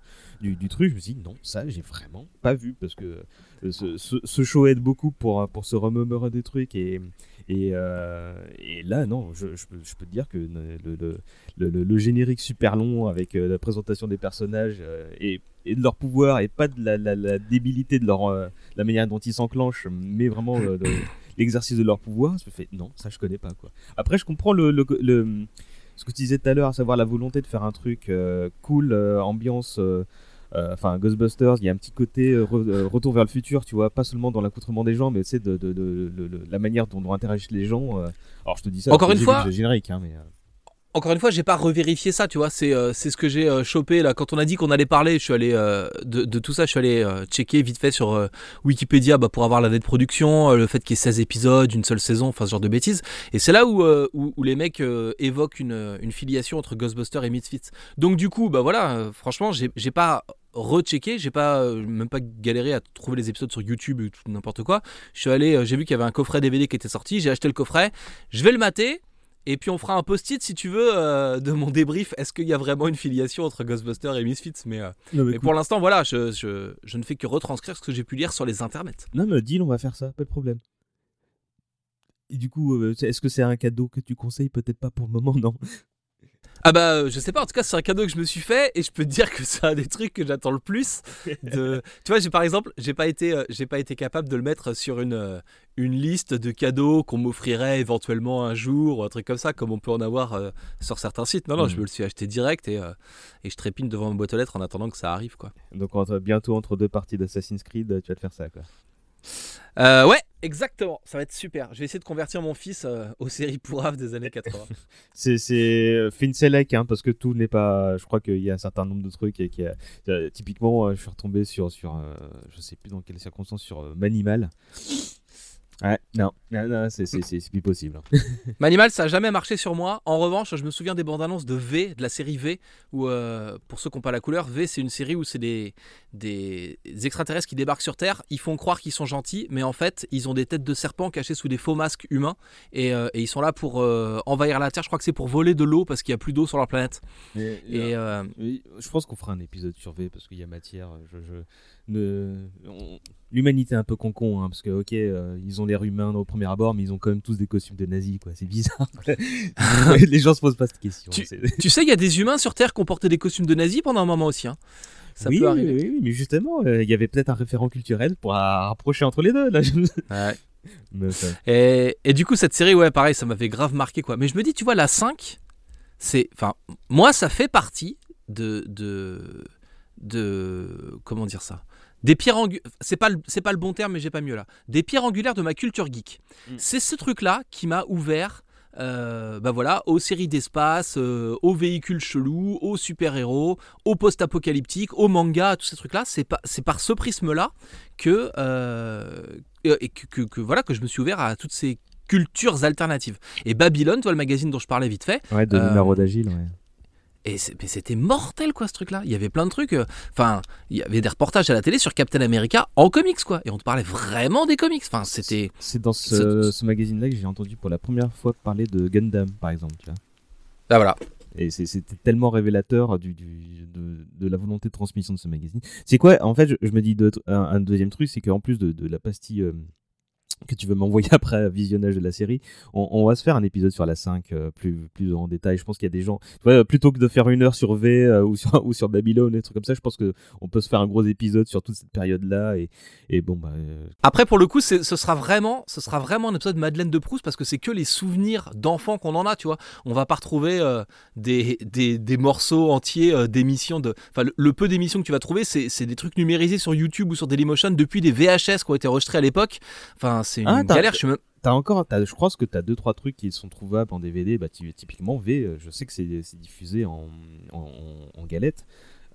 du, du truc, je me suis dit non, ça j'ai vraiment pas vu parce que ce, ce, ce show aide beaucoup pour, pour se remémorer des trucs. Et, et, euh, et là, non, je, je, peux, je peux te dire que le, le, le, le- le générique super long avec euh, la présentation des personnages euh, et, et de leur pouvoir et pas de la, la, la débilité de leur, la manière dont ils s'enclenchent, mais vraiment de- l'exercice de leur pouvoir, je me fais non, ça je connais pas quoi. Après, je comprends le, le, le- ce que tu disais tout à l'heure, à savoir la volonté de faire un truc euh, cool, euh, ambiance. euh, Enfin, Ghostbusters, il y a un petit côté euh, re- euh, retour vers le futur, tu vois, pas seulement dans l'accoutrement des gens, mais sais, de, de, de- de- de- la manière dont, dont interagissent les gens. euh. Alors, je te dis ça, Encore une fois- le générique, hein, mais. euh, Encore une fois, j'ai pas revérifié ça, tu vois. C'est euh, c'est ce que j'ai euh, chopé là. Quand on a dit qu'on allait parler, je suis allé euh, de, de tout ça, je suis allé euh, checker vite fait sur euh, Wikipédia bah, pour avoir la date de production, euh, le fait qu'il y ait 16 épisodes, une seule saison, enfin ce genre de bêtises. Et c'est là où, euh, où, où les mecs euh, évoquent une, une filiation entre Ghostbusters et Misfits. Donc du coup, bah voilà, euh, franchement, j'ai pas rechecké, j'ai pas euh, même pas galéré à trouver les épisodes sur YouTube ou tout n'importe quoi. Je suis allé, euh, j'ai vu qu'il y avait un coffret DVD qui était sorti, j'ai acheté le coffret, je vais le mater. Et puis on fera un post-it si tu veux euh, de mon débrief. Est-ce qu'il y a vraiment une filiation entre Ghostbusters et Misfits? Mais, euh, Non, mais mais écoute. pour l'instant, voilà, je, je, je ne fais que retranscrire ce que j'ai pu lire sur les internets. Non, mais deal, on va faire ça, pas de problème. Et du coup, euh, est-ce que c'est un cadeau que tu conseilles? Peut-être pas pour le moment, non. Ah bah euh, je sais pas, en tout cas c'est un cadeau que je me suis fait et je peux te dire que c'est un des trucs que j'attends le plus. De... tu vois, j'ai par exemple, j'ai pas été, euh, j'ai pas été capable de le mettre sur une, euh, une liste de cadeaux qu'on m'offrirait éventuellement un jour ou un truc comme ça, comme on peut en avoir euh, sur certains sites. Non non, je Mhm. me le suis acheté direct et, et je trépine devant ma boîte aux lettres en attendant que ça arrive quoi. Donc, entre- bientôt, entre deux parties d'Assassin's Creed, tu vas te faire ça, quoi. Euh, ouais, exactement. Ça va être super. Je vais essayer de convertir mon fils euh, aux séries pourraves des années 80. C'est c'est euh, select hein, parce que tout n'est pas. Je crois qu'il y a un certain nombre de trucs a- euh, typiquement, je suis retombé sur sur euh, je sais plus dans quelles circonstances sur Manimal. Ouais, non, non, non, c'est c'est c'est c'est plus possible. hein. Manimal, ça a jamais marché sur moi. En revanche, je me souviens des bandes annonces de V, de la série V, où euh, pour ceux qui n'ont pas la couleur, V c'est une série où c'est des, des extraterrestres qui débarquent sur Terre. Ils font croire qu'ils sont gentils, mais en fait, ils ont des têtes de serpents cachées sous des faux masques humains et, euh, et ils sont là pour euh, envahir la Terre. Je crois que c'est pour voler de l'eau parce qu'il y a plus d'eau sur leur planète. Mais, Et, je pense qu'on fera un épisode sur V parce qu'il y a matière. Je, je- ne- on- L'humanité est un peu con-con, hein, parce que ok, euh, ils ont l'air humains au premier abord, mais ils ont quand même tous des costumes de nazis, quoi. C'est bizarre. Les gens se posent pas cette question. Tu, sais, il y a des humains sur Terre qui ont porté des costumes de nazis pendant un moment aussi. hein. Ça oui, peut arriver. oui, oui, mais justement, euh, il y avait peut-être un référent culturel pour rapprocher entre les deux. Là. Ouais. Mais ça- Et, et du coup, cette série, ouais, pareil, ça m'avait grave marqué, quoi. Mais je me dis, tu vois, la 5, c'est. Enfin, moi, ça fait partie de. de. De comment dire ça? Des pierres angulaires, c'est pas, le- c'est pas le bon terme, mais j'ai pas mieux là. Des pierres angulaires de ma culture geek. C'est ce truc-là qui m'a ouvert, euh, bah voilà, aux séries d'espace, euh, aux véhicules chelous, aux super-héros, aux post-apocalyptiques, aux mangas, tous ces trucs-là. C'est pas, c'est par ce prisme-là que, euh, et que, que- que, voilà, que je me suis ouvert à toutes ces cultures alternatives. Et Babylone, toi, le magazine dont je parlais vite fait. Ouais, de euh, numéro d'agile, ouais. Et c'était mortel quoi ce truc là. Il y avait plein de trucs. euh, Enfin, il y avait des reportages à la télé sur Captain America en comics quoi. Et on te parlait vraiment des comics. Enfin, c'était. C'est dans ce, ce magazine-là que j'ai entendu pour la première fois parler de Gundam, par exemple. Tu vois. Ah voilà. Et c'était tellement révélateur du, du- de, de la volonté de transmission de ce magazine. C'est quoi En fait, je, je me dis de- un, un deuxième truc, c'est qu'en plus de, de la pastille euh, que tu veux m'envoyer après visionnage de la série, on, va se faire un épisode sur la 5 euh, plus, plus en détail. Je pense qu'il y a des gens, plutôt que de faire une heure sur V euh, ou, sur, ou sur Babylone, des trucs comme ça, je pense que on peut se faire un gros épisode sur toute cette période-là. Et, et bon, bah, euh, Après pour le coup, ce sera vraiment, ce sera vraiment un épisode Madeleine de Proust parce que c'est que les souvenirs d'enfants qu'on en a. Tu vois, on va pas retrouver des, des, morceaux entiers d'émissions. Enfin, le, peu d'émissions que tu vas trouver, c'est c'est des trucs numérisés sur YouTube ou sur Dailymotion depuis des VHS qui ont été enregistrés à l'époque. Enfin, c'est une Ah, t'as- galère. Je encore, t'as- je crois que t'as deux trois trucs qui sont trouvables en DVD. Bah, ty- typiquement V, euh, je sais que c'est diffusé en, en, en galette.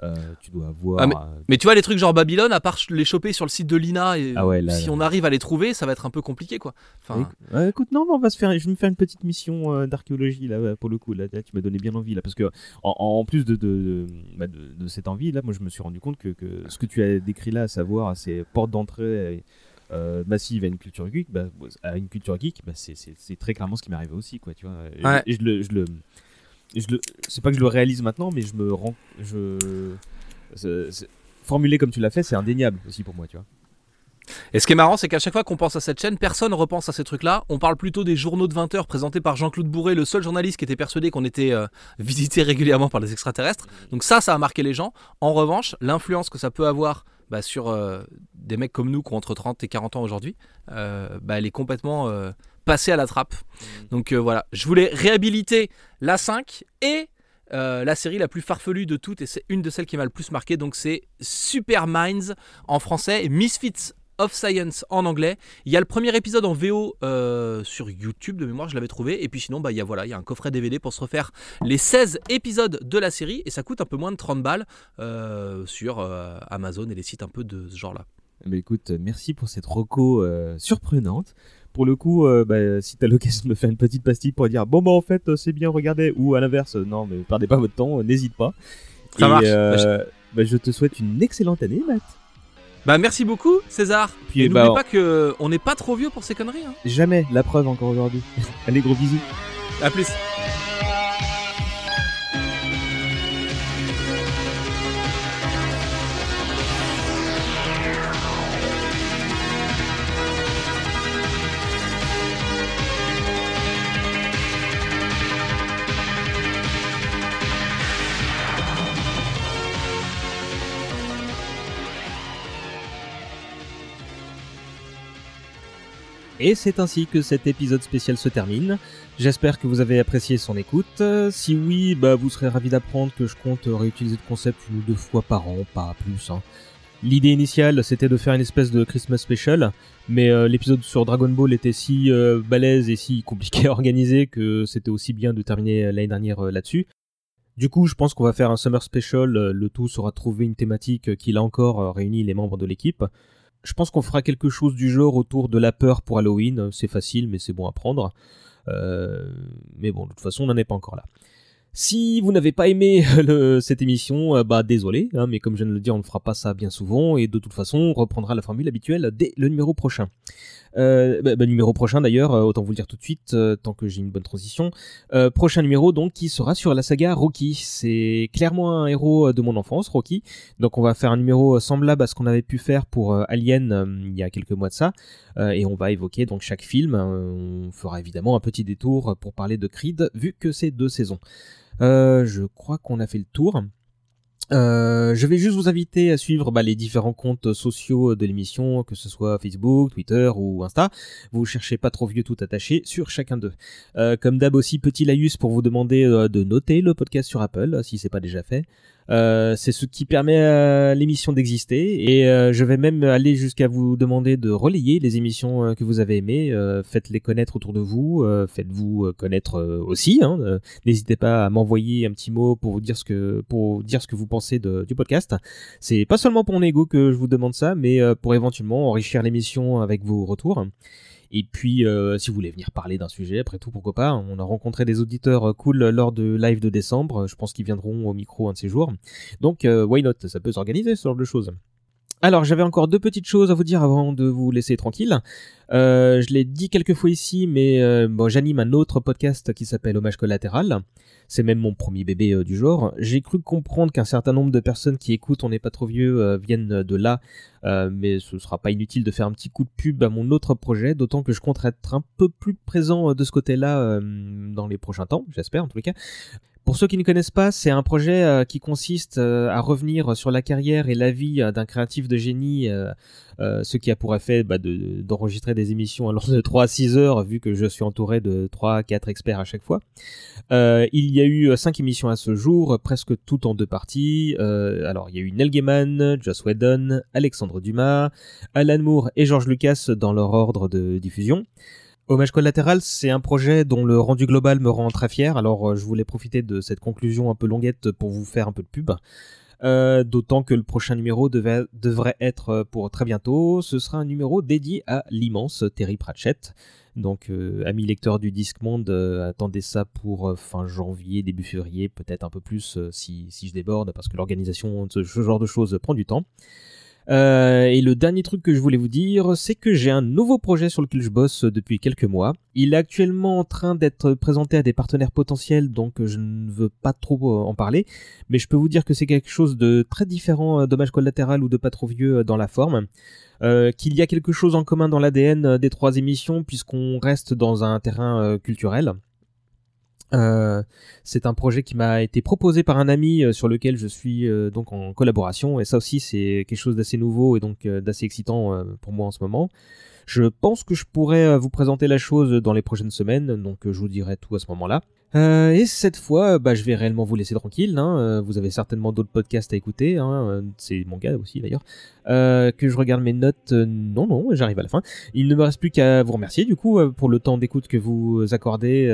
Euh, tu dois avoir. Ah, mais, euh, mais tu vois les trucs genre Babylone, à part les choper sur le site de l'INA, et Ah ouais, là, si là. on arrive à les trouver, ça va être un peu compliqué quoi. Enfin, écoute, non, mais on va se faire. Je vais me faire une petite mission d'archéologie là, pour le coup. Là, tu m'as donné bien envie là, parce que en, en plus de de, de, bah, de- de cette envie là, moi je me suis rendu compte que, que ce que tu as décrit là, à savoir ces portes d'entrée euh, massives à une culture geek, bah, à une culture geek, bah, c'est- très clairement ce qui m'est arrivé aussi, quoi. Tu vois. Et, Ouais. et je le, je le, et je le, c'est pas que je le réalise maintenant, mais je me rends, je, formulé comme tu l'as fait, c'est indéniable aussi pour moi, tu vois. Et ce qui est marrant, c'est qu'à chaque fois qu'on pense à cette chaîne, personne repense à ces trucs-là. On parle plutôt des journaux de 20 heures présentés par Jean-Claude Bourré, le seul journaliste qui était persuadé qu'on était euh, visité régulièrement par les extraterrestres. Donc ça, ça a marqué les gens. En revanche, l'influence que ça peut avoir bah, sur euh, des mecs comme nous qui ont entre 30 et 40 ans aujourd'hui, euh, bah, elle est complètement euh, passée à la trappe. Donc euh, voilà, je voulais réhabiliter la 5 et la série la plus farfelue de toutes, et c'est une de celles qui m'a le plus marqué, donc c'est Super Minds en français et Misfits of Science en anglais. Il y a le premier épisode en VO euh, sur YouTube, de mémoire, je l'avais trouvé, et puis sinon, bah, il y a, voilà, il y a un coffret DVD pour se refaire les 16 épisodes de la série, et ça coûte un peu moins de 30 balles euh, sur euh, Amazon et les sites un peu de ce genre-là. Bah écoute, merci pour cette reco euh, surprenante. Pour le coup, euh, bah, si t'as l'occasion de me faire une petite pastille pour dire bon bah en fait c'est bien, regardez, ou à l'inverse, non mais perdez pas votre temps, n'hésite pas. Ça Et, marche. euh, Bah, je- bah, je te souhaite une excellente année, Matt. Bah merci beaucoup César. Puis, et bah, n'oublie on- pas que on n'est pas trop vieux pour ces conneries. hein. Jamais, la preuve encore aujourd'hui. Allez, gros bisous. À plus. Et c'est ainsi que cet épisode spécial se termine. J'espère que vous avez apprécié son écoute. Si oui, bah, vous serez ravis d'apprendre que je compte réutiliser le concept une ou deux fois par an, pas plus. hein. L'idée initiale, c'était de faire une espèce de Christmas special, mais euh, l'épisode sur Dragon Ball était si euh, balèze et si compliqué à organiser que c'était aussi bien de terminer euh, l'année dernière euh, là-dessus. Du coup, je pense qu'on va faire un summer special. Le tout sera trouver une thématique qui, là encore, réunit les membres de l'équipe. Je pense qu'on fera quelque chose du genre autour de la peur pour Halloween. C'est facile, mais c'est bon à prendre. Euh, mais bon, de toute façon, on n'en est pas encore là. Si vous n'avez pas aimé cette émission, euh, bah désolé, hein, mais comme je viens de le dire, on ne fera pas ça bien souvent, et de toute façon, on reprendra la formule habituelle dès le numéro prochain. Euh, bah, bah, numéro prochain d'ailleurs, euh, autant vous le dire tout de suite, euh, tant que j'ai une bonne transition. Prochain numéro donc qui sera sur la saga Rocky. C'est clairement un héros de mon enfance, Rocky. Donc on va faire un numéro semblable à ce qu'on avait pu faire pour Alien il y a quelques mois de ça, et on va évoquer donc chaque film. On fera évidemment un petit détour pour parler de Creed, vu que c'est deux saisons. Je crois qu'on a fait le tour. Euh, je vais juste vous inviter à suivre bah, les différents comptes sociaux de l'émission, que ce soit Facebook, Twitter ou Insta. Vous cherchez pas trop vieux tout attaché sur chacun d'eux. Euh, comme d'hab aussi, petit laïus pour vous demander euh, de noter le podcast sur Apple, si c'est pas déjà fait. Euh, c'est ce qui permet à l'émission d'exister et euh, je vais même aller jusqu'à vous demander de relayer les émissions euh, que vous avez aimées. Euh, faites-les connaître autour de vous, euh, faites-vous euh, connaître euh, aussi. hein. Euh, N'hésitez pas à m'envoyer un petit mot pour vous dire ce que pour dire ce que vous pensez de- du podcast. C'est pas seulement pour mon ego que je vous demande ça, mais euh, pour éventuellement enrichir l'émission avec vos retours. Et puis, euh, si vous voulez venir parler d'un sujet, après tout, pourquoi pas. On a rencontré des auditeurs euh, cool lors de live de décembre. Je pense qu'ils viendront au micro un de ces jours. Donc, euh, why not? Ça peut s'organiser, ce genre de choses. Alors, j'avais encore deux petites choses à vous dire avant de vous laisser tranquille. Euh, je l'ai dit quelques fois ici, mais euh, bon, j'anime un autre podcast qui s'appelle Hommage collatéral. C'est même mon premier bébé euh, du genre. J'ai cru comprendre qu'un certain nombre de personnes qui écoutent On n'est pas trop vieux viennent de là, mais ce sera pas inutile de faire un petit coup de pub à mon autre projet, d'autant que je compte être un peu plus présent de ce côté-là dans les prochains temps, j'espère en tous les cas. Pour ceux qui ne connaissent pas, c'est un projet euh, qui consiste euh, à revenir sur la carrière et la vie euh, d'un créatif de génie, ce qui a pour effet bah, de- d'enregistrer des émissions allant de 3 à 6 heures, vu que je suis entouré de 3 à 4 experts à chaque fois. Il y a eu 5 émissions à ce jour, presque toutes en deux parties. Alors, il y a eu Neil Gaiman, Joss Whedon, Alexandre Dumas, Alan Moore et George Lucas dans leur ordre de diffusion. Hommage collatéral, c'est un projet dont le rendu global me rend très fier, alors euh, je voulais profiter de cette conclusion un peu longuette pour vous faire un peu de pub. Euh, D'autant que le prochain numéro devrait être euh, pour très bientôt. Ce sera un numéro dédié à l'immense Terry Pratchett. Donc, amis lecteurs du Discmonde, euh, attendez ça pour fin janvier, début février, peut-être un peu plus si, je déborde, parce que l'organisation de ce genre de choses prend du temps. Euh, et le dernier truc que je voulais vous dire, c'est que j'ai un nouveau projet sur lequel je bosse depuis quelques mois. Il est actuellement en train d'être présenté à des partenaires potentiels, donc je ne veux pas trop euh, en parler. Mais je peux vous dire que c'est quelque chose de très différent euh, d'Hommage collatéral ou de Pas trop vieux euh, dans la forme. Euh, qu'il y a quelque chose en commun dans l'ADN euh, des trois émissions, puisqu'on reste dans un terrain euh, culturel. Euh, c'est un projet qui m'a été proposé par un ami euh, sur lequel je suis euh, donc en collaboration et ça aussi c'est quelque chose d'assez nouveau et donc d'assez excitant pour moi en ce moment. Je pense que je pourrais vous présenter la chose dans les prochaines semaines donc je vous dirai tout à ce moment-là. Euh, et cette fois, euh, bah, je vais réellement vous laisser tranquille. Hein. Euh, Vous avez certainement d'autres podcasts à écouter. Hein. C'est mon cas aussi d'ailleurs. Que je regarde mes notes. non, non, j'arrive à la fin. Il ne me reste plus qu'à vous remercier du coup pour le temps d'écoute que vous accordez.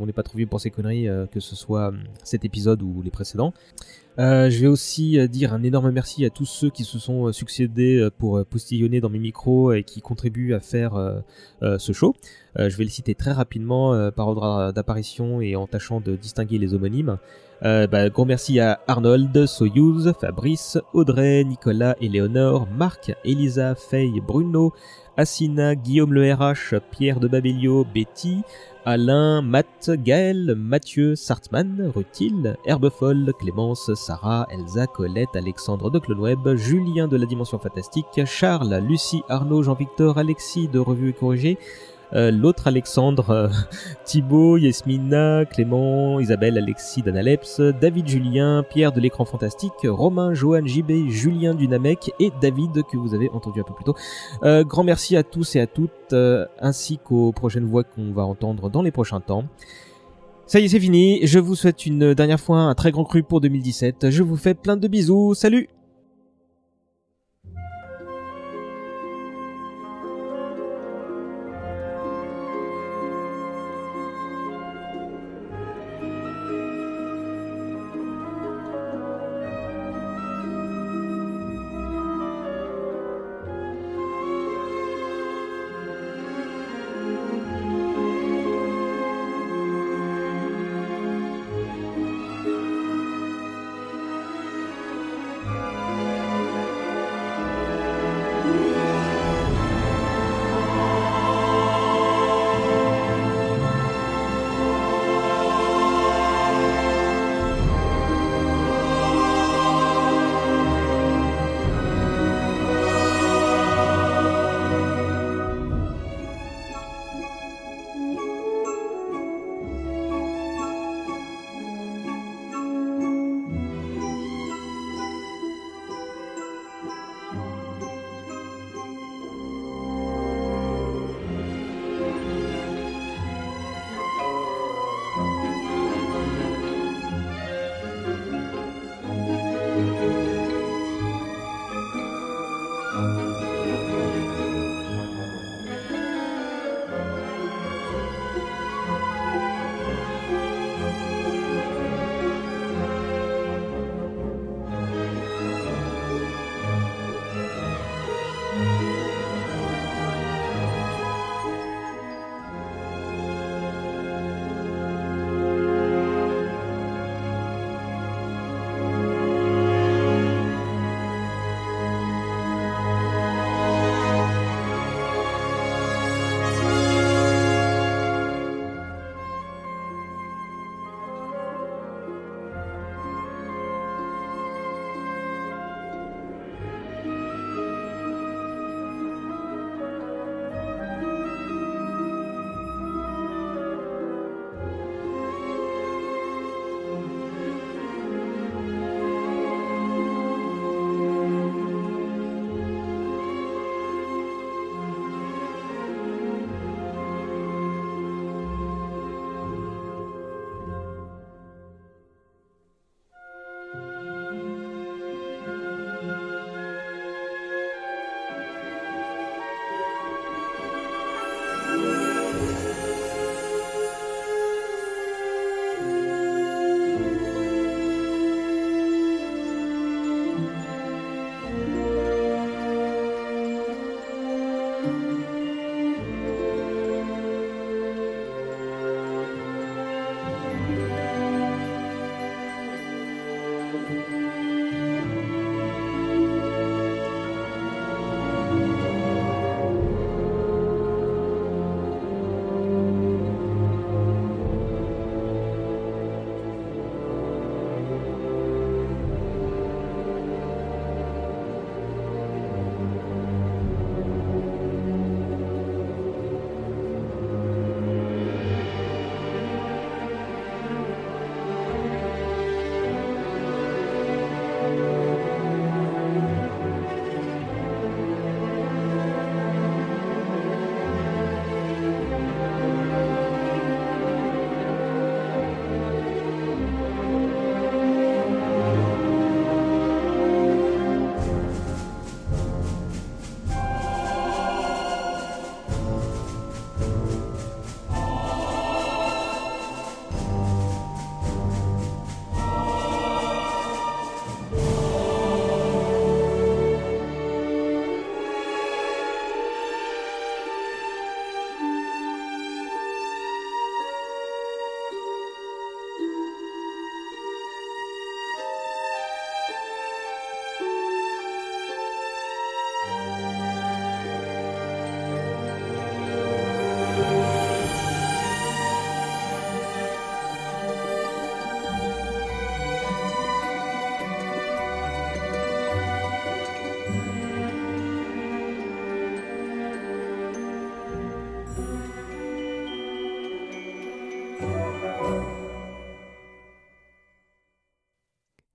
On n'est pas trop vieux pour ces conneries, que ce soit cet épisode ou les précédents. Euh, je vais aussi euh, dire un énorme merci à tous ceux qui se sont euh, succédés pour postillonner dans mes micros et qui contribuent à faire ce show. Je vais le citer très rapidement par ordre d'apparition et en tâchant de distinguer les homonymes. Bah, merci à Arnold, Soyuz, Fabrice, Audrey, Nicolas, Éléonore, Marc, Elisa, Faye, Bruno, Assina, Guillaume le RH, Pierre de Babelio, Betty, Alain, Matt, Gaël, Mathieu, Sartman, Rutil, Herbefolle, Clémence, Sarah, Elsa, Colette, Alexandre de Cloneweb, Julien de la Dimension Fantastique, Charles, Lucie, Arnaud, Jean-Victor, Alexis de Revue et Corrigé, euh, l'autre Alexandre, euh, Thibaut, Yasmina, Clément, Isabelle, Alexis, Danaleps, David Julien, Pierre de l'écran fantastique, Romain, Johan, JB, Julien du Namek et David que vous avez entendu un peu plus tôt. Euh, grand merci à tous et à toutes, euh, ainsi qu'aux prochaines voix qu'on va entendre dans les prochains temps. Ça y est, c'est fini. Je vous souhaite une dernière fois un très grand cru pour 2017. Je vous fais plein de bisous. Salut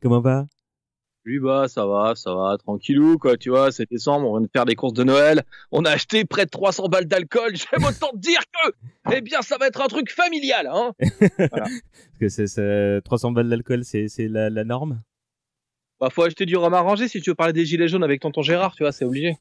Comment va? Lui, bah, ça va, ça va, tranquillou, quoi, tu vois, c'est décembre, on vient de faire des courses de Noël, on a acheté près de 300 balles d'alcool, j'aime autant te dire que, eh bien, ça va être un truc familial, hein. Parce que c'est, c'est- 300 balles d'alcool, c'est, c'est la, la norme? Bah, faut acheter du rhum arrangé si tu veux parler des gilets jaunes avec tonton Gérard, tu vois, c'est obligé.